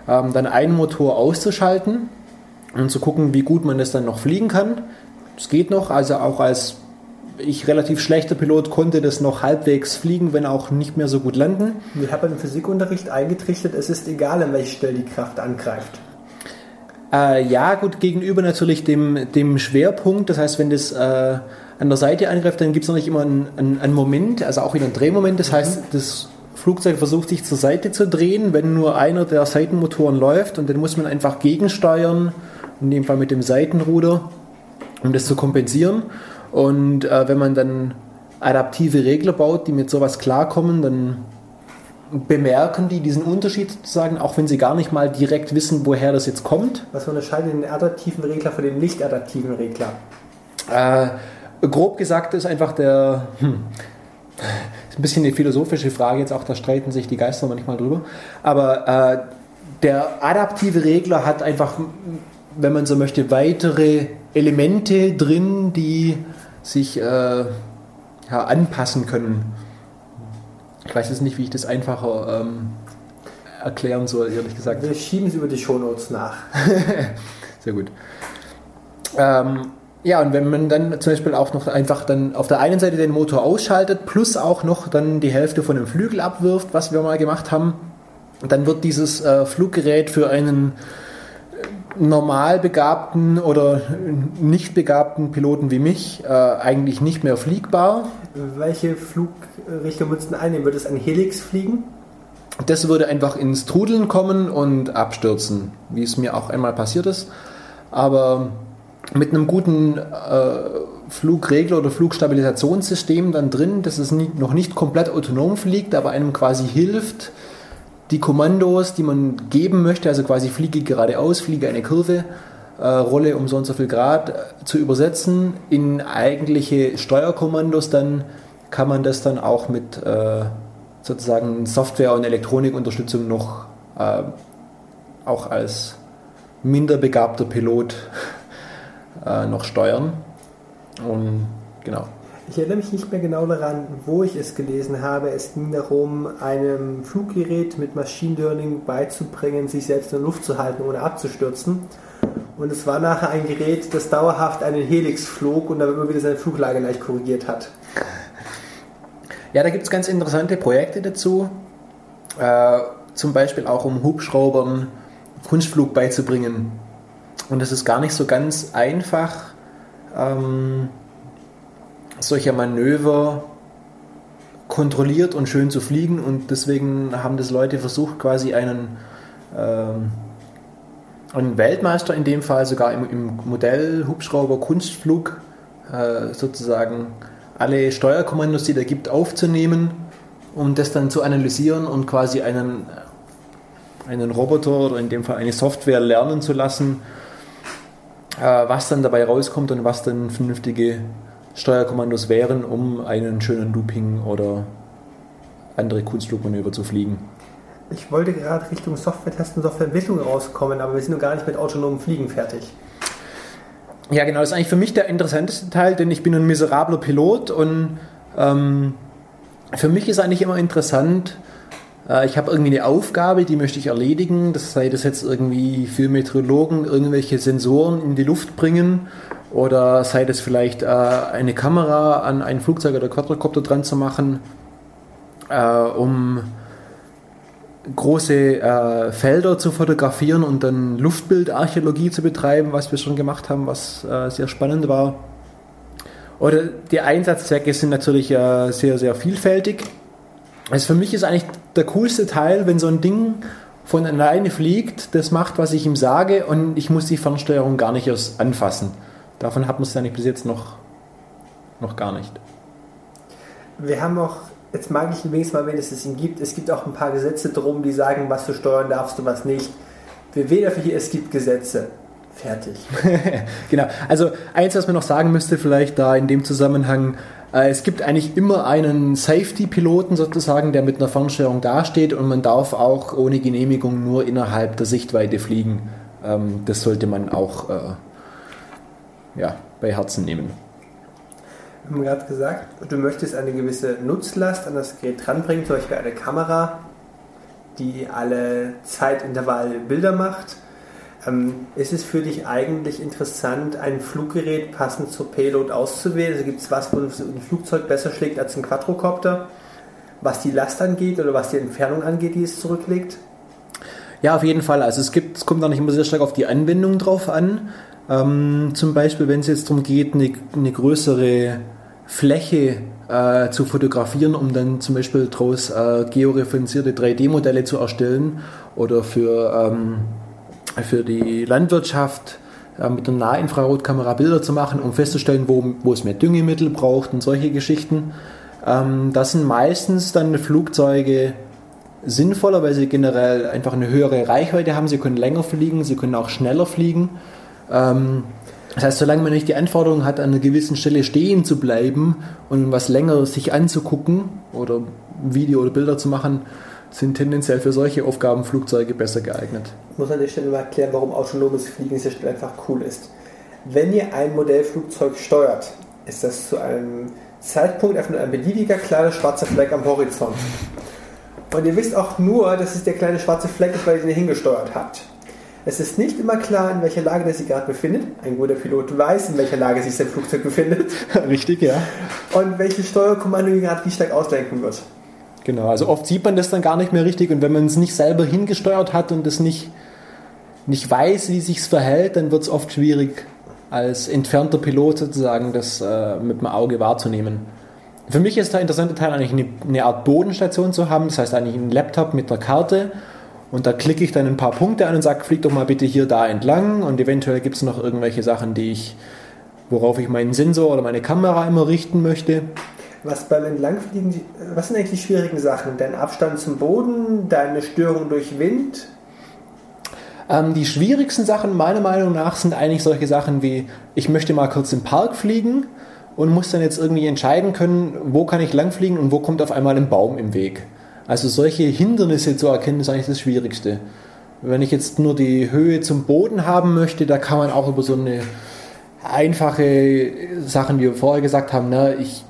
ähm, dann einen Motor auszuschalten und zu gucken, wie gut man das dann noch fliegen kann. Es geht noch, also auch als ich relativ schlechter Pilot konnte das noch halbwegs fliegen, wenn auch nicht mehr so gut landen. Wir haben im Physikunterricht eingetrichtert, es ist egal, an welche Stelle die Kraft angreift. Äh, ja, gut, gegenüber natürlich dem, dem Schwerpunkt. Das heißt, wenn das äh, an der Seite angreift, dann gibt es noch nicht immer einen, einen, einen, Moment, also auch wieder einen Drehmoment. Das heißt, das Flugzeug versucht sich zur Seite zu drehen, wenn nur einer der Seitenmotoren läuft und dann muss man einfach gegensteuern, in dem Fall mit dem Seitenruder, um das zu kompensieren. Und äh, wenn man dann adaptive Regler baut, die mit sowas klarkommen, dann bemerken die diesen Unterschied sozusagen, auch wenn sie gar nicht mal direkt wissen, woher das jetzt kommt. Was unterscheidet den adaptiven Regler von dem nicht adaptiven Regler? Äh, grob gesagt ist einfach der, hm, [laughs] ist ein bisschen eine philosophische Frage, jetzt auch da streiten sich die Geister manchmal drüber, aber äh, der adaptive Regler hat einfach, wenn man so möchte, weitere Elemente drin, die sich äh, ja, anpassen können. Ich weiß jetzt nicht, wie ich das einfacher ähm, erklären soll, ehrlich gesagt. Wir schieben es über die Shownotes nach. [laughs] Sehr gut. Ähm, ja, und wenn man dann zum Beispiel auch noch einfach dann auf der einen Seite den Motor ausschaltet, plus auch noch dann die Hälfte von dem Flügel abwirft, was wir mal gemacht haben, dann wird dieses äh, Fluggerät für einen normal begabten oder nicht begabten Piloten wie mich äh, eigentlich nicht mehr fliegbar. Welche Flugrichtung würdest du einnehmen? Würde es ein Helix fliegen? Das würde einfach ins Trudeln kommen und abstürzen, wie es mir auch einmal passiert ist. Aber mit einem guten äh, Flugregler oder Flugstabilisationssystem dann drin, dass es nie, noch nicht komplett autonom fliegt, aber einem quasi hilft, die Kommandos, die man geben möchte, also quasi fliege geradeaus, fliege eine Kurve, äh, Rolle um so und so viel Grad äh, zu übersetzen in eigentliche Steuerkommandos, dann kann man das dann auch mit äh, sozusagen Software- und Elektronikunterstützung noch äh, auch als minder begabter Pilot [laughs] äh, noch steuern. Und genau. Ich erinnere mich nicht mehr genau daran, wo ich es gelesen habe. Es ging darum, einem Fluggerät mit Machine Learning beizubringen, sich selbst in der Luft zu halten, ohne abzustürzen. Und es war nachher ein Gerät, das dauerhaft einen Helix flog und dann immer wieder seine Fluglage leicht korrigiert hat. Ja, da gibt es ganz interessante Projekte dazu. Äh, zum Beispiel auch um Hubschraubern Kunstflug beizubringen. Und es ist gar nicht so ganz einfach. Ähm, solcher Manöver kontrolliert und schön zu fliegen und deswegen haben das Leute versucht, quasi einen, ähm, einen Weltmeister in dem Fall sogar im, im Modell Hubschrauber Kunstflug äh, sozusagen alle Steuerkommandos, die da gibt, aufzunehmen, um das dann zu analysieren und quasi einen, einen Roboter oder in dem Fall eine Software lernen zu lassen, äh, was dann dabei rauskommt und was dann vernünftige Steuerkommandos wären, um einen schönen Looping oder andere Kunstflugmanöver zu fliegen. Ich wollte gerade Richtung Software-Testen, Softwareentwicklung rauskommen, aber wir sind noch gar nicht mit autonomem Fliegen fertig. Ja, genau, das ist eigentlich für mich der interessanteste Teil, denn ich bin ein miserabler Pilot und ähm, für mich ist eigentlich immer interessant, äh, ich habe irgendwie eine Aufgabe, die möchte ich erledigen, das sei das jetzt irgendwie für Meteorologen irgendwelche Sensoren in die Luft bringen oder sei das vielleicht äh, eine Kamera an ein Flugzeug oder Quadrocopter dran zu machen, äh, um große äh, Felder zu fotografieren und dann Luftbildarchäologie zu betreiben, was wir schon gemacht haben, was äh, sehr spannend war. Oder die Einsatzzwecke sind natürlich äh, sehr, sehr vielfältig. Also für mich ist eigentlich der coolste Teil, wenn so ein Ding von alleine fliegt, das macht, was ich ihm sage und ich muss die Fernsteuerung gar nicht erst anfassen. Davon hat man es eigentlich bis jetzt noch, noch gar nicht. Wir haben auch, jetzt mag ich wenigstens mal, wenn es es ihn gibt, es gibt auch ein paar Gesetze drum, die sagen, was du steuern darfst und was nicht. Wir wählen dafür hier, es gibt Gesetze. Fertig. [laughs] genau. Also eins, was man noch sagen müsste, vielleicht da in dem Zusammenhang, äh, es gibt eigentlich immer einen Safety-Piloten sozusagen, der mit einer Fernsteuerung dasteht und man darf auch ohne Genehmigung nur innerhalb der Sichtweite fliegen. Ähm, das sollte man auch äh, ja, bei Herzen nehmen. Haben gerade gesagt, du möchtest eine gewisse Nutzlast an das Gerät dranbringen, zum Beispiel eine Kamera, die alle Zeitintervalle Bilder macht. Ähm, ist es für dich eigentlich interessant, ein Fluggerät passend zur Payload auszuwählen? Also gibt es was, wo ein Flugzeug besser schlägt als ein Quadrocopter? Was die Last angeht oder was die Entfernung angeht, die es zurücklegt? Ja, auf jeden Fall. Also es gibt, es kommt auch nicht immer sehr stark auf die Anwendung drauf an. Ähm, zum Beispiel, wenn es jetzt darum geht, eine, eine größere Fläche äh, zu fotografieren, um dann zum Beispiel daraus äh, georeferenzierte 3D-Modelle zu erstellen oder für, ähm, für die Landwirtschaft äh, mit einer Nahinfrarotkamera Bilder zu machen, um festzustellen, wo, wo es mehr Düngemittel braucht und solche Geschichten. Ähm, das sind meistens dann Flugzeuge sinnvoller, weil sie generell einfach eine höhere Reichweite haben. Sie können länger fliegen, sie können auch schneller fliegen. Ähm, das heißt, solange man nicht die Anforderung hat, an einer gewissen Stelle stehen zu bleiben und was länger sich anzugucken oder Video oder Bilder zu machen, sind tendenziell für solche Aufgaben Flugzeuge besser geeignet. Ich muss an der Stelle mal erklären, warum autonomes Fliegen dieser Stelle einfach cool ist. Wenn ihr ein Modellflugzeug steuert, ist das zu einem Zeitpunkt einfach nur ein beliebiger kleiner schwarzer Fleck am Horizont. Und ihr wisst auch nur, dass es der kleine schwarze Fleck ist, weil ihr ihn hingesteuert habt. Es ist nicht immer klar, in welcher Lage der sich gerade befindet. Ein guter Pilot weiß, in welcher Lage sich sein Flugzeug befindet. [laughs] Richtig, ja. Und welches Steuerkommando ihn gerade wie stark auslenken wird. Genau, also oft sieht man das dann gar nicht mehr richtig und wenn man es nicht selber hingesteuert hat und es nicht, nicht weiß, wie sich verhält, dann wird es oft schwierig, als entfernter Pilot sozusagen das äh, mit dem Auge wahrzunehmen. Für mich ist der interessante Teil eigentlich eine, eine Art Bodenstation zu haben, das heißt eigentlich ein Laptop mit einer Karte und da klicke ich dann ein paar Punkte an und sage, flieg doch mal bitte hier da entlang. Und eventuell gibt es noch irgendwelche Sachen, die ich, worauf ich meinen Sensor oder meine Kamera immer richten möchte. Was beim Entlangfliegen, was sind eigentlich die schwierigen Sachen? Dein Abstand zum Boden, deine Störung durch Wind? Ähm, die schwierigsten Sachen meiner Meinung nach sind eigentlich solche Sachen wie, ich möchte mal kurz im Park fliegen und muss dann jetzt irgendwie entscheiden können, wo kann ich langfliegen und wo kommt auf einmal ein Baum im Weg. Also solche Hindernisse zu erkennen, ist eigentlich das Schwierigste. Wenn ich jetzt nur die Höhe zum Boden haben möchte, da kann man auch über so eine einfache Sachen, wie wir vorher gesagt haben, ne, ich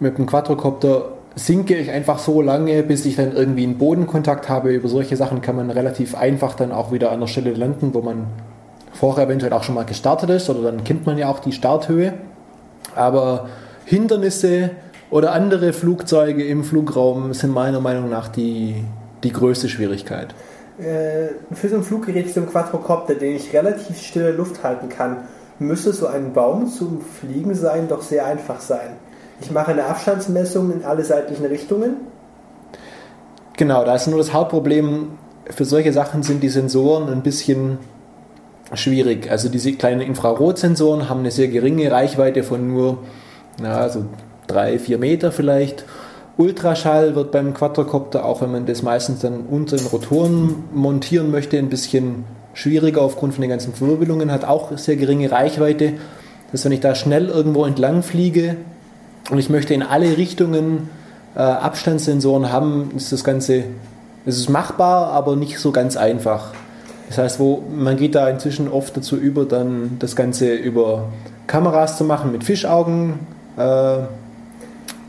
mit dem Quadrocopter sinke ich einfach so lange, bis ich dann irgendwie einen Bodenkontakt habe. Über solche Sachen kann man relativ einfach dann auch wieder an der Stelle landen, wo man vorher eventuell auch schon mal gestartet ist oder dann kennt man ja auch die Starthöhe. Aber Hindernisse oder andere Flugzeuge im Flugraum sind meiner Meinung nach die, die größte Schwierigkeit. Äh, für so ein Fluggerät wie so ein Quadrocopter, den ich relativ stille Luft halten kann, müsste so ein Baum zum Fliegen sein doch sehr einfach sein. Ich mache eine Abstandsmessung in alle seitlichen Richtungen. Genau, da ist nur das Hauptproblem. Für solche Sachen sind die Sensoren ein bisschen schwierig. Also diese kleinen Infrarotsensoren haben eine sehr geringe Reichweite von nur na, also drei, vier Meter vielleicht. Ultraschall wird beim Quadrocopter, auch wenn man das meistens dann unter den Rotoren montieren möchte, ein bisschen schwieriger aufgrund von den ganzen Verwirbelungen, hat auch sehr geringe Reichweite. Das heißt, wenn ich da schnell irgendwo entlang fliege und ich möchte in alle Richtungen äh, Abstandssensoren haben, ist das Ganze es ist machbar, aber nicht so ganz einfach. Das heißt, wo, man geht da inzwischen oft dazu über, dann das Ganze über Kameras zu machen mit Fischaugen. Äh,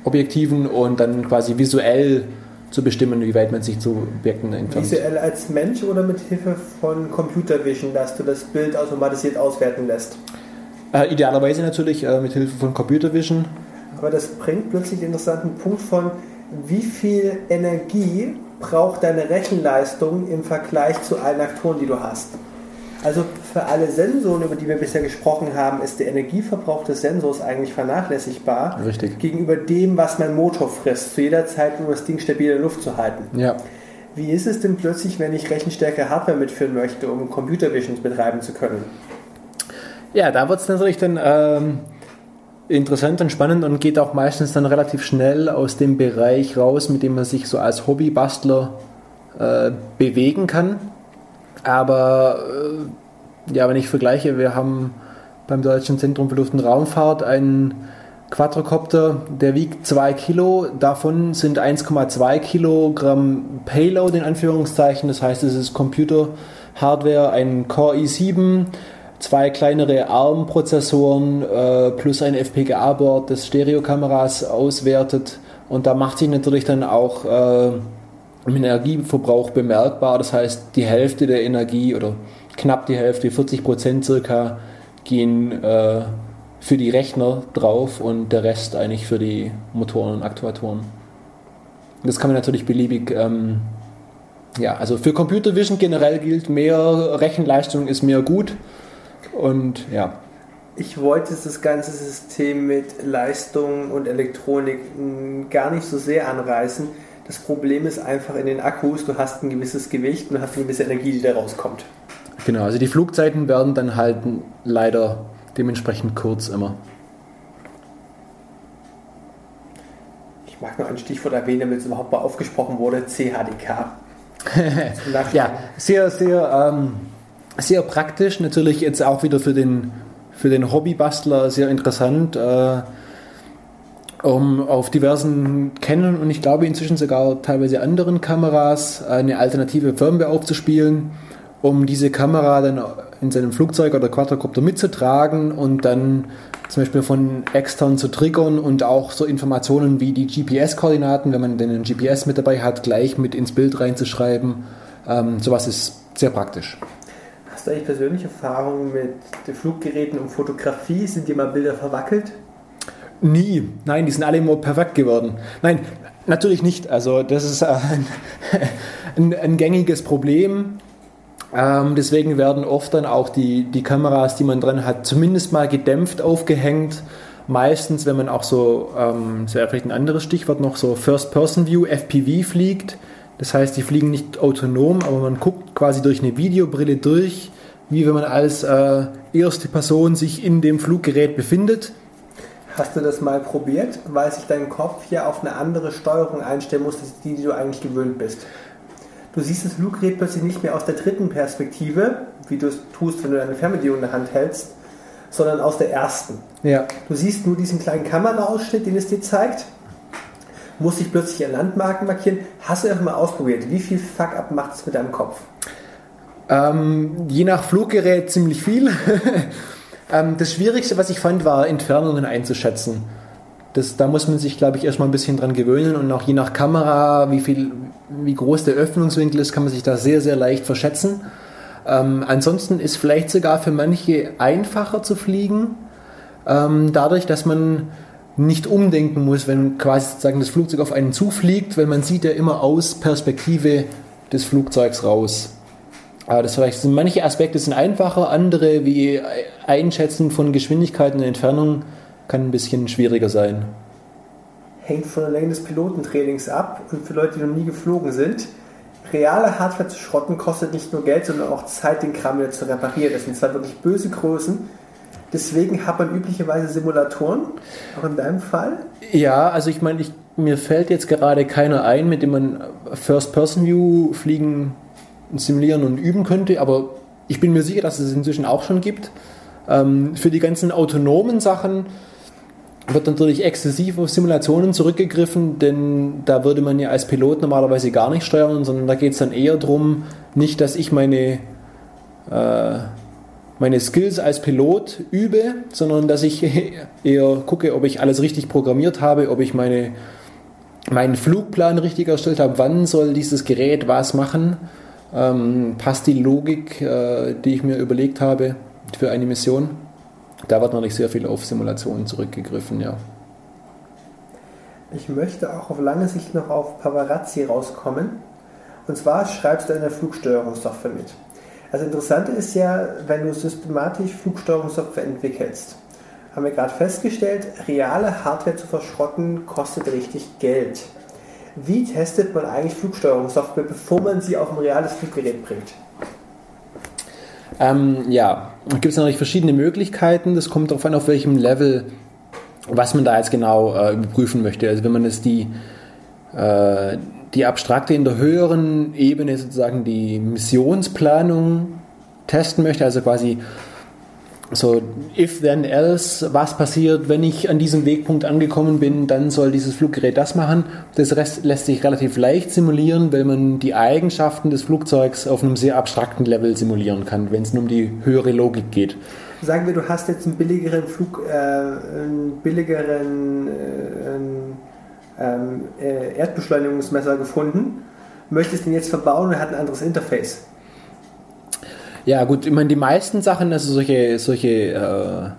Objektiven und dann quasi visuell zu bestimmen, wie weit man sich zu Objekten entfernt. Visuell als Mensch oder mit Hilfe von Computer Vision, dass du das Bild automatisiert auswerten lässt? Äh, idealerweise natürlich äh, mit Hilfe von Computer Vision. Aber das bringt plötzlich den interessanten Punkt von, wie viel Energie braucht deine Rechenleistung im Vergleich zu allen Aktoren, die du hast. Also für alle Sensoren, über die wir bisher gesprochen haben, ist der Energieverbrauch des Sensors eigentlich vernachlässigbar Richtig. gegenüber dem, was mein Motor frisst, zu jeder Zeit, um das Ding stabil in der Luft zu halten. Ja. Wie ist es denn plötzlich, wenn ich Rechenstärke Hardware mitführen möchte, um Computer Vision betreiben zu können? Ja, da wird es natürlich dann ähm, interessant und spannend und geht auch meistens dann relativ schnell aus dem Bereich raus, mit dem man sich so als Hobbybastler äh, bewegen kann. Aber äh, ja, wenn ich vergleiche, wir haben beim Deutschen Zentrum für Luft- und Raumfahrt einen Quadrocopter, der wiegt 2 Kilo, davon sind 1,2 Kilogramm Payload in Anführungszeichen, das heißt, es ist Computer-Hardware, ein Core i7, zwei kleinere ARM-Prozessoren äh, plus ein FPGA-Board, das Stereokameras auswertet. Und da macht sich natürlich dann auch äh, im Energieverbrauch bemerkbar. Das heißt, die Hälfte der Energie oder knapp die Hälfte, 40 Prozent circa, gehen äh, für die Rechner drauf und der Rest eigentlich für die Motoren und Aktuatoren. Das kann man natürlich beliebig ähm, ja, also für Computer Vision generell gilt, mehr Rechenleistung ist mehr gut. Und ja. Ich wollte das ganze System mit Leistung und Elektronik gar nicht so sehr anreißen. Das Problem ist einfach in den Akkus, du hast ein gewisses Gewicht und hast eine gewisse Energie, die da rauskommt. Genau, also die Flugzeiten werden dann halt leider dementsprechend kurz immer. Ich mag noch ein Stichwort erwähnen, damit es überhaupt mal aufgesprochen wurde, CHDK. [laughs] ja, sehr, sehr, ähm, sehr praktisch. Natürlich jetzt auch wieder für den, für den Hobbybastler sehr interessant, äh, um auf diversen Canon und ich glaube inzwischen sogar teilweise anderen Kameras eine alternative Firmware aufzuspielen, um diese Kamera dann in seinem Flugzeug oder Quadrocopter mitzutragen und dann zum Beispiel von extern zu triggern und auch so Informationen wie die GPS-Koordinaten, wenn man denn ein GPS mit dabei hat, gleich mit ins Bild reinzuschreiben. Ähm, sowas ist sehr praktisch. Hast du eigentlich persönliche Erfahrungen mit den Fluggeräten und Fotografie? Sind dir mal Bilder verwackelt? Nie. Nein, die sind alle immer perfekt geworden. Nein, natürlich nicht. Also das ist ein, [laughs] ein, ein gängiges Problem. Ähm, deswegen werden oft dann auch die, die Kameras, die man drin hat, zumindest mal gedämpft aufgehängt. Meistens, wenn man auch so, ähm, das wäre vielleicht ein anderes Stichwort noch, so First-Person-View, FPV fliegt. Das heißt, die fliegen nicht autonom, aber man guckt quasi durch eine Videobrille durch, wie wenn man als äh, erste Person sich in dem Fluggerät befindet. Hast du das mal probiert, weil sich dein Kopf hier auf eine andere Steuerung einstellen muss, als die, die du eigentlich gewöhnt bist? Du siehst das Fluggerät plötzlich nicht mehr aus der dritten Perspektive, wie du es tust, wenn du deine Fernbedienung in der Hand hältst, sondern aus der ersten. Ja. Du siehst nur diesen kleinen Kameraausschnitt, den es dir zeigt, musst dich plötzlich an Landmarken markieren. Hast du einfach mal ausprobiert? Wie viel Fuck-up macht es mit deinem Kopf? Ähm, je nach Fluggerät ziemlich viel. [laughs] ähm, das Schwierigste, was ich fand, war Entfernungen einzuschätzen. Das, da muss man sich, glaube ich, erstmal ein bisschen dran gewöhnen und auch je nach Kamera, wie, viel, wie groß der Öffnungswinkel ist, kann man sich da sehr, sehr leicht verschätzen. Ähm, ansonsten ist vielleicht sogar für manche einfacher zu fliegen, ähm, dadurch, dass man nicht umdenken muss, wenn quasi sozusagen das Flugzeug auf einen zufliegt, weil man sieht ja immer aus Perspektive des Flugzeugs raus. Aber das vielleicht sind manche Aspekte sind einfacher, andere wie Einschätzen von Geschwindigkeit und Entfernung kann ein bisschen schwieriger sein. Hängt von der Länge des Pilotentrainings ab und für Leute, die noch nie geflogen sind, reale Hardware zu schrotten kostet nicht nur Geld, sondern auch Zeit, den Kram wieder zu reparieren. Das sind zwar wirklich böse Größen. Deswegen hat man üblicherweise Simulatoren, auch in deinem Fall. Ja, also ich meine, mir fällt jetzt gerade keiner ein, mit dem man First-Person-View fliegen, simulieren und üben könnte, aber ich bin mir sicher, dass es inzwischen auch schon gibt. Ähm, für die ganzen autonomen Sachen wird natürlich exzessiv auf Simulationen zurückgegriffen, denn da würde man ja als Pilot normalerweise gar nicht steuern, sondern da geht es dann eher darum, nicht, dass ich meine, äh, meine Skills als Pilot übe, sondern dass ich [laughs] eher gucke, ob ich alles richtig programmiert habe, ob ich meine, meinen Flugplan richtig erstellt habe, wann soll dieses Gerät was machen, ähm, passt die Logik, äh, die ich mir überlegt habe, für eine Mission da wird natürlich sehr viel auf Simulationen zurückgegriffen, ja. Ich möchte auch auf lange Sicht noch auf Paparazzi rauskommen. Und zwar schreibst du in der Flugsteuerungssoftware mit. Also interessant ist ja, wenn du systematisch Flugsteuerungssoftware entwickelst, haben wir gerade festgestellt, reale Hardware zu verschrotten kostet richtig Geld. Wie testet man eigentlich Flugsteuerungssoftware, bevor man sie auf ein reales Fluggerät bringt? Ähm, ja, gibt es natürlich verschiedene Möglichkeiten. Das kommt darauf an, auf welchem Level, was man da jetzt genau äh, überprüfen möchte. Also wenn man jetzt die, äh, die abstrakte in der höheren Ebene sozusagen die Missionsplanung testen möchte, also quasi so if then else, was passiert, wenn ich an diesem Wegpunkt angekommen bin, dann soll dieses Fluggerät das machen. Das Rest lässt sich relativ leicht simulieren, weil man die Eigenschaften des Flugzeugs auf einem sehr abstrakten Level simulieren kann, wenn es nur um die höhere Logik geht. Sagen wir, du hast jetzt einen billigeren Flug, äh, einen billigeren äh, äh, Erdbeschleunigungsmesser gefunden, möchtest den jetzt verbauen und hat ein anderes Interface. Ja, gut, ich meine, die meisten Sachen, also solche, solche äh,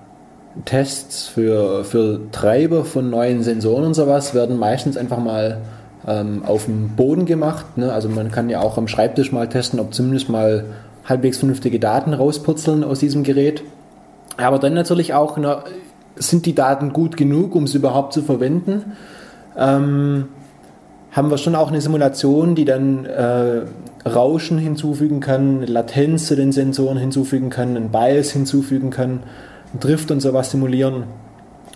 Tests für, für Treiber von neuen Sensoren und sowas, werden meistens einfach mal ähm, auf dem Boden gemacht. Ne? Also man kann ja auch am Schreibtisch mal testen, ob zumindest mal halbwegs vernünftige Daten rauspurzeln aus diesem Gerät. Aber dann natürlich auch, na, sind die Daten gut genug, um sie überhaupt zu verwenden? Ähm, haben wir schon auch eine Simulation, die dann äh, Rauschen hinzufügen kann, Latenz zu den Sensoren hinzufügen kann, ein Bias hinzufügen kann, Drift und sowas simulieren.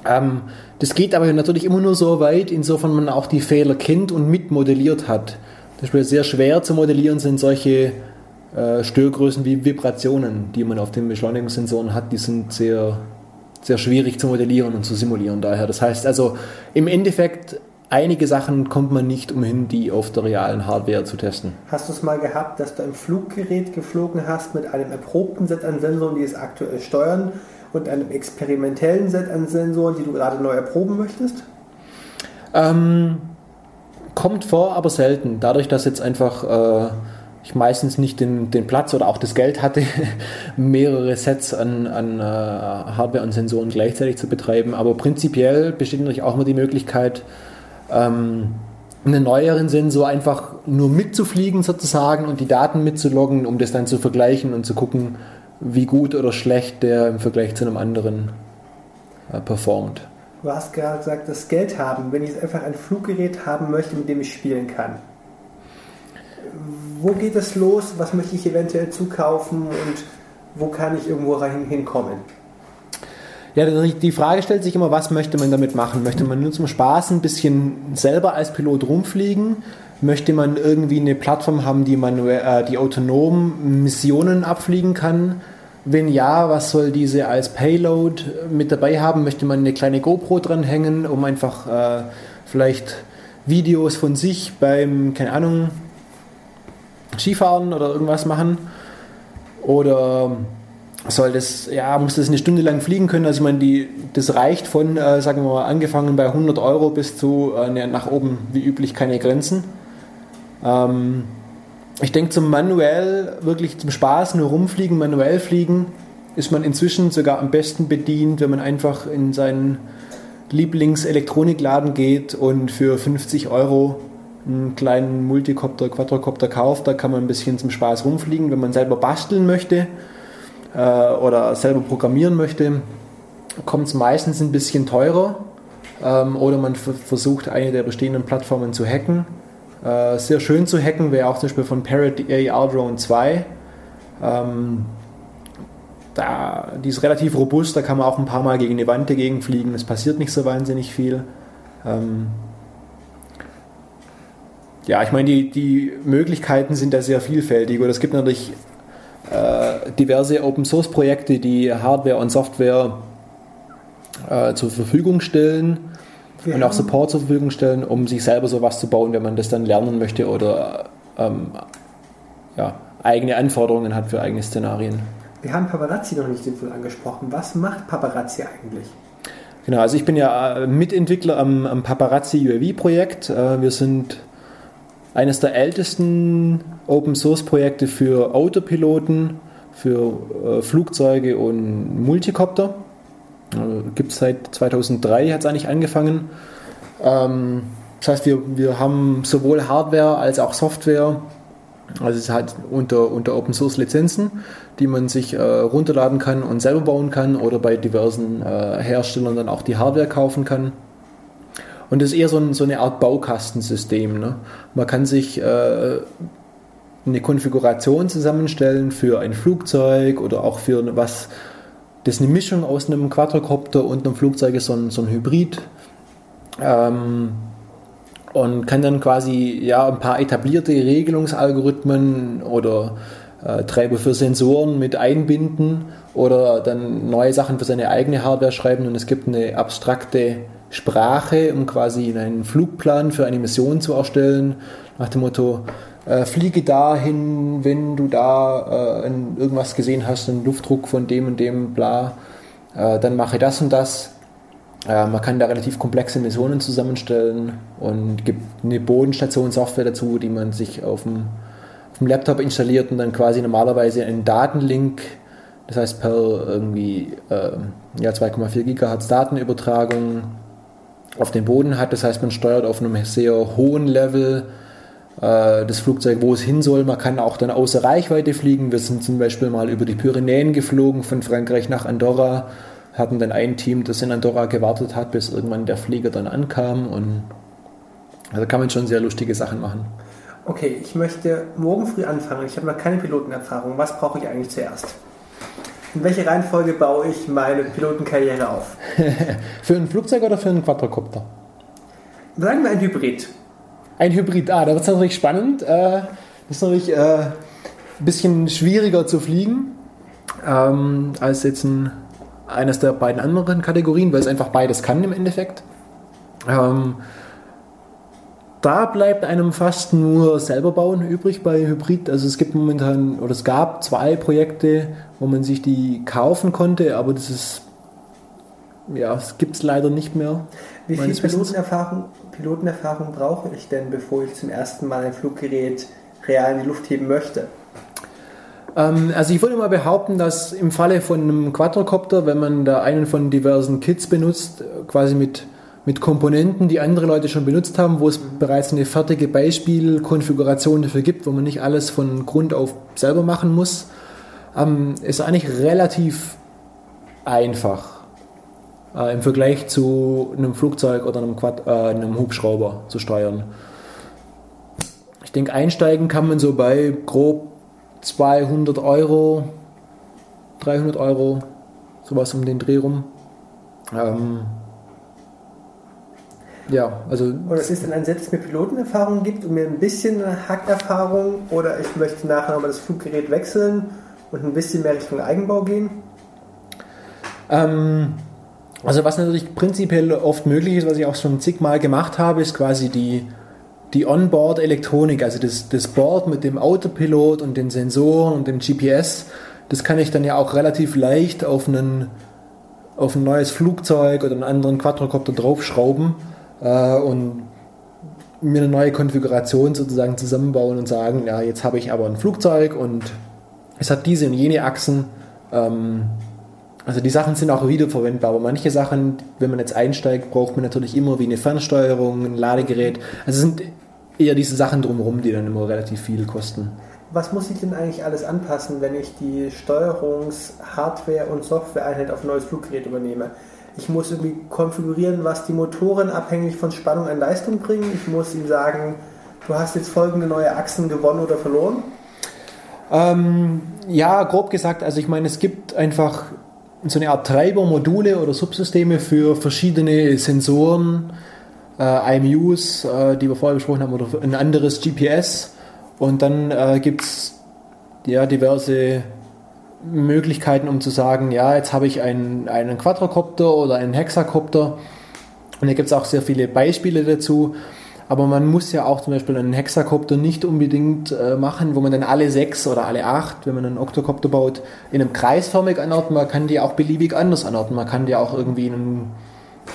Ähm, das geht aber natürlich immer nur so weit, insofern man auch die Fehler kennt und mitmodelliert hat. Das ist sehr schwer zu modellieren sind solche äh, Störgrößen wie Vibrationen, die man auf den Beschleunigungssensoren hat, die sind sehr, sehr schwierig zu modellieren und zu simulieren daher. Das heißt also, im Endeffekt, einige Sachen kommt man nicht umhin, die auf der realen Hardware zu testen. Hast du es mal gehabt, dass du ein Fluggerät geflogen hast mit einem erprobten Set an Sensoren, die es aktuell steuern und einem experimentellen Set an Sensoren, die du gerade neu erproben möchtest? Ähm, kommt vor, aber selten. Dadurch, dass jetzt einfach äh, ich meistens nicht den, den Platz oder auch das Geld hatte, [laughs] mehrere Sets an, an uh, Hardware und Sensoren gleichzeitig zu betreiben. Aber prinzipiell besteht natürlich auch immer die Möglichkeit, ähm, einen neueren Sensor einfach nur mitzufliegen sozusagen und die Daten mitzuloggen, um das dann zu vergleichen und zu gucken, wie gut oder schlecht der im Vergleich zu einem anderen äh, performt. Du hast gerade gesagt, das Geld haben, wenn ich einfach ein Fluggerät haben möchte, mit dem ich spielen kann wo geht es los, was möchte ich eventuell zukaufen und wo kann ich irgendwo rein hinkommen? Ja, die Frage stellt sich immer, was möchte man damit machen? Möchte man nur zum Spaß ein bisschen selber als Pilot rumfliegen? Möchte man irgendwie eine Plattform haben, die, man, äh, die autonom Missionen abfliegen kann? Wenn ja, was soll diese als Payload mit dabei haben? Möchte man eine kleine GoPro dranhängen, um einfach äh, vielleicht Videos von sich beim, keine Ahnung, Skifahren oder irgendwas machen? Oder soll das, ja, muss das eine Stunde lang fliegen können? Also ich meine, die, das reicht von, äh, sagen wir mal, angefangen bei 100 Euro bis zu äh, nach oben, wie üblich, keine Grenzen. Ähm, ich denke, zum manuell, wirklich zum Spaß, nur rumfliegen, manuell fliegen, ist man inzwischen sogar am besten bedient, wenn man einfach in seinen Lieblingselektronikladen geht und für 50 Euro einen kleinen Multicopter, Quadrocopter kauft, da kann man ein bisschen zum Spaß rumfliegen. Wenn man selber basteln möchte oder selber programmieren möchte, kommt es meistens ein bisschen teurer. Ähm, oder man versucht, eine der bestehenden Plattformen zu hacken. Äh, sehr schön zu hacken wäre auch zum Beispiel von Parrot AR Drone 2. Ähm, da, die ist relativ robust, da kann man auch ein paar Mal gegen eine Wand dagegen fliegen. Es passiert nicht so wahnsinnig viel. Ähm, ja, ich meine, die, die Möglichkeiten sind da sehr vielfältig und es gibt natürlich äh, diverse Open Source Projekte, die Hardware und Software äh, zur Verfügung stellen ja. und auch Support zur Verfügung stellen, um sich selber sowas zu bauen, wenn man das dann lernen möchte oder ähm, ja, eigene Anforderungen hat für eigene Szenarien. Wir haben Paparazzi noch nicht sinnvoll angesprochen. Was macht Paparazzi eigentlich? Genau, also ich bin ja äh, Mitentwickler am, am Paparazzi UAV-Projekt. Äh, wir sind eines der ältesten Open Source Projekte für Autopiloten, für äh, Flugzeuge und Multicopter. Äh, Gibt es seit 2003, hat es eigentlich angefangen. Ähm, das heißt, wir, wir haben sowohl Hardware als auch Software, also es hat unter, unter Open Source Lizenzen, die man sich äh, runterladen kann und selber bauen kann oder bei diversen äh, Herstellern dann auch die Hardware kaufen kann. Und das ist eher so, ein, so eine Art Baukastensystem. Ne? Man kann sich äh, eine Konfiguration zusammenstellen für ein Flugzeug oder auch für was, das ist eine Mischung aus einem Quadrocopter und einem Flugzeug ist, so ein, so ein Hybrid. Ähm, und kann dann quasi ja, ein paar etablierte Regelungsalgorithmen oder äh, Treiber für Sensoren mit einbinden oder dann neue Sachen für seine eigene Hardware schreiben und es gibt eine abstrakte Sprache, um quasi einen Flugplan für eine Mission zu erstellen, nach dem Motto, äh, fliege dahin, wenn du da äh, irgendwas gesehen hast, einen Luftdruck von dem und dem, bla, äh, dann mache das und das. Äh, man kann da relativ komplexe Missionen zusammenstellen und gibt eine Bodenstation-Software dazu, die man sich auf dem, auf dem Laptop installiert und dann quasi normalerweise einen Datenlink das heißt, per irgendwie äh, ja, 2,4 Gigahertz Datenübertragung auf den Boden hat. Das heißt, man steuert auf einem sehr hohen Level äh, das Flugzeug, wo es hin soll. Man kann auch dann außer Reichweite fliegen. Wir sind zum Beispiel mal über die Pyrenäen geflogen, von Frankreich nach Andorra. Hatten dann ein Team, das in Andorra gewartet hat, bis irgendwann der Flieger dann ankam. Und also kann man schon sehr lustige Sachen machen. Okay, ich möchte morgen früh anfangen. Ich habe noch keine Pilotenerfahrung. Was brauche ich eigentlich zuerst? In welche Reihenfolge baue ich meine Pilotenkarriere auf? [laughs] für ein Flugzeug oder für einen Quadrocopter? Sagen wir ein Hybrid. Ein Hybrid, ah, da wird es natürlich spannend. Äh, das ist natürlich äh, ein bisschen schwieriger zu fliegen ähm, als jetzt ein, eines der beiden anderen Kategorien, weil es einfach beides kann im Endeffekt. Ähm, da bleibt einem fast nur selber bauen übrig bei Hybrid. Also es gibt momentan, oder es gab zwei Projekte, wo man sich die kaufen konnte, aber das ist, ja, es gibt es leider nicht mehr. Wie viel Pilotenerfahrung, Pilotenerfahrung brauche ich denn, bevor ich zum ersten Mal ein Fluggerät real in die Luft heben möchte? Ähm, also ich würde mal behaupten, dass im Falle von einem Quadrocopter, wenn man da einen von diversen Kits benutzt, quasi mit mit Komponenten, die andere Leute schon benutzt haben, wo es bereits eine fertige Beispielkonfiguration dafür gibt, wo man nicht alles von Grund auf selber machen muss, ähm, ist eigentlich relativ einfach äh, im Vergleich zu einem Flugzeug oder einem, Quad, äh, einem Hubschrauber zu steuern. Ich denke, einsteigen kann man so bei grob 200 Euro, 300 Euro, sowas um den Dreh rum. Ähm, ja, also. Und es ist dann ein Set, das mir Pilotenerfahrung gibt und mir ein bisschen Hackerfahrung oder ich möchte nachher nochmal das Fluggerät wechseln und ein bisschen mehr Richtung Eigenbau gehen? Ähm, also was natürlich prinzipiell oft möglich ist, was ich auch schon zigmal gemacht habe, ist quasi die, die Onboard-Elektronik, also das, das Board mit dem Autopilot und den Sensoren und dem GPS. Das kann ich dann ja auch relativ leicht auf, einen, auf ein neues Flugzeug oder einen anderen Quadrocopter draufschrauben äh, und mir eine neue Konfiguration sozusagen zusammenbauen und sagen, ja, jetzt habe ich aber ein Flugzeug und es hat diese und jene Achsen. Ähm, also die Sachen sind auch wiederverwendbar, aber manche Sachen, wenn man jetzt einsteigt, braucht man natürlich immer wie eine Fernsteuerung, ein Ladegerät. Also sind eher diese Sachen drumherum, die dann immer relativ viel kosten. Was muss ich denn eigentlich alles anpassen, wenn ich die Steuerungs-, Hardware- und Softwareeinheit auf ein neues Fluggerät übernehme? Ich muss irgendwie konfigurieren, was die Motoren abhängig von Spannung an Leistung bringen. Ich muss ihm sagen, du hast jetzt folgende neue Achsen gewonnen oder verloren. Ähm, ja, grob gesagt, also ich meine, es gibt einfach so eine Art Treibermodule oder Subsysteme für verschiedene Sensoren, äh, IMUs, äh, die wir vorher besprochen haben, oder ein anderes GPS. Und dann äh, gibt es ja, diverse Möglichkeiten, um zu sagen, ja, jetzt habe ich einen, einen Quadrocopter oder einen Hexakopter. Und da gibt es auch sehr viele Beispiele dazu. Aber man muss ja auch zum Beispiel einen Hexakopter nicht unbedingt äh, machen, wo man dann alle sechs oder alle acht, wenn man einen Oktokopter baut, in einem kreisförmig anordnen. Man kann die auch beliebig anders anordnen. Man kann die auch irgendwie einen,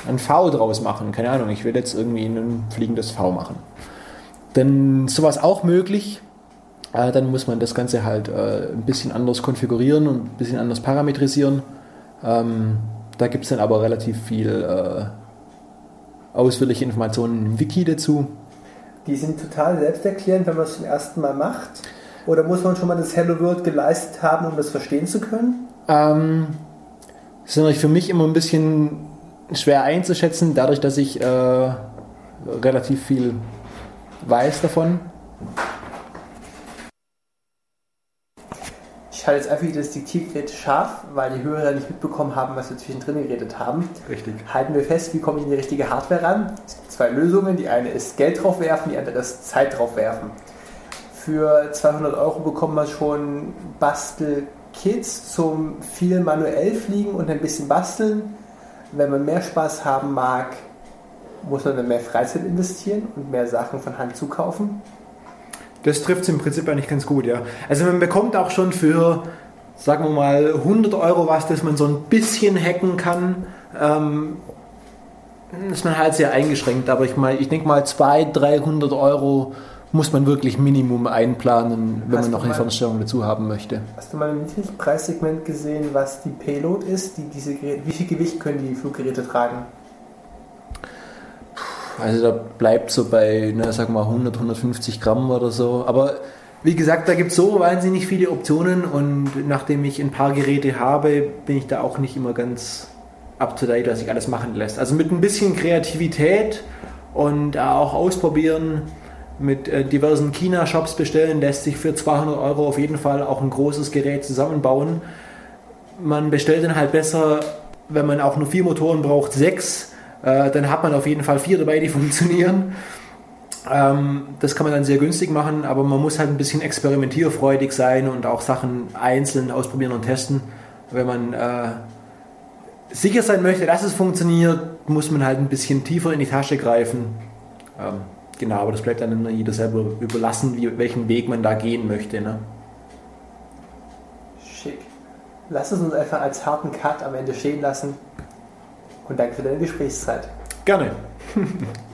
einen V draus machen. Keine Ahnung, ich will jetzt irgendwie ein fliegendes V machen. Dann sowas auch möglich. Äh, dann muss man das Ganze halt äh, ein bisschen anders konfigurieren und ein bisschen anders parametrisieren. Ähm, da gibt es dann aber relativ viel äh, ausführliche Informationen im Wiki dazu. Die sind total selbsterklärend, wenn man es zum ersten Mal macht. Oder muss man schon mal das Hello World geleistet haben, um das verstehen zu können? Ähm, das ist natürlich für mich immer ein bisschen schwer einzuschätzen, dadurch, dass ich äh, relativ viel weiß davon. Ich halte jetzt einfach das Diktiergerät scharf, weil die Hörer nicht mitbekommen haben, was wir zwischendrin geredet haben. Richtig. Halten wir fest, wie komme ich in die richtige Hardware ran? Es gibt zwei Lösungen. Die eine ist Geld drauf werfen, die andere ist Zeit drauf werfen. Für 200 Euro bekommt man schon Bastelkits zum viel manuell fliegen und ein bisschen basteln. Wenn man mehr Spaß haben mag, muss man dann mehr Freizeit investieren und mehr Sachen von Hand zukaufen. Das trifft es im Prinzip eigentlich ganz gut, ja. Also man bekommt auch schon für, sagen wir mal, 100 Euro was, das man so ein bisschen hacken kann. Ähm, ist man halt sehr eingeschränkt, aber ich, mein, ich denke mal 200, 300 Euro muss man wirklich Minimum einplanen, wenn hast man noch eine Fernsteuerung dazu haben möchte. Hast du mal im Preissegment gesehen, was die Payload ist? Die, diese Geräte, wie viel Gewicht können die Fluggeräte tragen? Also da bleibt so bei, ne, sag mal 100, 150 Gramm oder so. Aber wie gesagt, da gibt es so wahnsinnig viele Optionen und nachdem ich ein paar Geräte habe, bin ich da auch nicht immer ganz up to date, was sich alles machen lässt. Also mit ein bisschen Kreativität und auch ausprobieren, mit äh, diversen China-Shops bestellen, lässt sich für 200 Euro auf jeden Fall auch ein großes Gerät zusammenbauen. Man bestellt dann halt besser, wenn man auch nur vier Motoren braucht, sechs. Äh, dann hat man auf jeden Fall vier dabei, die [laughs] funktionieren. Ähm, das kann man dann sehr günstig machen, aber man muss halt ein bisschen experimentierfreudig sein und auch Sachen einzeln ausprobieren und testen. Wenn man äh, sicher sein möchte, dass es funktioniert, muss man halt ein bisschen tiefer in die Tasche greifen. Ähm, genau, aber das bleibt dann immer jeder selber überlassen, wie, welchen Weg man da gehen möchte. Ne? Schick. Lass es uns einfach als harten Cut am Ende stehen lassen. Und danke für deine Gesprächszeit. Gerne. [laughs]